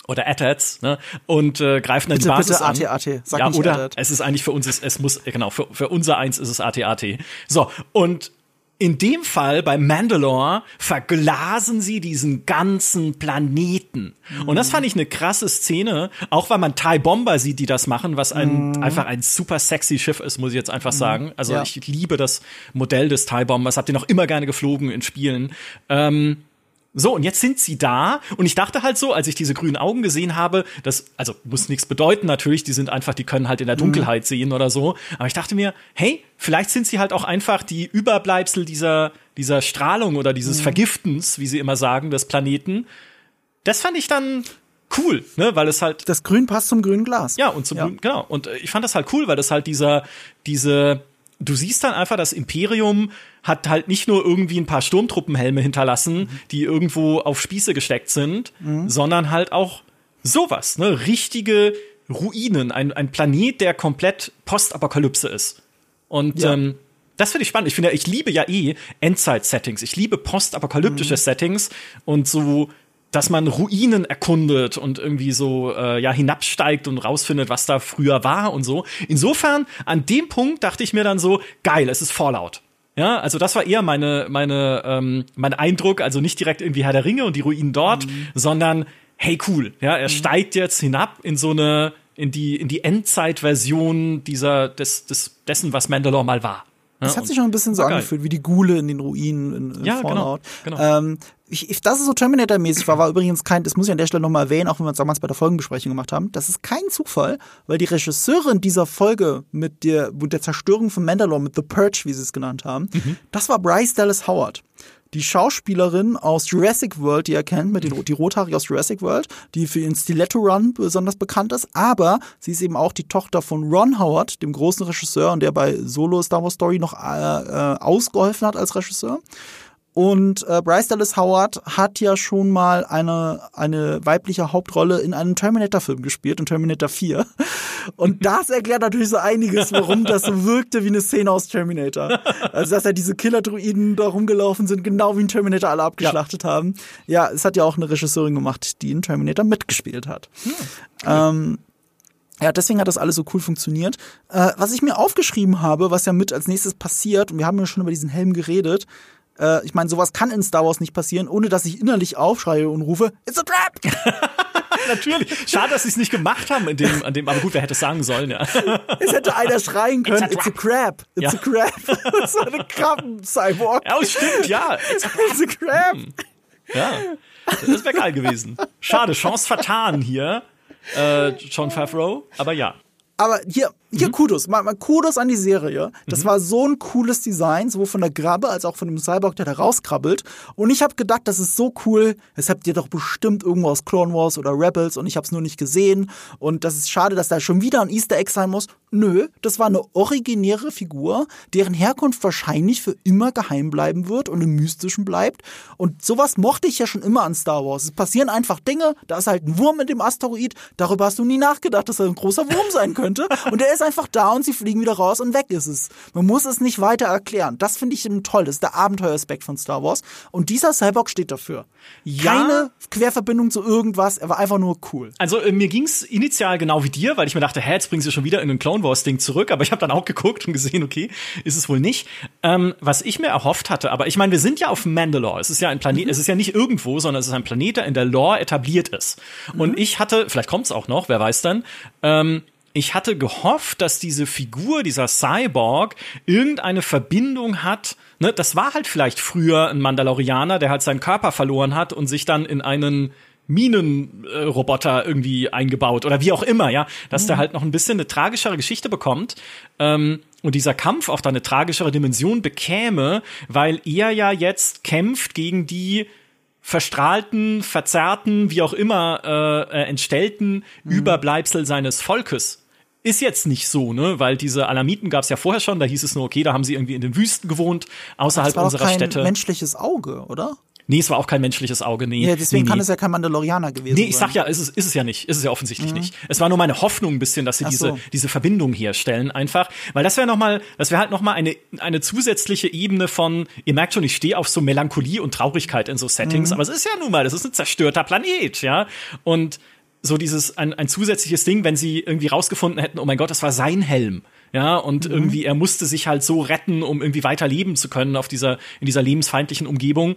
oder ATATs, ne? Und äh, greifen dann bitte, die Basis bitte an. AT-AT, sag ja, nicht oder AT. es ist eigentlich für uns, es, es muss, genau, für, für unser eins ist es AT-AT. So, und in dem Fall bei Mandalore verglasen sie diesen ganzen Planeten. Mhm. Und das fand ich eine krasse Szene, auch weil man Thai Bomber sieht, die das machen, was ein, mhm. einfach ein super sexy Schiff ist, muss ich jetzt einfach mhm. sagen. Also ja. ich liebe das Modell des Thai Bombers, habt ihr noch immer gerne geflogen in Spielen. Ähm, so, und jetzt sind sie da. Und ich dachte halt so, als ich diese grünen Augen gesehen habe, das, also muss nichts bedeuten natürlich, die sind einfach, die können halt in der mhm. Dunkelheit mhm. sehen oder so. Aber ich dachte mir, hey, vielleicht sind sie halt auch einfach die Überbleibsel dieser, dieser Strahlung oder dieses mhm. Vergiftens, wie sie immer sagen, des Planeten. Das fand ich dann cool, ne, weil es halt. Das Grün passt zum grünen Glas. Ja, und zum ja. Grün, genau. Und äh, ich fand das halt cool, weil das halt dieser, diese, du siehst dann einfach, das Imperium hat halt nicht nur irgendwie ein paar Sturmtruppenhelme hinterlassen, mhm. die irgendwo auf Spieße gesteckt sind, mhm. sondern halt auch sowas, ne? Richtige Ruinen, ein, ein Planet, der komplett Postapokalypse ist. Und ja. ähm, das finde ich spannend. Ich finde, ich liebe ja eh Endzeit-Settings. Ich liebe postapokalyptische mhm. Settings und so dass man Ruinen erkundet und irgendwie so äh, ja hinabsteigt und rausfindet, was da früher war und so. Insofern an dem Punkt dachte ich mir dann so geil, es ist Fallout. Ja, also das war eher meine, meine, ähm, mein Eindruck, also nicht direkt irgendwie Herr der Ringe und die Ruinen dort, mhm. sondern hey cool, ja, er mhm. steigt jetzt hinab in so eine, in die, in die Endzeitversion dieser, des, des, dessen, was Mandalore mal war. Das ja, hat sich schon ein bisschen so angefühlt, wie die Gule in den Ruinen in, in ja, Fallout. Genau, genau. Ähm, ich, ich, dass es so Terminator-mäßig war, war übrigens kein, das muss ich an der Stelle nochmal erwähnen, auch wenn wir es damals bei der Folgenbesprechung gemacht haben, das ist kein Zufall, weil die Regisseurin dieser Folge mit der, mit der Zerstörung von Mandalore, mit The Purge, wie sie es genannt haben, mhm. das war Bryce Dallas Howard die Schauspielerin aus Jurassic World, die ihr kennt, mit den, die Rothaarige aus Jurassic World, die für ihren Stiletto Run besonders bekannt ist, aber sie ist eben auch die Tochter von Ron Howard, dem großen Regisseur und der bei Solo Star Wars Story noch äh, äh ausgeholfen hat als Regisseur. Und äh, Bryce Dallas Howard hat ja schon mal eine, eine weibliche Hauptrolle in einem Terminator-Film gespielt, in Terminator 4. Und das erklärt natürlich so einiges, warum das so wirkte wie eine Szene aus Terminator. Also, dass ja diese Killer-Druiden da rumgelaufen sind, genau wie in Terminator alle abgeschlachtet ja. haben. Ja, es hat ja auch eine Regisseurin gemacht, die in Terminator mitgespielt hat. Hm, okay. ähm, ja, deswegen hat das alles so cool funktioniert. Äh, was ich mir aufgeschrieben habe, was ja mit als nächstes passiert, und wir haben ja schon über diesen Helm geredet, äh, ich meine, sowas kann in Star Wars nicht passieren, ohne dass ich innerlich aufschreie und rufe, It's a trap! Natürlich. Schade, dass sie es nicht gemacht haben in dem, an dem, aber gut, wer hätte es sagen sollen, ja. Es hätte einer schreien können, It's a, It's a crab. It's ja. a crab. Das war eine Krabben-Cyborg. Ja, stimmt, ja. It's a crab. It's a crab. Hm. Ja. Das wäre geil gewesen. Schade, Chance vertan hier. Äh, John Favreau, aber ja. Aber hier, hier mhm. Kudos, mal, mal Kudos an die Serie. Das mhm. war so ein cooles Design, sowohl von der Grabbe als auch von dem Cyborg, der da rauskrabbelt. Und ich habe gedacht, das ist so cool. Das habt ihr doch bestimmt irgendwo aus Clone Wars oder Rebels und ich habe es nur nicht gesehen. Und das ist schade, dass da schon wieder ein Easter Egg sein muss. Nö, das war eine originäre Figur, deren Herkunft wahrscheinlich für immer geheim bleiben wird und im Mystischen bleibt. Und sowas mochte ich ja schon immer an Star Wars. Es passieren einfach Dinge, da ist halt ein Wurm mit dem Asteroid. Darüber hast du nie nachgedacht, dass er ein großer Wurm sein könnte. Und er ist einfach da und sie fliegen wieder raus und weg ist es. Man muss es nicht weiter erklären. Das finde ich eben toll. Das ist der Abenteueraspekt von Star Wars. Und dieser Cyborg steht dafür. Ja. Keine Querverbindung zu irgendwas. Er war einfach nur cool. Also äh, mir ging's initial genau wie dir, weil ich mir dachte, hä, jetzt bringen sie schon wieder in ein Clone Wars Ding zurück. Aber ich habe dann auch geguckt und gesehen, okay, ist es wohl nicht. Ähm, was ich mir erhofft hatte, aber ich meine, wir sind ja auf Mandalore. Es ist ja ein Planet, mhm. es ist ja nicht irgendwo, sondern es ist ein Planet, der in der Lore etabliert ist. Mhm. Und ich hatte, vielleicht kommt's auch noch, wer weiß dann, ähm, ich hatte gehofft, dass diese Figur, dieser Cyborg, irgendeine Verbindung hat. Ne, das war halt vielleicht früher ein Mandalorianer, der halt seinen Körper verloren hat und sich dann in einen Minenroboter irgendwie eingebaut oder wie auch immer, ja, dass mhm. der halt noch ein bisschen eine tragischere Geschichte bekommt ähm, und dieser Kampf auch da eine tragischere Dimension bekäme, weil er ja jetzt kämpft gegen die verstrahlten, verzerrten, wie auch immer äh, äh entstellten mhm. Überbleibsel seines Volkes ist jetzt nicht so, ne? Weil diese Alamiten gab es ja vorher schon, da hieß es nur, okay, da haben sie irgendwie in den Wüsten gewohnt, außerhalb das war unserer kein Städte. menschliches Auge, oder? Nee, es war auch kein menschliches Auge, nee. Ja, deswegen nee, kann nee. es ja kein Mandalorianer gewesen sein. Nee, ich sag ja, ist es, ist es ja nicht. Ist es ja offensichtlich mhm. nicht. Es war nur meine Hoffnung ein bisschen, dass sie diese, so. diese Verbindung herstellen einfach. Weil das wäre noch mal, das wäre halt noch mal eine, eine zusätzliche Ebene von, ihr merkt schon, ich stehe auf so Melancholie und Traurigkeit in so Settings, mhm. aber es ist ja nun mal, das ist ein zerstörter Planet, ja. Und so dieses ein, ein zusätzliches Ding, wenn sie irgendwie rausgefunden hätten, oh mein Gott, das war sein Helm. Ja, und mhm. irgendwie, er musste sich halt so retten, um irgendwie weiter leben zu können auf dieser, in dieser lebensfeindlichen Umgebung.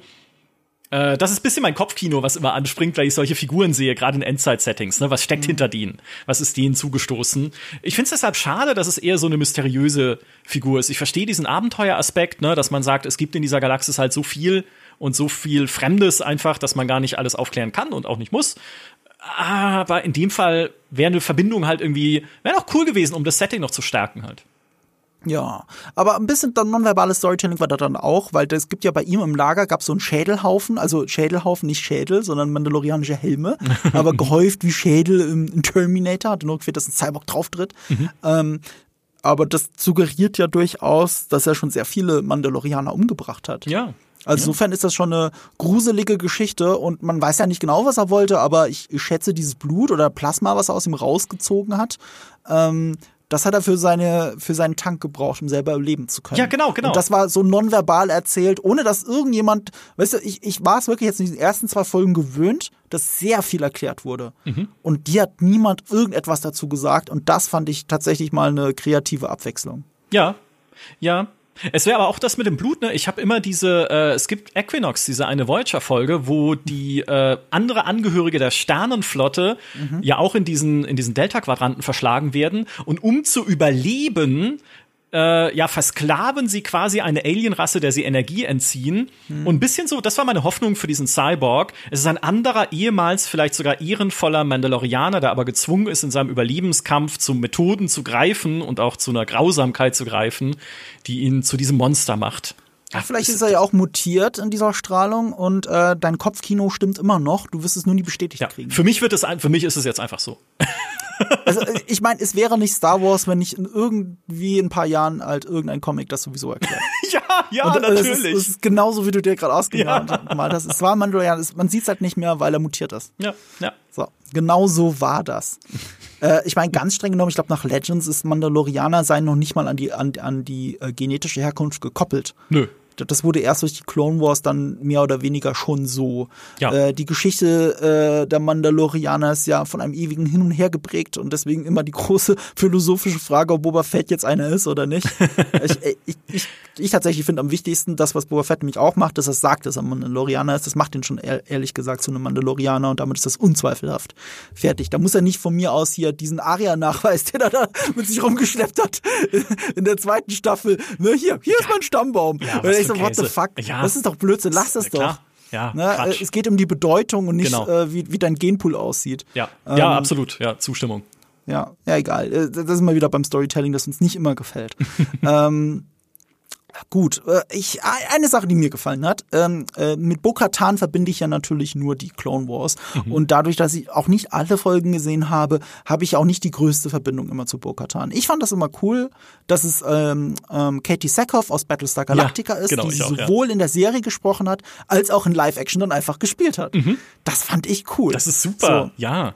Äh, das ist bisschen mein Kopfkino, was immer anspringt, weil ich solche Figuren sehe, gerade in Endzeit-Settings. Ne? Was steckt mhm. hinter denen? Was ist denen zugestoßen? Ich finde es deshalb schade, dass es eher so eine mysteriöse Figur ist. Ich verstehe diesen Abenteueraspekt, ne? dass man sagt, es gibt in dieser Galaxis halt so viel und so viel Fremdes einfach, dass man gar nicht alles aufklären kann und auch nicht muss. Aber in dem Fall wäre eine Verbindung halt irgendwie, wäre auch cool gewesen, um das Setting noch zu stärken halt. Ja, aber ein bisschen dann nonverbales Storytelling war da dann auch, weil es gibt ja bei ihm im Lager gab so einen Schädelhaufen, also Schädelhaufen, nicht Schädel, sondern mandalorianische Helme, aber gehäuft wie Schädel im, Terminator, hat nur gefehlt, dass ein Cyborg drauftritt. Mhm. Ähm, aber das suggeriert ja durchaus, dass er schon sehr viele Mandalorianer umgebracht hat. Ja, also insofern ist das schon eine gruselige Geschichte und man weiß ja nicht genau, was er wollte, aber ich, schätze dieses Blut oder Plasma, was er aus ihm rausgezogen hat, ähm, das hat er für seine für seinen Tank gebraucht, um selber leben zu können. Ja, genau, genau. Und das war so nonverbal erzählt, ohne dass irgendjemand, weißt du, ich, ich war es wirklich jetzt in den ersten zwei Folgen gewöhnt, dass sehr viel erklärt wurde. Mhm. Und dir hat niemand irgendetwas dazu gesagt und das fand ich tatsächlich mal eine kreative Abwechslung. Ja, ja, Es wäre aber auch das mit dem Blut, ne? Ich habe immer diese, äh, es gibt Equinox, diese eine Voyager-Folge, wo die äh, andere Angehörige der Sternenflotte mhm. ja auch in diesen, in diesen Delta-Quadranten verschlagen werden. Und um zu überleben, äh, ja, versklaven sie quasi eine Alienrasse, der sie Energie entziehen. Hm. Und ein bisschen so, das war meine Hoffnung für diesen Cyborg. Es ist ein anderer, ehemals vielleicht sogar ehrenvoller Mandalorianer, der aber gezwungen ist, in seinem Überlebenskampf zu Methoden zu greifen und auch zu einer Grausamkeit zu greifen, die ihn zu diesem Monster macht. Ach, vielleicht ist er ja auch mutiert in dieser Strahlung und äh, dein Kopfkino stimmt immer noch. Du wirst es nur nie bestätigt ja, kriegen. Für mich wird es, für mich ist es jetzt einfach so. Also ich meine, es wäre nicht Star Wars, wenn nicht in irgendwie in ein paar Jahren halt irgendein Comic das sowieso erklärt. ja, ja, und, natürlich. Das ist, das ist genauso, wie du dir gerade ausgemalt ja. hast. Es war Mandalorian, man sieht es halt nicht mehr, weil er mutiert ist. Ja, ja. So, genau so war das. äh, ich meine, ganz streng genommen, ich glaube, nach Legends ist Mandalorianer sein noch nicht mal an die, an, an die äh, genetische Herkunft gekoppelt. Nö das wurde erst durch die Clone Wars dann mehr oder weniger schon so. Ja. Äh, die Geschichte äh, der Mandalorianer ist ja von einem ewigen Hin und Her geprägt und deswegen immer die große philosophische Frage, ob Boba Fett jetzt einer ist oder nicht. ich, äh, ich, ich, ich, tatsächlich finde am wichtigsten, das, was Boba Fett nämlich auch macht, dass er sagt, dass er Mandalorianer ist. Das macht ihn schon ehrlich gesagt zu einem Mandalorianer und damit ist das unzweifelhaft fertig. Da muss er nicht von mir aus hier diesen Aria-Nachweis, den er da mit sich rumgeschleppt hat in der zweiten Staffel. Ne, hier, hier ja. ist mein Stammbaum. Ja, so, what the fuck? Ja. Das ist doch Blödsinn, lass das doch. Ja, ne? Es geht um die Bedeutung und nicht, genau. äh, wie, wie dein Genpool aussieht. Ja, ähm, ja absolut. Ja, Zustimmung. Ja, ja, egal. Äh, das ist immer wieder beim Storytelling, das uns nicht immer gefällt. ähm, Gut, äh, ich, eine Sache, die mir gefallen hat, ähm, äh, mit Bo-Katan verbinde ich ja natürlich nur die Clone Wars. Mhm. Und dadurch, dass ich auch nicht alle Folgen gesehen habe, habe ich auch nicht die größte Verbindung immer zu Bo-Katan. Ich fand das immer cool, dass es ähm, ähm, Katie Sackhoff aus Battlestar Galactica ja, ist, genau, die auch, sowohl ja. in der Serie gesprochen hat, als auch in Live-Action dann einfach gespielt hat. Mhm. Das fand ich cool. Das ist super, so, ja.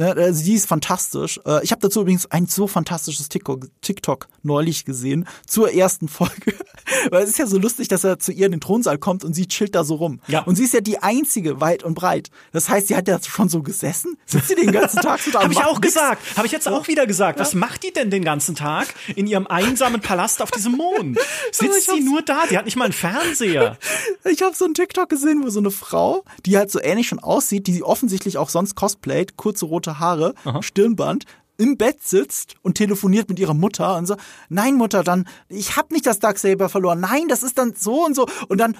Ne, also die ist fantastisch. Äh, ich habe dazu übrigens ein so fantastisches TikTok, TikTok neulich gesehen zur ersten Folge. Weil es ist ja so lustig, dass er zu ihr in den Thronsaal kommt und sie chillt da so rum. Ja. Und sie ist ja die einzige weit und breit. Das heißt, sie hat ja schon so gesessen, sitzt sie den ganzen Tag so da. Habe ich auch nix. gesagt. Habe ich jetzt auch wieder gesagt. Ja. Was macht die denn den ganzen Tag in ihrem einsamen Palast auf diesem Mond? Sitzt sie nur da? Die hat nicht mal einen Fernseher. Ich habe so einen TikTok gesehen, wo so eine Frau, die halt so ähnlich schon aussieht, die offensichtlich auch sonst cosplayt, kurze rote Haare, Aha. Stirnband, im Bett sitzt und telefoniert mit ihrer Mutter und so, nein Mutter, dann, ich hab nicht das Darksaber verloren, nein, das ist dann so und so und dann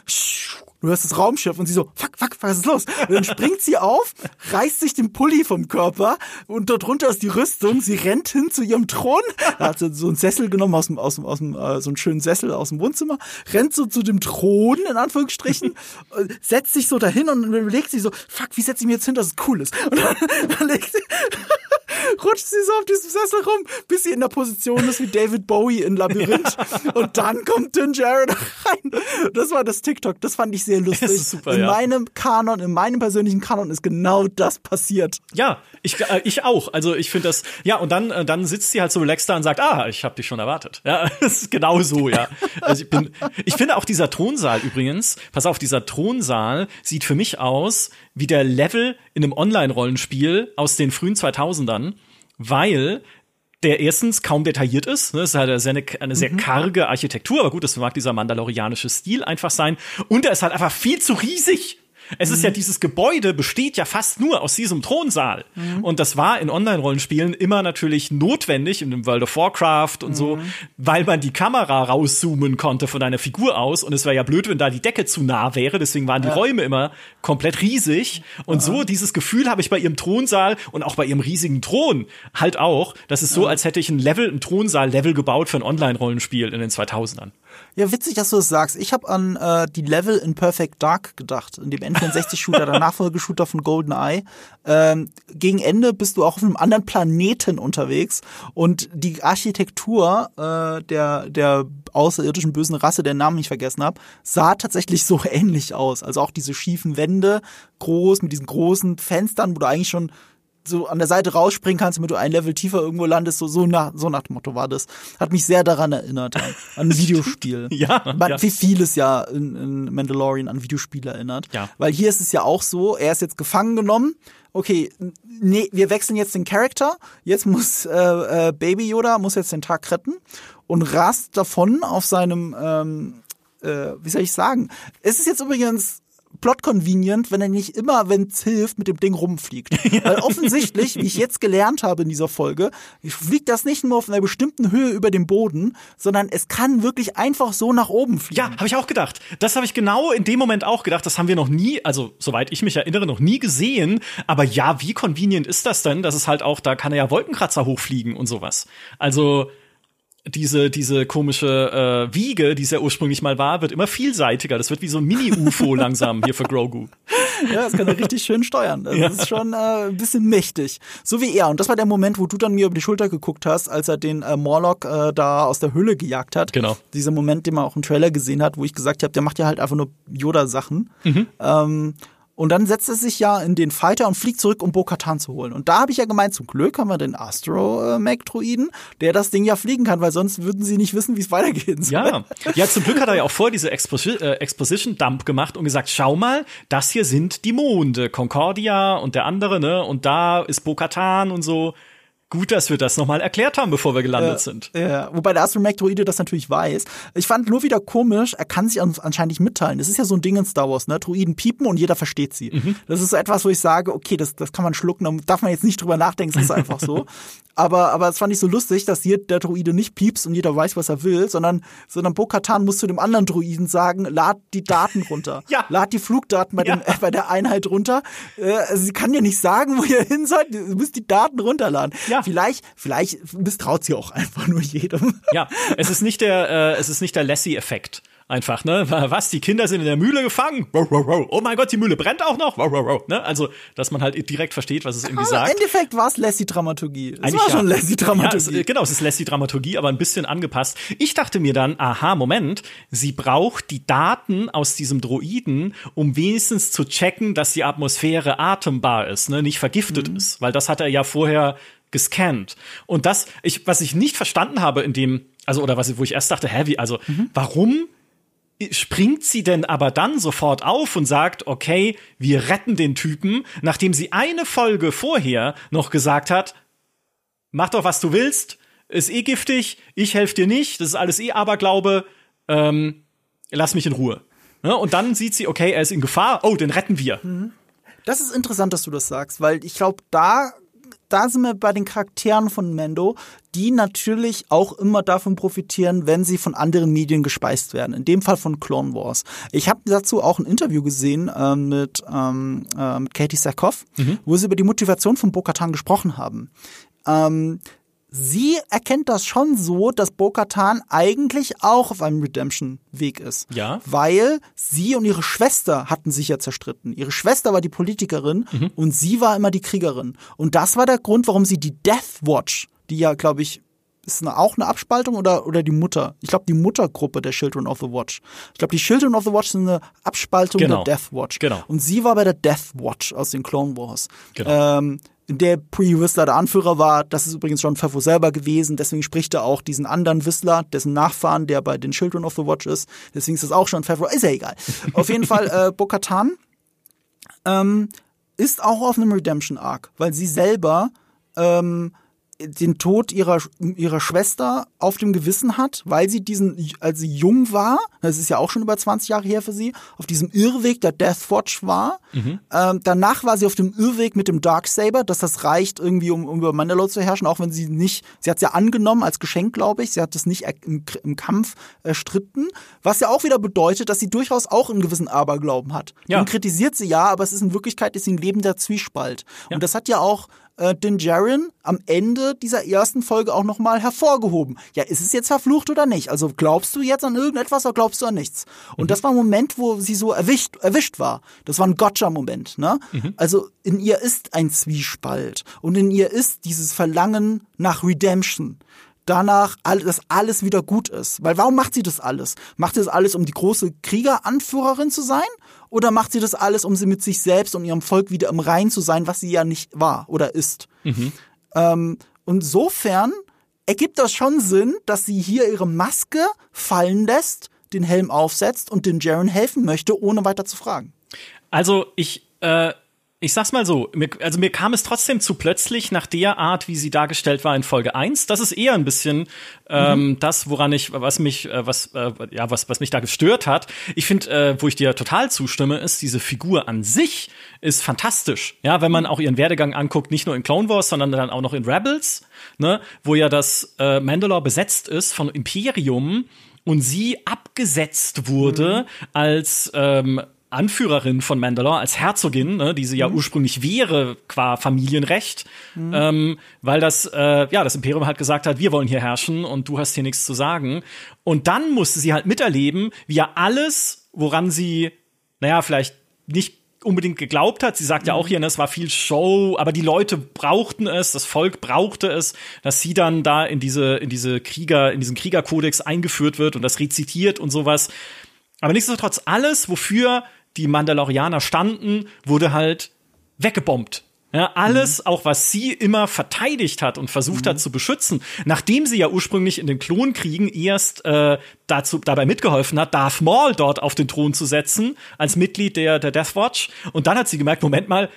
du hörst das Raumschiff und sie so, fuck, fuck, was ist los? Und dann springt sie auf, reißt sich den Pulli vom Körper und dort drunter ist die Rüstung, sie rennt hin zu ihrem Thron, da hat sie so einen Sessel genommen aus dem, aus dem, aus dem, äh, so einen schönen Sessel aus dem Wohnzimmer, rennt so zu dem Thron, in Anführungsstrichen, setzt sich so dahin und überlegt sich so, fuck, wie setze ich mir jetzt hin, dass es cool ist? Und dann, dann legt sie, rutscht sie so auf diesem Sessel rum, bis sie in der Position ist wie David Bowie in Labyrinth. Ja. Und dann kommt Din Jared rein. Das war das TikTok. Das fand ich sehr lustig. Super, in ja. meinem Kanon, in meinem persönlichen Kanon ist genau das passiert. Ja, ich, äh, ich auch. Also ich finde das, ja, und dann, äh, dann sitzt sie halt so relaxed da und sagt, ah, ich habe dich schon erwartet. Ja, das ist genau so, ja. Also ich, bin, ich finde auch dieser Thronsaal übrigens, pass auf, dieser Thronsaal sieht für mich aus wie der Level in einem Online-Rollenspiel aus den frühen 2000ern, weil der erstens kaum detailliert ist. Ne? Es ist halt eine, eine sehr mhm. karge Architektur, aber gut, das mag dieser mandalorianische Stil einfach sein. Und er ist halt einfach viel zu riesig. Es ist ja mhm. dieses Gebäude besteht ja fast nur aus diesem Thronsaal. Mhm. Und das war in Online-Rollenspielen immer natürlich notwendig in dem World of Warcraft und mhm. so, weil man die Kamera rauszoomen konnte von deiner Figur aus. Und es wäre ja blöd, wenn da die Decke zu nah wäre. Deswegen waren die ja. Räume immer komplett riesig. Und so dieses Gefühl habe ich bei ihrem Thronsaal und auch bei ihrem riesigen Thron halt auch. Das ist so, als hätte ich ein Level, ein Thronsaal-Level gebaut für ein Online-Rollenspiel in den 2000ern. Ja, witzig, dass du das sagst. Ich habe an äh, die Level in Perfect Dark gedacht, in dem N64-Shooter, der Nachfolgeshooter von GoldenEye. Ähm, gegen Ende bist du auch auf einem anderen Planeten unterwegs und die Architektur äh, der, der außerirdischen bösen Rasse, der Namen ich vergessen habe, sah tatsächlich so ähnlich aus. Also auch diese schiefen Wände, groß, mit diesen großen Fenstern, wo du eigentlich schon so an der Seite rausspringen kannst, damit du ein Level tiefer irgendwo landest. So, so, nach, so nach dem Motto war das. Hat mich sehr daran erinnert, an, an ein Videospiel. ja, Man, ja. Wie vieles ja in, in Mandalorian an Videospiele erinnert. Ja. Weil hier ist es ja auch so, er ist jetzt gefangen genommen, okay, nee, wir wechseln jetzt den Charakter. Jetzt muss äh, äh, Baby Yoda muss jetzt den Tag retten und rast davon auf seinem, ähm, äh, wie soll ich sagen? Es ist jetzt übrigens plot convenient, wenn er nicht immer, wenn es hilft, mit dem Ding rumfliegt. Weil offensichtlich, wie ich jetzt gelernt habe in dieser Folge, fliegt das nicht nur auf einer bestimmten Höhe über dem Boden, sondern es kann wirklich einfach so nach oben fliegen. Ja, habe ich auch gedacht. Das habe ich genau in dem Moment auch gedacht. Das haben wir noch nie, also soweit ich mich erinnere, noch nie gesehen. Aber ja, wie convenient ist das denn? dass es halt auch, da kann er ja Wolkenkratzer hochfliegen und sowas. Also diese, diese komische äh, Wiege, die es ja ursprünglich mal war, wird immer vielseitiger. Das wird wie so ein Mini-UFO langsam hier für Grogu. Ja, das kann er richtig schön steuern. Das ja. ist schon äh, ein bisschen mächtig. So wie er. Und das war der Moment, wo du dann mir über die Schulter geguckt hast, als er den äh, Morlock äh, da aus der Hülle gejagt hat. Genau. Dieser Moment, den man auch im Trailer gesehen hat, wo ich gesagt habe, der macht ja halt einfach nur Yoda-Sachen. Mhm. Ähm, und dann setzt er sich ja in den Fighter und fliegt zurück, um Bo-Katan zu holen. Und da habe ich ja gemeint, zum Glück haben wir den Astro-Mac-Droiden, der das Ding ja fliegen kann, weil sonst würden sie nicht wissen, wie es weitergehen soll. Ja. ja, zum Glück hat er ja auch vor diese Exposi äh, Exposition-Dump gemacht und gesagt, schau mal, das hier sind die Monde, Concordia und der andere, ne? Und da ist Bo-Katan und so. Gut, dass wir das nochmal erklärt haben, bevor wir gelandet ja, sind. Ja, wobei der Astromech-Droide das natürlich weiß. Ich fand nur wieder komisch, er kann sich anscheinend nicht mitteilen. Das ist ja so ein Ding in Star Wars, ne? Droiden piepen und jeder versteht sie. Mhm. Das ist so etwas, wo ich sage, okay, das, das kann man schlucken, da darf man jetzt nicht drüber nachdenken, das ist einfach so. aber, aber es fand ich so lustig, dass hier der Droide nicht piepst und jeder weiß, was er will, sondern, sondern Bo-Katan muss zu dem anderen Droiden sagen, lad die Daten runter. ja. Lad die Flugdaten bei, ja. dem, äh, bei der Einheit runter. Äh, sie kann ja nicht sagen, wo ihr hin seid, ihr müsst die Daten runterladen. Ja. Vielleicht, vielleicht misstraut sie auch einfach nur jedem. Ja, es ist nicht der, äh, es ist nicht der Lassie-Effekt. Einfach, ne? Was, die Kinder sind in der Mühle gefangen? Oh mein Gott, die Mühle brennt auch noch? Ne? Also, dass man halt direkt versteht, was es irgendwie sagt. Im Endeffekt war es Lassie-Dramaturgie. Es war schon Lassie-Dramaturgie. Ja, genau, es ist Lassie-Dramaturgie, aber ein bisschen angepasst. Ich dachte mir dann, aha, Moment, sie braucht die Daten aus diesem Droiden, um wenigstens zu checken, dass die Atmosphäre atembar ist, ne? nicht vergiftet mhm. ist. Weil das hat er ja vorher gescannt. Und das, ich, was ich nicht verstanden habe in dem, also, oder was, wo ich erst dachte, hä, wie, also, mhm. warum springt sie denn aber dann sofort auf und sagt, okay, wir retten den Typen, nachdem sie eine Folge vorher noch gesagt hat, mach doch, was du willst, ist eh giftig, ich helfe dir nicht, das ist alles eh Aberglaube, ähm, lass mich in Ruhe. Ja, und dann sieht sie, okay, er ist in Gefahr, oh, den retten wir. Mhm. Das ist interessant, dass du das sagst, weil ich glaube, da da sind wir bei den Charakteren von Mando, die natürlich auch immer davon profitieren, wenn sie von anderen Medien gespeist werden. In dem Fall von Clone Wars. Ich habe dazu auch ein Interview gesehen äh, mit, ähm, äh, mit Katie Sackhoff, mhm. wo sie über die Motivation von Bo-Katan gesprochen haben. Ähm, sie erkennt das schon so, dass Bo-Katan eigentlich auch auf einem Redemption-Weg ist. Ja. Weil sie und ihre Schwester hatten sich ja zerstritten. Ihre Schwester war die Politikerin mhm. und sie war immer die Kriegerin. Und das war der Grund, warum sie die Death Watch, die ja, glaube ich, ist eine, auch eine Abspaltung oder, oder die Mutter? Ich glaube, die Muttergruppe der Children of the Watch. Ich glaube, die Children of the Watch sind eine Abspaltung genau. der Death Watch. Genau. Und sie war bei der Death Watch aus den Clone Wars. Genau. Ähm, der Pre-Whistler der Anführer war. Das ist übrigens John Favreau selber gewesen. Deswegen spricht er auch diesen anderen Whistler, dessen Nachfahren, der bei den Children of the Watch ist. Deswegen ist das auch John Favreau. Ist ja egal. Auf jeden Fall, äh, Bo-Katan ähm, ist auch auf einem Redemption-Arc, weil sie selber ähm, den Tod ihrer, ihrer Schwester auf dem Gewissen hat, weil sie diesen, als sie jung war, das ist ja auch schon über 20 Jahre her für sie, auf diesem Irrweg der Death Watch war. Mhm. Ähm, danach war sie auf dem Irrweg mit dem Darksaber, dass das reicht irgendwie, um, um über Mandalore zu herrschen, auch wenn sie nicht, sie hat es ja angenommen als Geschenk, glaube ich, sie hat es nicht im, im, Kampf erstritten, was ja auch wieder bedeutet, dass sie durchaus auch einen gewissen Aberglauben hat. Ja. Den kritisiert sie ja, aber es ist in Wirklichkeit ist sie ein lebender Zwiespalt. Ja. Und das hat ja auch äh, den Jaren am Ende dieser ersten Folge auch nochmal hervorgehoben. Ja, ist es jetzt verflucht oder nicht? Also glaubst du jetzt an irgendetwas oder glaubst du an nichts? Und mhm. das war ein Moment, wo sie so erwischt, erwischt war. Das war ein Gotcha-Moment, ne? Mhm. Also in ihr ist ein Zwiespalt und in ihr ist dieses Verlangen nach Redemption danach, dass alles wieder gut ist. Weil warum macht sie das alles? Macht sie das alles, um die große Kriegeranführerin zu sein? Oder macht sie das alles, um sie mit sich selbst und ihrem Volk wieder im Rein zu sein, was sie ja nicht war oder ist? Mhm. Ähm, insofern ergibt das schon Sinn, dass sie hier ihre Maske fallen lässt, den Helm aufsetzt und den Jaren helfen möchte, ohne weiter zu fragen. Also ich, äh, ich sag's mal so, mir, also mir kam es trotzdem zu plötzlich nach der Art, wie sie dargestellt war in Folge 1. Das ist eher ein bisschen ähm, mhm. das, woran ich, was mich, äh, was, äh, ja, was, was mich da gestört hat. Ich finde, äh, wo ich dir total zustimme, ist, diese Figur an sich ist fantastisch. Ja, wenn man auch ihren Werdegang anguckt, nicht nur in Clone Wars, sondern dann auch noch in Rebels, ne, wo ja das äh, Mandalore besetzt ist von Imperium und sie abgesetzt wurde mhm. als ähm, Anführerin von Mandalore als Herzogin, ne, die sie ja mhm. ursprünglich wäre qua Familienrecht, mhm. ähm, weil das äh, ja das Imperium halt gesagt hat, wir wollen hier herrschen und du hast hier nichts zu sagen. Und dann musste sie halt miterleben, wie ja alles, woran sie, naja, vielleicht nicht unbedingt geglaubt hat. Sie sagt ja auch mhm. hier, ne, es war viel Show, aber die Leute brauchten es, das Volk brauchte es, dass sie dann da in diese in diese Krieger in diesen Kriegerkodex eingeführt wird und das rezitiert und sowas. Aber nichtsdestotrotz alles, wofür die Mandalorianer standen, wurde halt weggebombt. Ja, alles, mhm. auch was sie immer verteidigt hat und versucht mhm. hat zu beschützen, nachdem sie ja ursprünglich in den Klonkriegen erst äh, dazu dabei mitgeholfen hat, Darth Maul dort auf den Thron zu setzen als Mitglied der der Death Watch. Und dann hat sie gemerkt, Moment mal,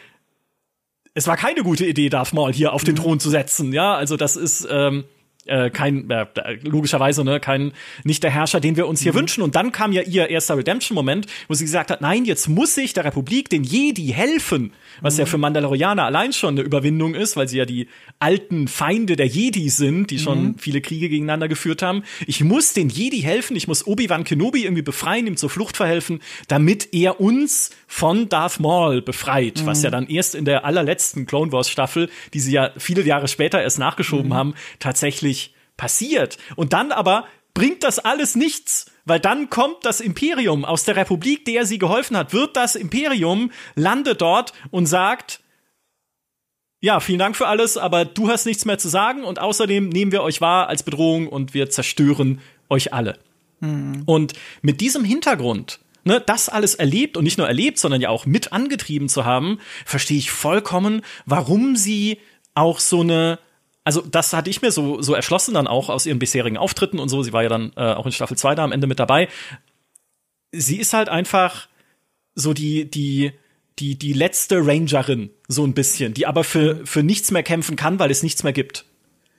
es war keine gute Idee, Darth Maul hier auf den mhm. Thron zu setzen. Ja, also das ist ähm, äh, kein äh, logischerweise ne kein nicht der Herrscher, den wir uns hier mhm. wünschen. Und dann kam ja ihr erster Redemption-Moment, wo sie gesagt hat, nein, jetzt muss ich der Republik, den Jedi helfen, was mhm. ja für Mandalorianer allein schon eine Überwindung ist, weil sie ja die alten Feinde der Jedi sind, die schon mhm. viele Kriege gegeneinander geführt haben. Ich muss den Jedi helfen, ich muss Obi-Wan Kenobi irgendwie befreien, ihm zur Flucht verhelfen, damit er uns von Darth Maul befreit, was mhm. ja dann erst in der allerletzten Clone Wars Staffel, die sie ja viele Jahre später erst nachgeschoben mhm. haben, tatsächlich passiert. Und dann aber bringt das alles nichts, weil dann kommt das Imperium aus der Republik, der sie geholfen hat, wird das Imperium, landet dort und sagt, ja, vielen Dank für alles, aber du hast nichts mehr zu sagen und außerdem nehmen wir euch wahr als Bedrohung und wir zerstören euch alle. Mhm. Und mit diesem Hintergrund, ne, das alles erlebt und nicht nur erlebt, sondern ja auch mit angetrieben zu haben, verstehe ich vollkommen, warum sie auch so eine also das hatte ich mir so, so erschlossen dann auch aus ihren bisherigen Auftritten und so. Sie war ja dann äh, auch in Staffel 2 da am Ende mit dabei. Sie ist halt einfach so die, die, die, die letzte Rangerin, so ein bisschen, die aber für, für nichts mehr kämpfen kann, weil es nichts mehr gibt.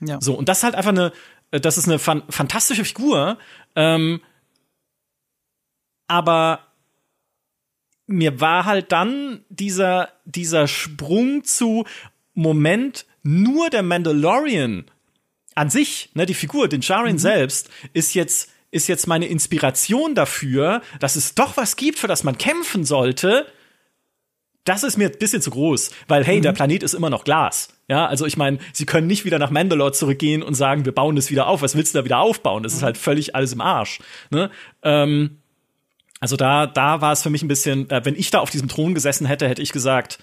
Ja. So, und das ist halt einfach eine, das ist eine fan fantastische Figur. Ähm, aber mir war halt dann dieser, dieser Sprung zu Moment, nur der Mandalorian an sich, ne, die Figur, den Jarin mhm. selbst, ist jetzt ist jetzt meine Inspiration dafür, dass es doch was gibt, für das man kämpfen sollte. Das ist mir ein bisschen zu groß, weil hey, mhm. der Planet ist immer noch Glas. Ja, also ich meine, sie können nicht wieder nach Mandalore zurückgehen und sagen, wir bauen es wieder auf. Was willst du da wieder aufbauen? Das mhm. ist halt völlig alles im Arsch. Ne? Ähm, also da, da war es für mich ein bisschen, äh, wenn ich da auf diesem Thron gesessen hätte, hätte ich gesagt,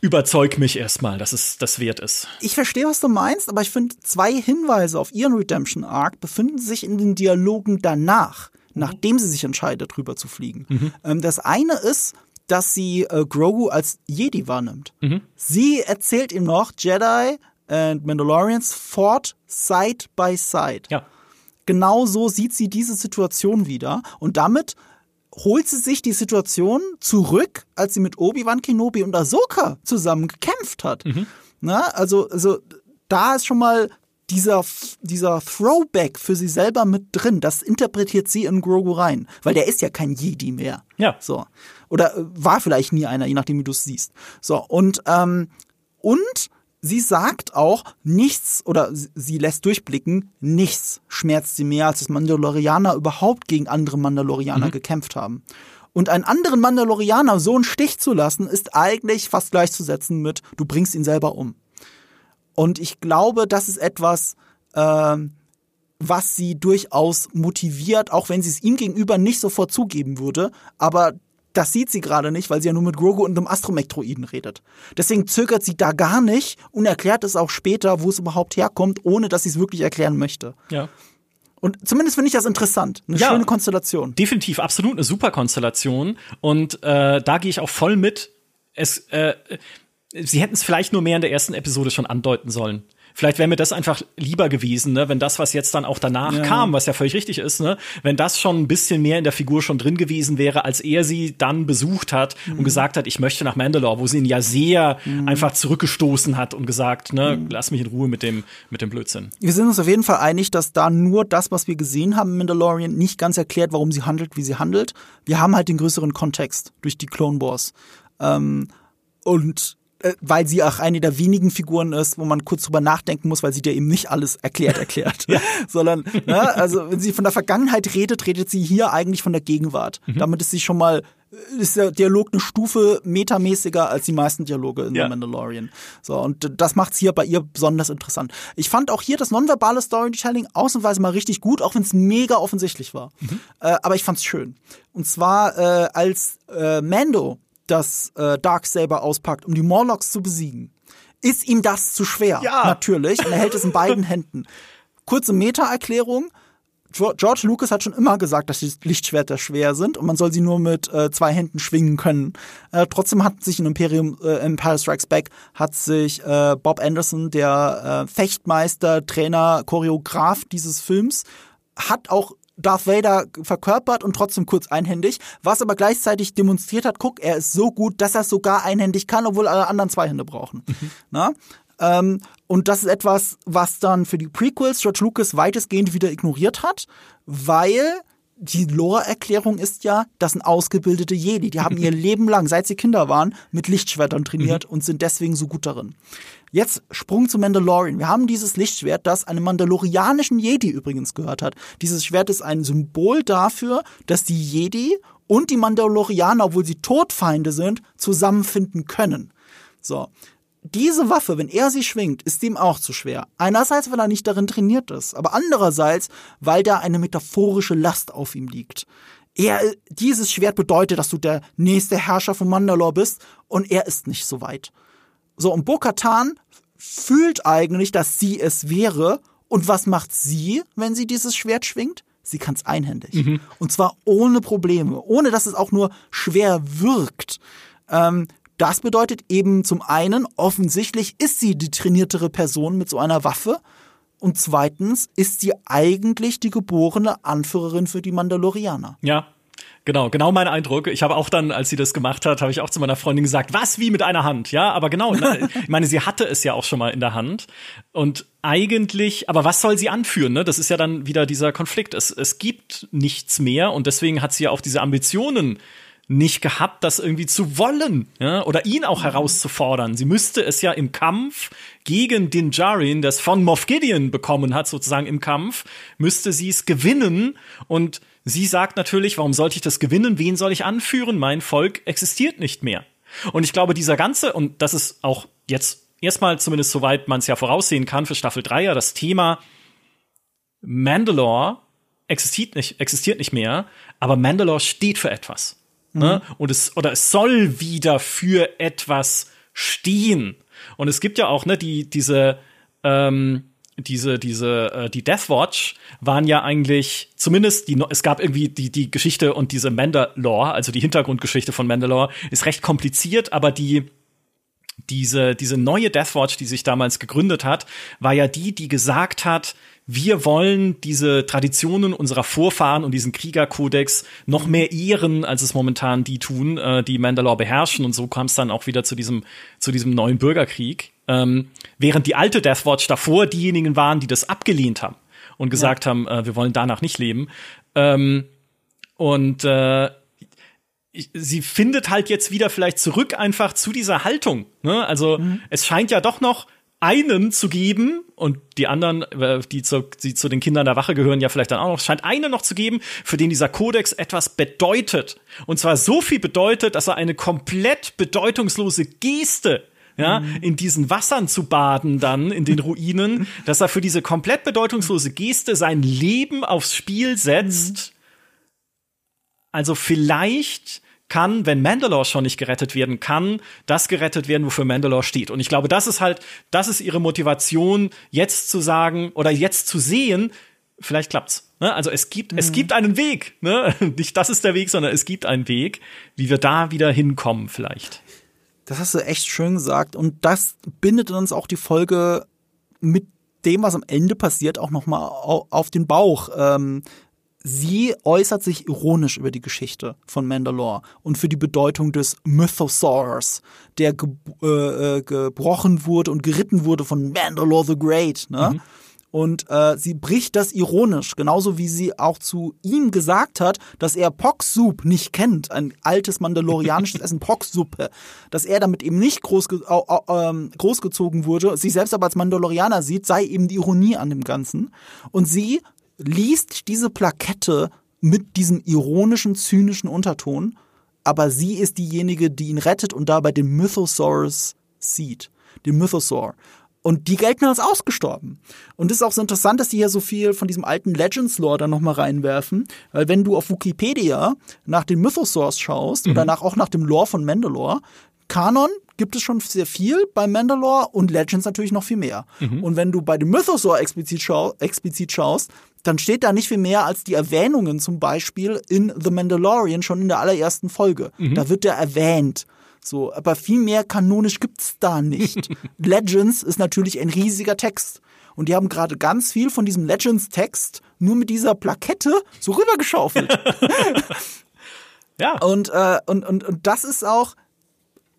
überzeug mich erstmal, dass es das wert ist. Ich verstehe, was du meinst, aber ich finde, zwei Hinweise auf ihren Redemption Arc befinden sich in den Dialogen danach, nachdem sie sich entscheidet, drüber zu fliegen. Mhm. Ähm, das eine ist, dass sie äh, Grogu als Jedi wahrnimmt. Mhm. Sie erzählt ihm noch, Jedi and Mandalorians fought side by side. Ja. Genau so sieht sie diese Situation wieder und damit holt sie sich die Situation zurück, als sie mit Obi-Wan Kenobi und Ahsoka zusammen gekämpft hat. Mhm. Na, also, also da ist schon mal dieser, dieser Throwback für sie selber mit drin. Das interpretiert sie in Grogu rein, weil der ist ja kein Jedi mehr. Ja. So. Oder äh, war vielleicht nie einer, je nachdem, wie du es siehst. So, und, ähm, und sie sagt auch, nichts, oder sie lässt durchblicken, nichts schmerzt sie mehr, als dass Mandalorianer überhaupt gegen andere Mandalorianer mhm. gekämpft haben. Und einen anderen Mandalorianer so einen Stich zu lassen, ist eigentlich fast gleichzusetzen mit, du bringst ihn selber um. Und ich glaube, das ist etwas, äh, was sie durchaus motiviert, auch wenn sie es ihm gegenüber nicht sofort zugeben würde. Aber das sieht sie gerade nicht, weil sie ja nur mit Grogu und einem Astromektroiden redet. Deswegen zögert sie da gar nicht und erklärt es auch später, wo es überhaupt herkommt, ohne dass sie es wirklich erklären möchte. Ja. Und zumindest finde ich das interessant. Eine ja, schöne Konstellation. Definitiv, absolut eine super Konstellation. Und äh, da gehe ich auch voll mit. Es, äh, sie hätten es vielleicht nur mehr in der ersten Episode schon andeuten sollen. Vielleicht wäre mir das einfach lieber gewesen, ne, wenn das, was jetzt dann auch danach ja. kam, was ja völlig richtig ist, ne, wenn das schon ein bisschen mehr in der Figur schon drin gewesen wäre, als er sie dann besucht hat mhm. und gesagt hat, ich möchte nach Mandalore, wo sie ihn ja sehr mhm. einfach zurückgestoßen hat und gesagt, ne, mhm. lass mich in Ruhe mit dem, mit dem Blödsinn. Wir sind uns auf jeden Fall einig, dass da nur das, was wir gesehen haben, Mandalorian, nicht ganz erklärt, warum sie handelt, wie sie handelt. Wir haben halt den größeren Kontext durch die Clone Wars. Ähm, und weil sie auch eine der wenigen Figuren ist, wo man kurz drüber nachdenken muss, weil sie dir eben nicht alles erklärt erklärt, ja. sondern ne, also wenn sie von der Vergangenheit redet, redet sie hier eigentlich von der Gegenwart. Mhm. Damit ist sie schon mal ist der Dialog eine Stufe metamäßiger als die meisten Dialoge in ja. The Mandalorian. So, und das macht's hier bei ihr besonders interessant. Ich fand auch hier das nonverbale Storytelling ausnahmsweise mal richtig gut, auch wenn es mega offensichtlich war. Mhm. Äh, aber ich fand's schön. Und zwar, äh, als äh, Mando das äh, Darksaber auspackt, um die Morlocks zu besiegen, ist ihm das zu schwer. Ja. Natürlich. Und er hält es in beiden Händen. Kurze Meta-Erklärung. George Lucas hat schon immer gesagt, dass die Lichtschwerter schwer sind und man soll sie nur mit äh, zwei Händen schwingen können. Äh, trotzdem hat sich in Imperium, äh, Empire Strikes Back, hat sich äh, Bob Anderson, der äh, Fechtmeister, Trainer, Choreograf dieses Films, hat auch Darth Vader verkörpert und trotzdem kurz einhändig, was aber gleichzeitig demonstriert hat, guck, er ist so gut, dass er es sogar einhändig kann, obwohl alle anderen zwei Hände brauchen. Mhm. Na? Ähm, und das ist etwas, was dann für die Prequels George Lucas weitestgehend wieder ignoriert hat, weil die Lore-Erklärung ist ja, das sind ausgebildete Jedi. Die haben ihr Leben lang, seit sie Kinder waren, mit Lichtschwertern trainiert mhm. und sind deswegen so gut darin. Jetzt Sprung zu Mandalorian. Wir haben dieses Lichtschwert, das einem mandalorianischen Jedi übrigens gehört hat. Dieses Schwert ist ein Symbol dafür, dass die Jedi und die Mandalorianer, obwohl sie Todfeinde sind, zusammenfinden können. So. Diese Waffe, wenn er sie schwingt, ist ihm auch zu schwer. Einerseits, weil er nicht darin trainiert ist, aber andererseits, weil da eine metaphorische Last auf ihm liegt. Er, dieses Schwert bedeutet, dass du der nächste Herrscher von Mandalore bist und er ist nicht so weit. So, und Bo-Katan fühlt eigentlich, dass sie es wäre. Und was macht sie, wenn sie dieses Schwert schwingt? Sie kann es einhändig. Mhm. Und zwar ohne Probleme, ohne dass es auch nur schwer wirkt. Ähm, das bedeutet eben zum einen, offensichtlich ist sie die trainiertere Person mit so einer Waffe. Und zweitens ist sie eigentlich die geborene Anführerin für die Mandalorianer. Ja, Genau, genau mein Eindruck. Ich habe auch dann, als sie das gemacht hat, habe ich auch zu meiner Freundin gesagt, was wie mit einer Hand, ja, aber genau, ich meine, sie hatte es ja auch schon mal in der Hand und eigentlich, aber was soll sie anführen, ne? Das ist ja dann wieder dieser Konflikt. Es, es gibt nichts mehr und deswegen hat sie ja auch diese Ambitionen nicht gehabt, das irgendwie zu wollen, ja, oder ihn auch herauszufordern. Sie müsste es ja im Kampf gegen den Jarin, das von Moff Gideon bekommen hat, sozusagen im Kampf, müsste sie es gewinnen und Sie sagt natürlich, warum sollte ich das gewinnen? Wen soll ich anführen? Mein Volk existiert nicht mehr. Und ich glaube, dieser ganze, und das ist auch jetzt erstmal zumindest soweit man es ja voraussehen kann für Staffel 3 ja das Thema Mandalore existiert nicht, existiert nicht mehr, aber Mandalore steht für etwas. Ne? Mhm. Und es, oder es soll wieder für etwas stehen. Und es gibt ja auch, ne, die, diese, ähm, diese, diese, äh, die Death Watch waren ja eigentlich, zumindest die, es gab irgendwie die, die Geschichte und diese Mandalore, also die Hintergrundgeschichte von Mandalore, ist recht kompliziert, aber die, diese, diese neue Death Watch, die sich damals gegründet hat, war ja die, die gesagt hat, wir wollen diese Traditionen unserer Vorfahren und diesen Kriegerkodex noch mehr ehren, als es momentan die tun, äh, die Mandalore beherrschen. Und so kam es dann auch wieder zu diesem, zu diesem neuen Bürgerkrieg. Ähm, während die alte Death Watch davor diejenigen waren, die das abgelehnt haben und gesagt ja. haben, äh, wir wollen danach nicht leben. Ähm, und äh, sie findet halt jetzt wieder vielleicht zurück einfach zu dieser Haltung. Ne? Also mhm. es scheint ja doch noch einen zu geben und die anderen, äh, die zu, die zu den Kindern der Wache gehören, ja vielleicht dann auch noch, scheint einen noch zu geben, für den dieser Kodex etwas bedeutet. Und zwar so viel bedeutet, dass er eine komplett bedeutungslose Geste ja, mhm. in diesen Wassern zu baden dann in den Ruinen, dass er für diese komplett bedeutungslose Geste sein Leben aufs Spiel setzt. Also vielleicht kann, wenn Mandalore schon nicht gerettet werden kann, das gerettet werden, wofür Mandalore steht. Und ich glaube, das ist halt, das ist ihre Motivation, jetzt zu sagen oder jetzt zu sehen, vielleicht klappt's. Ne? Also es gibt, mhm. es gibt einen Weg. Ne? Nicht das ist der Weg, sondern es gibt einen Weg, wie wir da wieder hinkommen, vielleicht Das hast du echt schön gesagt. Und das bindet uns auch die Folge mit dem, was am Ende passiert, auch nochmal auf den Bauch. Ähm, sie äußert sich ironisch über die Geschichte von Mandalore und für die Bedeutung des Mythosaurs, der ge äh, äh, gebrochen wurde und geritten wurde von Mandalore the Great. Ne? Mhm. Und äh, sie bricht das ironisch, genauso wie sie auch zu ihm gesagt hat, dass er Poxsoup nicht kennt, ein altes mandalorianisches Essen, Poxsuppe, dass er damit eben nicht großge äh, großgezogen wurde, sich selbst aber als Mandalorianer sieht, sei eben die Ironie an dem Ganzen. Und sie liest diese Plakette mit diesem ironischen, zynischen Unterton, aber sie ist diejenige, die ihn rettet und dabei den Mythosaurus sieht. Den Mythosaur. Und die gelten als ausgestorben. Und es ist auch so interessant, dass die hier so viel von diesem alten Legends-Lore da nochmal reinwerfen. Weil wenn du auf Wikipedia nach den Mythosaurs schaust mhm. oder nach, auch nach dem Lore von Mandalore, Kanon gibt es schon sehr viel bei Mandalore und Legends natürlich noch viel mehr. Mhm. Und wenn du bei dem Mythosaur explizit, schau explizit schaust, dann steht da nicht viel mehr als die Erwähnungen zum Beispiel in The Mandalorian schon in der allerersten Folge. Mhm. Da wird der erwähnt. So, aber viel mehr kanonisch gibt's da nicht. Legends ist natürlich ein riesiger Text. Und die haben gerade ganz viel von diesem Legends-Text nur mit dieser Plakette so rübergeschaufelt. ja. Und, äh, und, und, und das ist auch,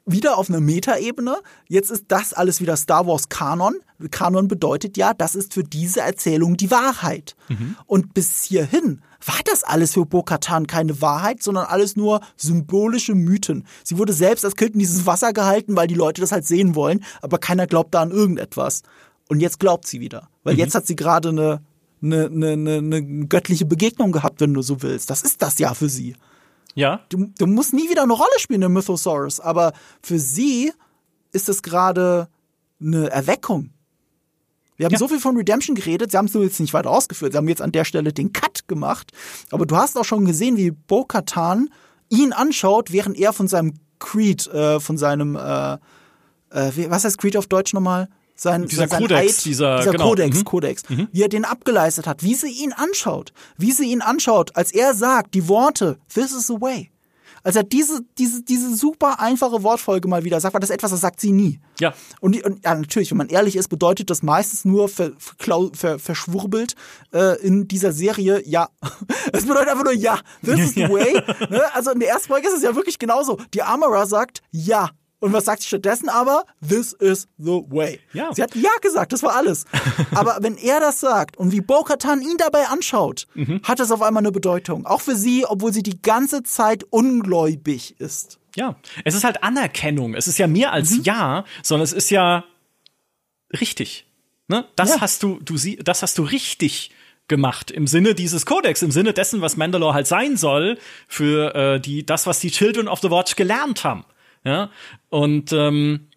wieder auf einer Metaebene. Jetzt ist das alles wieder Star Wars Kanon. Kanon bedeutet ja, das ist für diese Erzählung die Wahrheit. Mhm. Und bis hierhin war das alles für Bo-Katan keine Wahrheit, sondern alles nur symbolische Mythen. Sie wurde selbst als Kind in dieses Wasser gehalten, weil die Leute das halt sehen wollen, aber keiner glaubt da an irgendetwas. Und jetzt glaubt sie wieder. Weil mhm. jetzt hat sie gerade eine, eine, eine, eine göttliche Begegnung gehabt, wenn du so willst. Das ist das ja für sie. Ja. Du, du musst nie wieder eine Rolle spielen in Mythosaurus, aber für sie ist es gerade eine Erweckung. Wir haben ja. so viel von Redemption geredet, sie haben es jetzt nicht weiter ausgeführt. Sie haben jetzt an der Stelle den Cut gemacht. Aber du hast auch schon gesehen, wie Bo-Katan ihn anschaut, während er von seinem Creed, äh, von seinem, äh, äh, was heißt Creed auf Deutsch nochmal? Sein, dieser sein Kodex, Eid, dieser, dieser genau. Kodex, mhm. Kodex, mhm. wie er den abgeleistet hat, wie sie ihn anschaut, wie sie ihn anschaut, als er sagt, die Worte, this is the way. Als er diese, diese, diese super einfache Wortfolge mal wieder sagt, weil das ist etwas, das sagt sie nie. Ja. Und, und ja, natürlich, wenn man ehrlich ist, bedeutet das meistens nur ver, ver, verschwurbelt äh, in dieser Serie, ja. Es bedeutet einfach nur ja, this is the way. ne? Also in der ersten Folge ist es ja wirklich genauso. Die Armorer sagt ja, und was sagt sie stattdessen aber? This is the way. Ja. Sie hat Ja gesagt, das war alles. aber wenn er das sagt und wie Bo-Katan ihn dabei anschaut, mhm. hat das auf einmal eine Bedeutung. Auch für sie, obwohl sie die ganze Zeit ungläubig ist. Ja, es ist halt Anerkennung. Es ist ja mehr als mhm. Ja, sondern es ist ja richtig. Ne? Das ja. hast du, du sie, das hast du richtig gemacht im Sinne dieses Kodex, im Sinne dessen, was Mandalore halt sein soll für äh, die das, was die Children of the Watch gelernt haben. Ja, und ähm,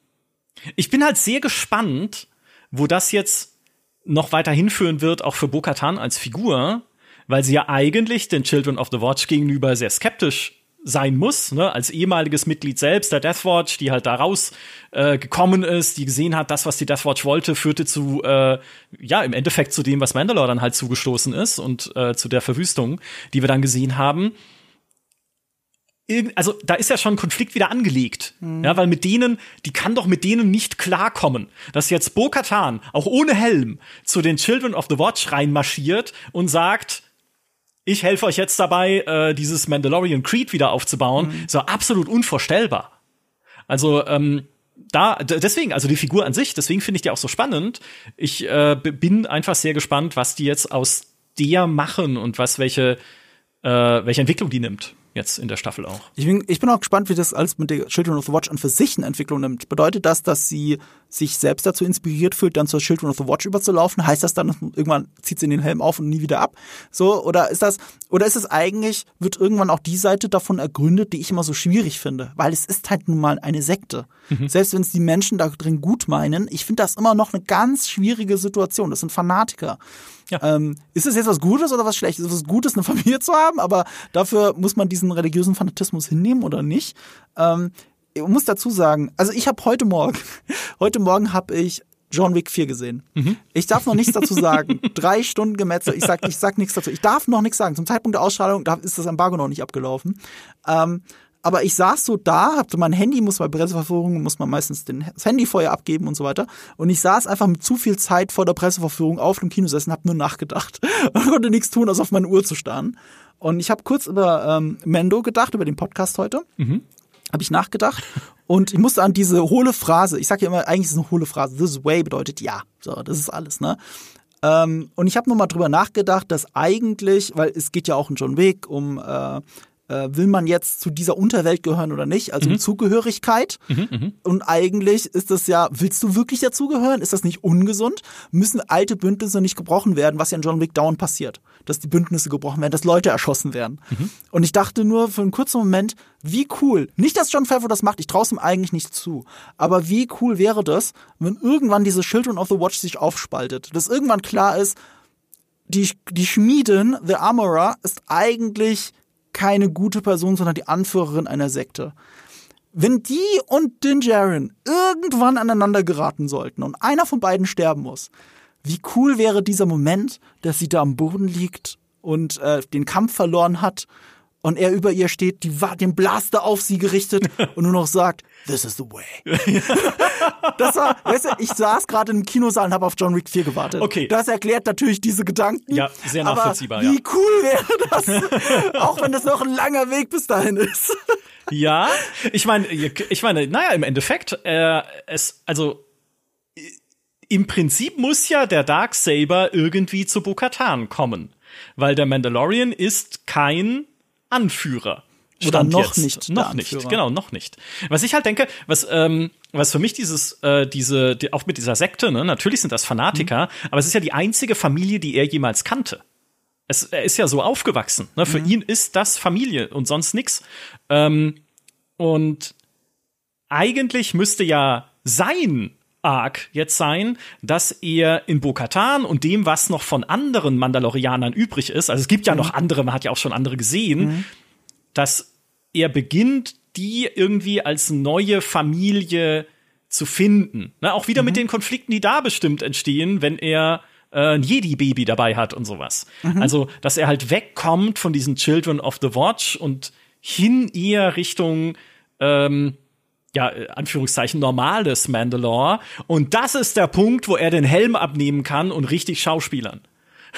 ich bin halt sehr gespannt, wo das jetzt noch weiter hinführen wird, auch für Bo-Katan als Figur, weil sie ja eigentlich den Children of the Watch gegenüber sehr skeptisch sein muss, ne, als ehemaliges Mitglied selbst der Death Watch, die halt da raus äh, gekommen ist, die gesehen hat, das, was die Death Watch wollte, führte zu, äh, ja, im Endeffekt zu dem, was Mandalore dann halt zugestoßen ist und äh, zu der Verwüstung, die wir dann gesehen haben also da ist ja schon ein Konflikt wieder angelegt. Mhm. Ja, weil mit denen, die kann doch mit denen nicht klarkommen, dass jetzt Bo-Katan auch ohne Helm zu den Children of the Watch reinmarschiert und sagt, ich helfe euch jetzt dabei, äh, dieses Mandalorian Creed wieder aufzubauen. Mhm. So absolut unvorstellbar. Also, ähm, da, deswegen, also die Figur an sich, deswegen finde ich die auch so spannend. Ich äh, bin einfach sehr gespannt, was die jetzt aus der machen und was welche, äh, welche Entwicklung die nimmt jetzt in der Staffel auch. Ich bin, ich bin auch gespannt, wie das alles mit der Children of the Watch an für sich eine Entwicklung nimmt. Bedeutet das, dass sie sich selbst dazu inspiriert fühlt, dann zur Children of the Watch überzulaufen? Heißt das dann, irgendwann zieht sie den Helm auf und nie wieder ab? So, oder ist das, oder ist es eigentlich, wird irgendwann auch die Seite davon ergründet, die ich immer so schwierig finde? Weil es ist halt nun mal eine Sekte. Mhm. Selbst wenn es die Menschen da drin gut meinen, ich finde das immer noch eine ganz schwierige Situation. Das sind Fanatiker. Ja. Ähm, ist es jetzt was Gutes oder was Schlechtes? Ist es was Gutes, eine Familie zu haben, aber dafür muss man diesen religiösen Fanatismus hinnehmen oder nicht? Ähm, ich muss dazu sagen, also ich habe heute Morgen, heute Morgen habe ich John Wick 4 gesehen. Mhm. Ich darf noch nichts dazu sagen. Drei Stunden gemetzelt. Ich sag, ich sag nichts dazu. Ich darf noch nichts sagen. Zum Zeitpunkt der Ausstrahlung ist das Embargo noch nicht abgelaufen. Ähm, aber ich saß so da, so mein Handy, muss bei Presseverführungen, muss man meistens den, das Handy vorher abgeben und so weiter. Und ich saß einfach mit zu viel Zeit vor der Presseverführung auf dem Kinosessel und hab nur nachgedacht. Und konnte nichts tun, als auf meine Uhr zu starren. Und ich habe kurz über ähm, Mendo gedacht, über den Podcast heute. Mhm. Habe ich nachgedacht. Und ich musste an diese hohle Phrase, ich sage ja immer, eigentlich ist es eine hohle Phrase, this way bedeutet ja. So, das ist alles, ne? Ähm, und ich habe nochmal drüber nachgedacht, dass eigentlich, weil es geht ja auch in John Wick um äh, äh, will man jetzt zu dieser Unterwelt gehören oder nicht, also mhm. Zugehörigkeit. Mhm, mh. Und eigentlich ist das ja, willst du wirklich dazugehören? Ist das nicht ungesund? Müssen alte Bündnisse nicht gebrochen werden, was ja in John Wick dauernd passiert, dass die Bündnisse gebrochen werden, dass Leute erschossen werden. Mhm. Und ich dachte nur für einen kurzen Moment, wie cool, nicht, dass John Favreau das macht, ich traue es ihm eigentlich nicht zu, aber wie cool wäre das, wenn irgendwann diese Children of the Watch sich aufspaltet, dass irgendwann klar ist, die, die Schmiedin, The Armorer, ist eigentlich keine gute Person, sondern die Anführerin einer Sekte. Wenn die und Din Djarin irgendwann aneinander geraten sollten und einer von beiden sterben muss, wie cool wäre dieser Moment, dass sie da am Boden liegt und äh, den Kampf verloren hat und er über ihr steht, die den Blaster auf sie gerichtet und nur noch sagt, this is the way. das war, weißt du, ich saß gerade im Kinosaal und habe auf John Wick 4 gewartet. Okay. Das erklärt natürlich diese Gedanken. Ja, sehr nachvollziehbar, aber wie ja. cool wäre das? Auch wenn das noch ein langer Weg bis dahin ist. ja, ich meine, ich meine, naja, im Endeffekt, äh, es, also, im Prinzip muss ja der Darksaber irgendwie zu Bo-Katan kommen. Weil der Mandalorian ist kein Anführer. Stand Oder noch jetzt. nicht. Noch nicht, genau, noch nicht. Was ich halt denke, was, ähm, was für mich dieses, äh, diese, die, auch mit dieser Sekte, ne, natürlich sind das Fanatiker, mhm. aber es ist ja die einzige Familie, die er jemals kannte. Es, er ist ja so aufgewachsen. Ne? Für mhm. ihn ist das Familie und sonst nix. Ähm, und eigentlich müsste ja sein Arc jetzt sein, dass er in Bo-Katan und dem, was noch von anderen Mandalorianern übrig ist, also es gibt ja mhm. noch andere, man hat ja auch schon andere gesehen, mhm. dass er beginnt, die irgendwie als neue Familie zu finden. Ne, auch wieder mhm. mit den Konflikten, die da bestimmt entstehen, wenn er äh, ein Jedi-Baby dabei hat und sowas. Mhm. Also, dass er halt wegkommt von diesen Children of the Watch und hin eher Richtung ähm, ja, äh, Anführungszeichen normales Mandalore. Und das ist der Punkt, wo er den Helm abnehmen kann und richtig schauspielern.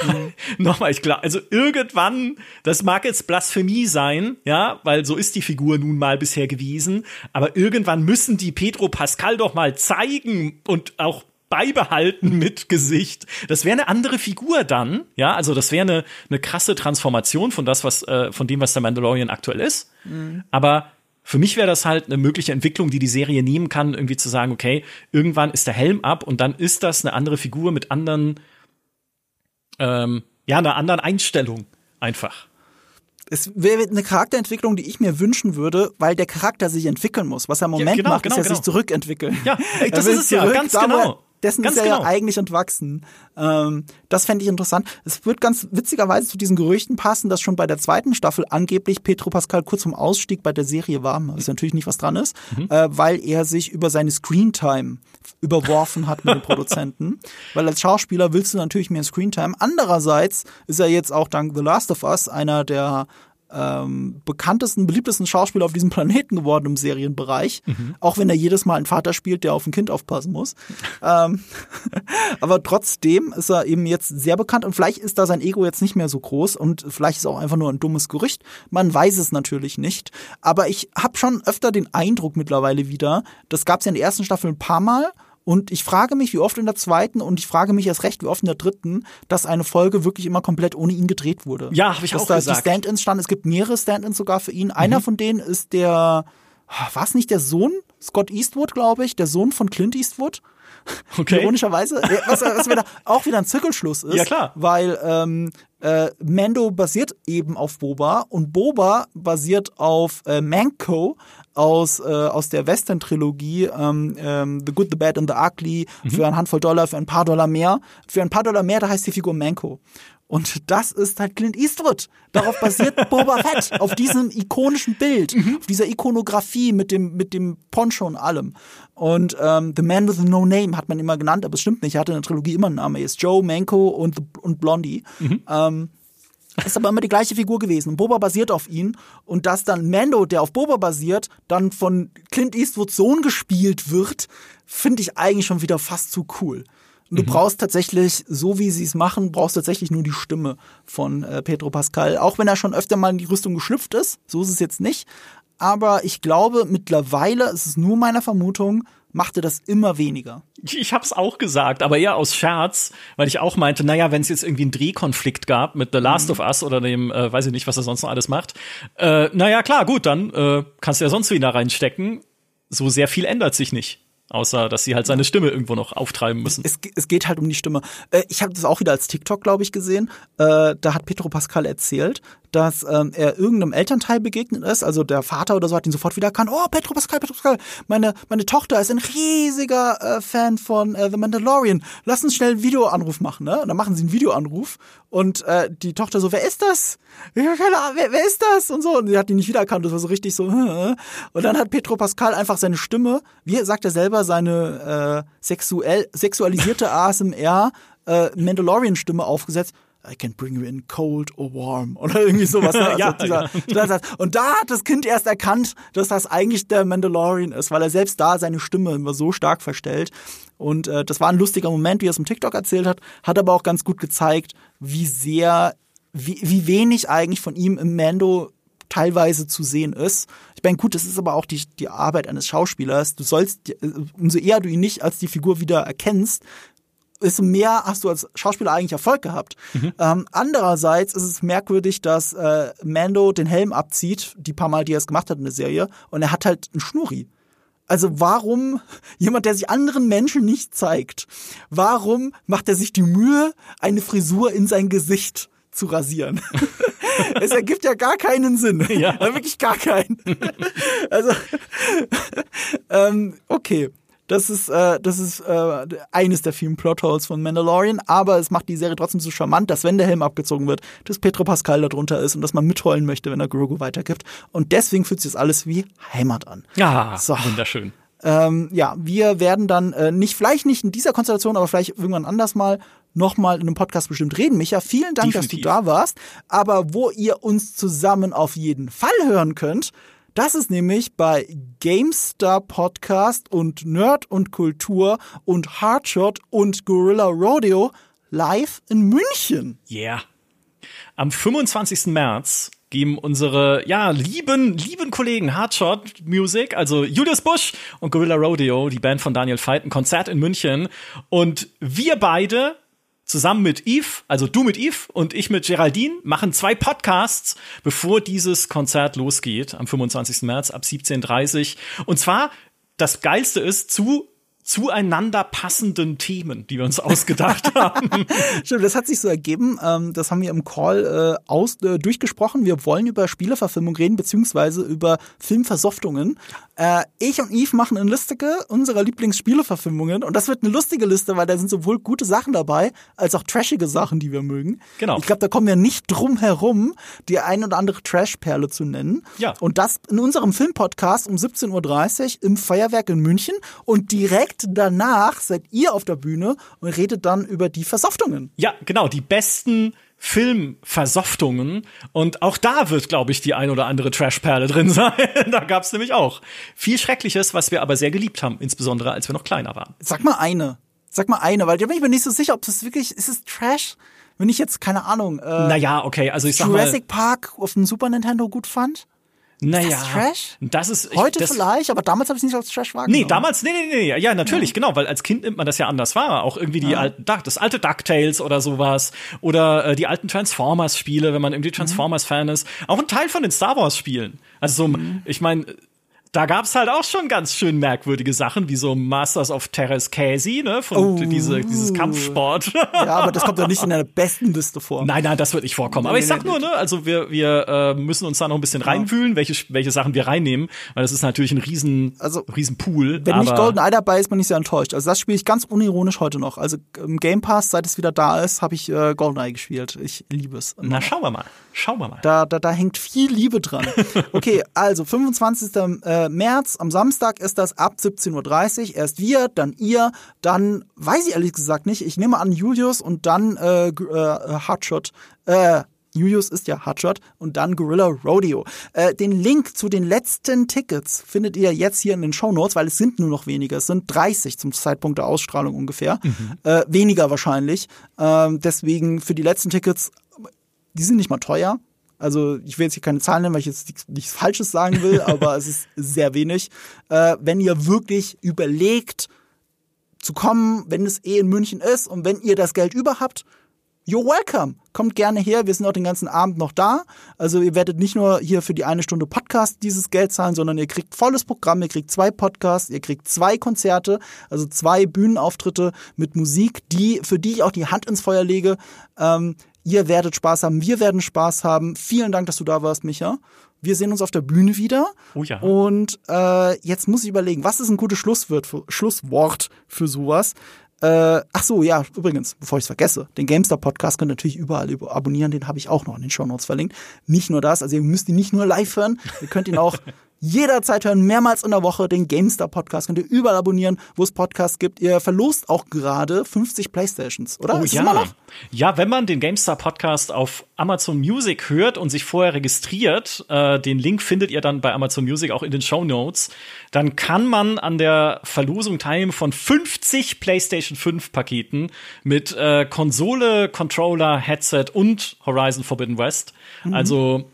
Mhm. Nochmal, ich glaube, also irgendwann, das mag jetzt Blasphemie sein, ja, weil so ist die Figur nun mal bisher gewesen, aber irgendwann müssen die Pedro Pascal doch mal zeigen und auch beibehalten mit Gesicht. Das wäre eine andere Figur dann, ja, also das wäre eine, eine krasse Transformation von das, was, äh, von dem, was der Mandalorian aktuell ist. Mhm. Aber für mich wäre das halt eine mögliche Entwicklung, die die Serie nehmen kann, irgendwie zu sagen, okay, irgendwann ist der Helm ab und dann ist das eine andere Figur mit anderen, ähm, ja, einer anderen Einstellung einfach. Es wäre eine Charakterentwicklung, die ich mir wünschen würde, weil der Charakter sich entwickeln muss. Was er im Moment ja, genau, macht, genau, ist ja genau. sich zurückentwickeln. Ja, das ist es ja, ganz genau dessen ganz ist er genau. ja eigentlich entwachsen. Ähm, das fände ich interessant. Es wird ganz witzigerweise zu diesen Gerüchten passen, dass schon bei der zweiten Staffel angeblich Petro Pascal kurz vom Ausstieg bei der Serie war, was natürlich nicht was dran ist, mhm. äh, weil er sich über seine Screentime überworfen hat mit den Produzenten. weil als Schauspieler willst du natürlich mehr Screentime. Andererseits ist er jetzt auch dank The Last of Us einer der ähm, bekanntesten, beliebtesten Schauspieler auf diesem Planeten geworden im Serienbereich. Mhm. Auch wenn er jedes Mal einen Vater spielt, der auf ein Kind aufpassen muss. ähm, aber trotzdem ist er eben jetzt sehr bekannt und vielleicht ist da sein Ego jetzt nicht mehr so groß und vielleicht ist auch einfach nur ein dummes Gerücht. Man weiß es natürlich nicht. Aber ich habe schon öfter den Eindruck mittlerweile wieder, das gab es ja in der ersten Staffel ein paar Mal und ich frage mich, wie oft in der zweiten und ich frage mich erst recht, wie oft in der dritten, dass eine Folge wirklich immer komplett ohne ihn gedreht wurde. Ja, habe ich dass auch da gesagt. Die Stand-ins standen. Es gibt mehrere Stand-ins sogar für ihn. Einer mhm. von denen ist der, war es nicht der Sohn? Scott Eastwood, glaube ich, der Sohn von Clint Eastwood. Okay. Ironischerweise, was, was wieder, auch wieder ein Zirkelschluss ist. Ja, klar. Weil ähm, äh, Mando basiert eben auf Boba und Boba basiert auf äh, Manco aus, äh, aus der Western-Trilogie ähm, ähm, The Good, The Bad and The Ugly mhm. für eine Handvoll Dollar, für ein paar Dollar mehr. Für ein paar Dollar mehr, da heißt die Figur Manco. Und das ist halt Clint Eastwood. Darauf basiert Boba Fett, auf diesem ikonischen Bild, mhm. auf dieser Ikonografie mit dem, mit dem Poncho und allem. Und ähm, The Man with No Name hat man immer genannt, aber es stimmt nicht. Er hatte in der Trilogie immer einen Namen. Er ist Joe, Manco und, und Blondie. Mhm. Ähm, ist aber immer die gleiche Figur gewesen. Boba basiert auf ihn und dass dann Mando, der auf Boba basiert, dann von Clint Eastwoods Sohn gespielt wird, finde ich eigentlich schon wieder fast zu cool. Und du mhm. brauchst tatsächlich, so wie sie es machen, brauchst tatsächlich nur die Stimme von äh, Pedro Pascal. Auch wenn er schon öfter mal in die Rüstung geschlüpft ist, so ist es jetzt nicht. Aber ich glaube, mittlerweile, es ist nur meine Vermutung, machte das immer weniger. Ich hab's auch gesagt, aber eher aus Scherz, weil ich auch meinte, naja, wenn es jetzt irgendwie einen Drehkonflikt gab mit The Last mhm. of Us oder dem, äh, weiß ich nicht, was er sonst noch alles macht, äh, naja, klar, gut, dann äh, kannst du ja sonst wieder reinstecken. So sehr viel ändert sich nicht. Außer, dass sie halt seine Stimme irgendwo noch auftreiben müssen. Es, es geht halt um die Stimme. Äh, ich habe das auch wieder als TikTok, glaube ich, gesehen. Äh, da hat Petro Pascal erzählt, dass ähm, er irgendeinem Elternteil begegnet ist, also der Vater oder so hat ihn sofort wieder erkannt. Oh, Petro Pascal, Petro Pascal, meine, meine Tochter ist ein riesiger äh, Fan von The Mandalorian. Lass uns schnell einen Videoanruf machen, ne? Und dann machen sie einen Videoanruf und äh, die Tochter so, wer ist das? Keine Ahnung, wer, wer ist das? Und so. Und sie hat ihn nicht wiedererkannt. Das war so richtig so. Und dann hat Petro Pascal einfach seine Stimme, wie sagt er selber, seine äh, sexuell, sexualisierte ASMR äh, Mandalorian-Stimme aufgesetzt. I can bring you in cold or warm oder irgendwie sowas. Ne? Also ja, dieser, ja. Und da hat das Kind erst erkannt, dass das eigentlich der Mandalorian ist, weil er selbst da seine Stimme immer so stark verstellt. Und äh, das war ein lustiger Moment, wie er es im TikTok erzählt hat, hat aber auch ganz gut gezeigt, wie sehr, wie, wie wenig eigentlich von ihm im Mando teilweise zu sehen ist. Ich meine, gut, das ist aber auch die, die Arbeit eines Schauspielers. Du sollst, äh, umso eher du ihn nicht als die Figur wieder erkennst, desto mehr hast du als Schauspieler eigentlich Erfolg gehabt. Mhm. Ähm, andererseits ist es merkwürdig, dass äh, Mando den Helm abzieht, die paar Mal, die er es gemacht hat in der Serie, und er hat halt einen Schnurri. Also warum jemand, der sich anderen Menschen nicht zeigt, warum macht er sich die Mühe, eine Frisur in sein Gesicht zu rasieren? es ergibt ja gar keinen Sinn. Ja. Wirklich gar keinen. also, ähm, okay. Das ist, äh, das ist äh, eines der vielen Plotholes von Mandalorian, aber es macht die Serie trotzdem so charmant, dass wenn der Helm abgezogen wird, dass Petro Pascal da drunter ist und dass man mitheulen möchte, wenn er Grogu weitergibt. Und deswegen fühlt sich das alles wie Heimat an. Ja, so. wunderschön. Ähm, ja, wir werden dann äh, nicht, vielleicht nicht in dieser Konstellation, aber vielleicht irgendwann anders mal nochmal in einem Podcast bestimmt reden. Micha, vielen Dank, Definitiv. dass du da warst. Aber wo ihr uns zusammen auf jeden Fall hören könnt, das ist nämlich bei GameStar Podcast und Nerd und Kultur und Hardshot und Gorilla Rodeo live in München. Yeah. Am 25. März geben unsere ja lieben lieben Kollegen Hardshot Music, also Julius Busch und Gorilla Rodeo, die Band von Daniel Veit, ein Konzert in München und wir beide zusammen mit Yves, also du mit Yves und ich mit Geraldine, machen zwei Podcasts, bevor dieses Konzert losgeht am 25. März ab 17.30 Und zwar, das Geilste ist, zu zueinander passenden Themen, die wir uns ausgedacht haben. Stimmt, das hat sich so ergeben. Ähm, das haben wir im Call äh, aus, äh, durchgesprochen. Wir wollen über Spieleverfilmung reden, beziehungsweise über Filmversoftungen. Äh, ich und Yves machen eine Liste unserer Lieblingsspieleverfilmungen und das wird eine lustige Liste, weil da sind sowohl gute Sachen dabei, als auch trashige Sachen, die wir mögen. Genau. Ich glaube, da kommen wir nicht drum herum, die ein oder andere Trashperle zu nennen. Ja. Und das in unserem Filmpodcast um 17.30 Uhr im Feuerwerk in München und direkt direkt danach seid ihr auf der Bühne und redet dann über die Versoftungen. Ja, genau, die besten Filmversoftungen. Und auch da wird, glaube ich, die ein oder andere Trashperle drin sein. da gab es nämlich auch viel Schreckliches, was wir aber sehr geliebt haben, insbesondere als wir noch kleiner waren. Sag mal eine. Sag mal eine, weil da bin ich mir nicht so sicher, ob das wirklich, ist es Trash? Wenn ich jetzt, keine Ahnung, äh, naja, okay, also ich sag Jurassic mal, Park auf dem Super Nintendo gut fand? Naja, ist das Trash? Das ist heute das, vielleicht, aber damals habe ich es nicht als Trash wahrgenommen. Nee, damals nee, nee, nee, ja, natürlich, ja. genau, weil als Kind nimmt man das ja anders wahr, auch irgendwie die ja. alten das alte DuckTales oder sowas oder äh, die alten Transformers Spiele, wenn man irgendwie Transformers Fan ist, auch ein Teil von den Star Wars Spielen. Also so, mhm. ich meine, da gab's halt auch schon ganz schön merkwürdige Sachen, wie so Masters of Terrace Casey, ne, von oh. diese, dieses Kampfsport. Ja, aber das kommt doch nicht in der besten Liste vor. Nein, nein, das wird nicht vorkommen. aber ich sag nur, ne, also wir, wir äh, müssen uns da noch ein bisschen ja. reinwühlen, welche, welche Sachen wir reinnehmen, weil das ist natürlich ein riesen, also, riesen Pool. Wenn nicht Golden Eye dabei ist, bin ich sehr enttäuscht. Also das spiele ich ganz unironisch heute noch. Also im Game Pass, seit es wieder da ist, habe ich äh, Golden Eye gespielt. Ich liebe es. Na, schauen wir mal. Schauen wir mal. Da, da, da hängt viel Liebe dran. Okay, also 25. Äh, März, am Samstag ist das ab 17.30 Uhr. Erst wir, dann ihr, dann weiß ich ehrlich gesagt nicht. Ich nehme an Julius und dann äh, äh, Hardshot. Äh, Julius ist ja Hotshot und dann Gorilla Rodeo. Äh, den Link zu den letzten Tickets findet ihr jetzt hier in den Show Notes, weil es sind nur noch weniger. Es sind 30 zum Zeitpunkt der Ausstrahlung ungefähr. Mhm. Äh, weniger wahrscheinlich. Ähm, deswegen für die letzten Tickets, die sind nicht mal teuer. Also ich will jetzt hier keine Zahlen nennen, weil ich jetzt nichts, Falsches sagen will, aber es ist sehr wenig. Äh, wenn ihr wirklich überlegt zu kommen, wenn es eh in München ist und wenn ihr das Geld über habt, you're welcome. Kommt gerne her, wir sind auch den ganzen Abend noch da. Also ihr werdet nicht nur hier für die eine Stunde Podcast dieses Geld zahlen, sondern ihr kriegt volles Programm, ihr kriegt zwei Podcasts, ihr kriegt zwei Konzerte, also zwei Bühnenauftritte mit Musik, die, für die ich auch die Hand ins Feuer lege. Ähm, Ihr werdet Spaß haben, wir werden Spaß haben. Vielen Dank, dass du da warst, Micha. Wir sehen uns auf der Bühne wieder. Oh ja. Und äh, jetzt muss ich überlegen, was ist ein gutes Schlusswort für, Schlusswort für sowas? Äh, ach so, ja, übrigens, bevor ich es vergesse, den GameStar Podcast könnt ihr natürlich überall abonnieren, den habe ich auch noch in den Show Notes verlinkt. Nicht nur das, also ihr müsst ihn nicht nur live hören, ihr könnt ihn auch jederzeit hören, mehrmals in der Woche. Den GameStar Podcast könnt ihr überall abonnieren, wo es Podcasts gibt. Ihr verlost auch gerade 50 Playstations, oder? Oh Ist ja. Ja, wenn man den GameStar Podcast auf Amazon Music hört und sich vorher registriert, äh, den Link findet ihr dann bei Amazon Music auch in den Show Notes, dann kann man an der Verlosung teilnehmen von 50 PlayStation 5 Paketen mit äh, Konsole, Controller, Headset und Horizon Forbidden West. Mhm. Also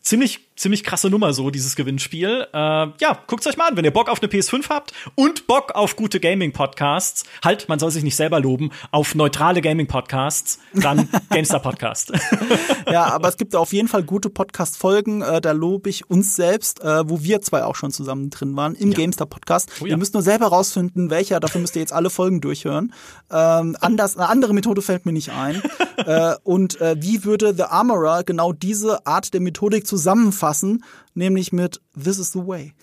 ziemlich ziemlich krasse Nummer so, dieses Gewinnspiel. Äh, ja, guckt's euch mal an, wenn ihr Bock auf eine PS5 habt und Bock auf gute Gaming-Podcasts. Halt, man soll sich nicht selber loben, auf neutrale Gaming-Podcasts, dann GameStar-Podcast. ja, aber es gibt auf jeden Fall gute Podcast-Folgen, äh, da lobe ich uns selbst, äh, wo wir zwei auch schon zusammen drin waren, im ja. GameStar-Podcast. Oh, ja. Ihr müsst nur selber rausfinden, welcher, dafür müsst ihr jetzt alle Folgen durchhören. Ähm, anders, eine andere Methode fällt mir nicht ein. äh, und äh, wie würde The Armorer genau diese Art der Methodik zusammenfassen? Fassen, nämlich mit This is the way.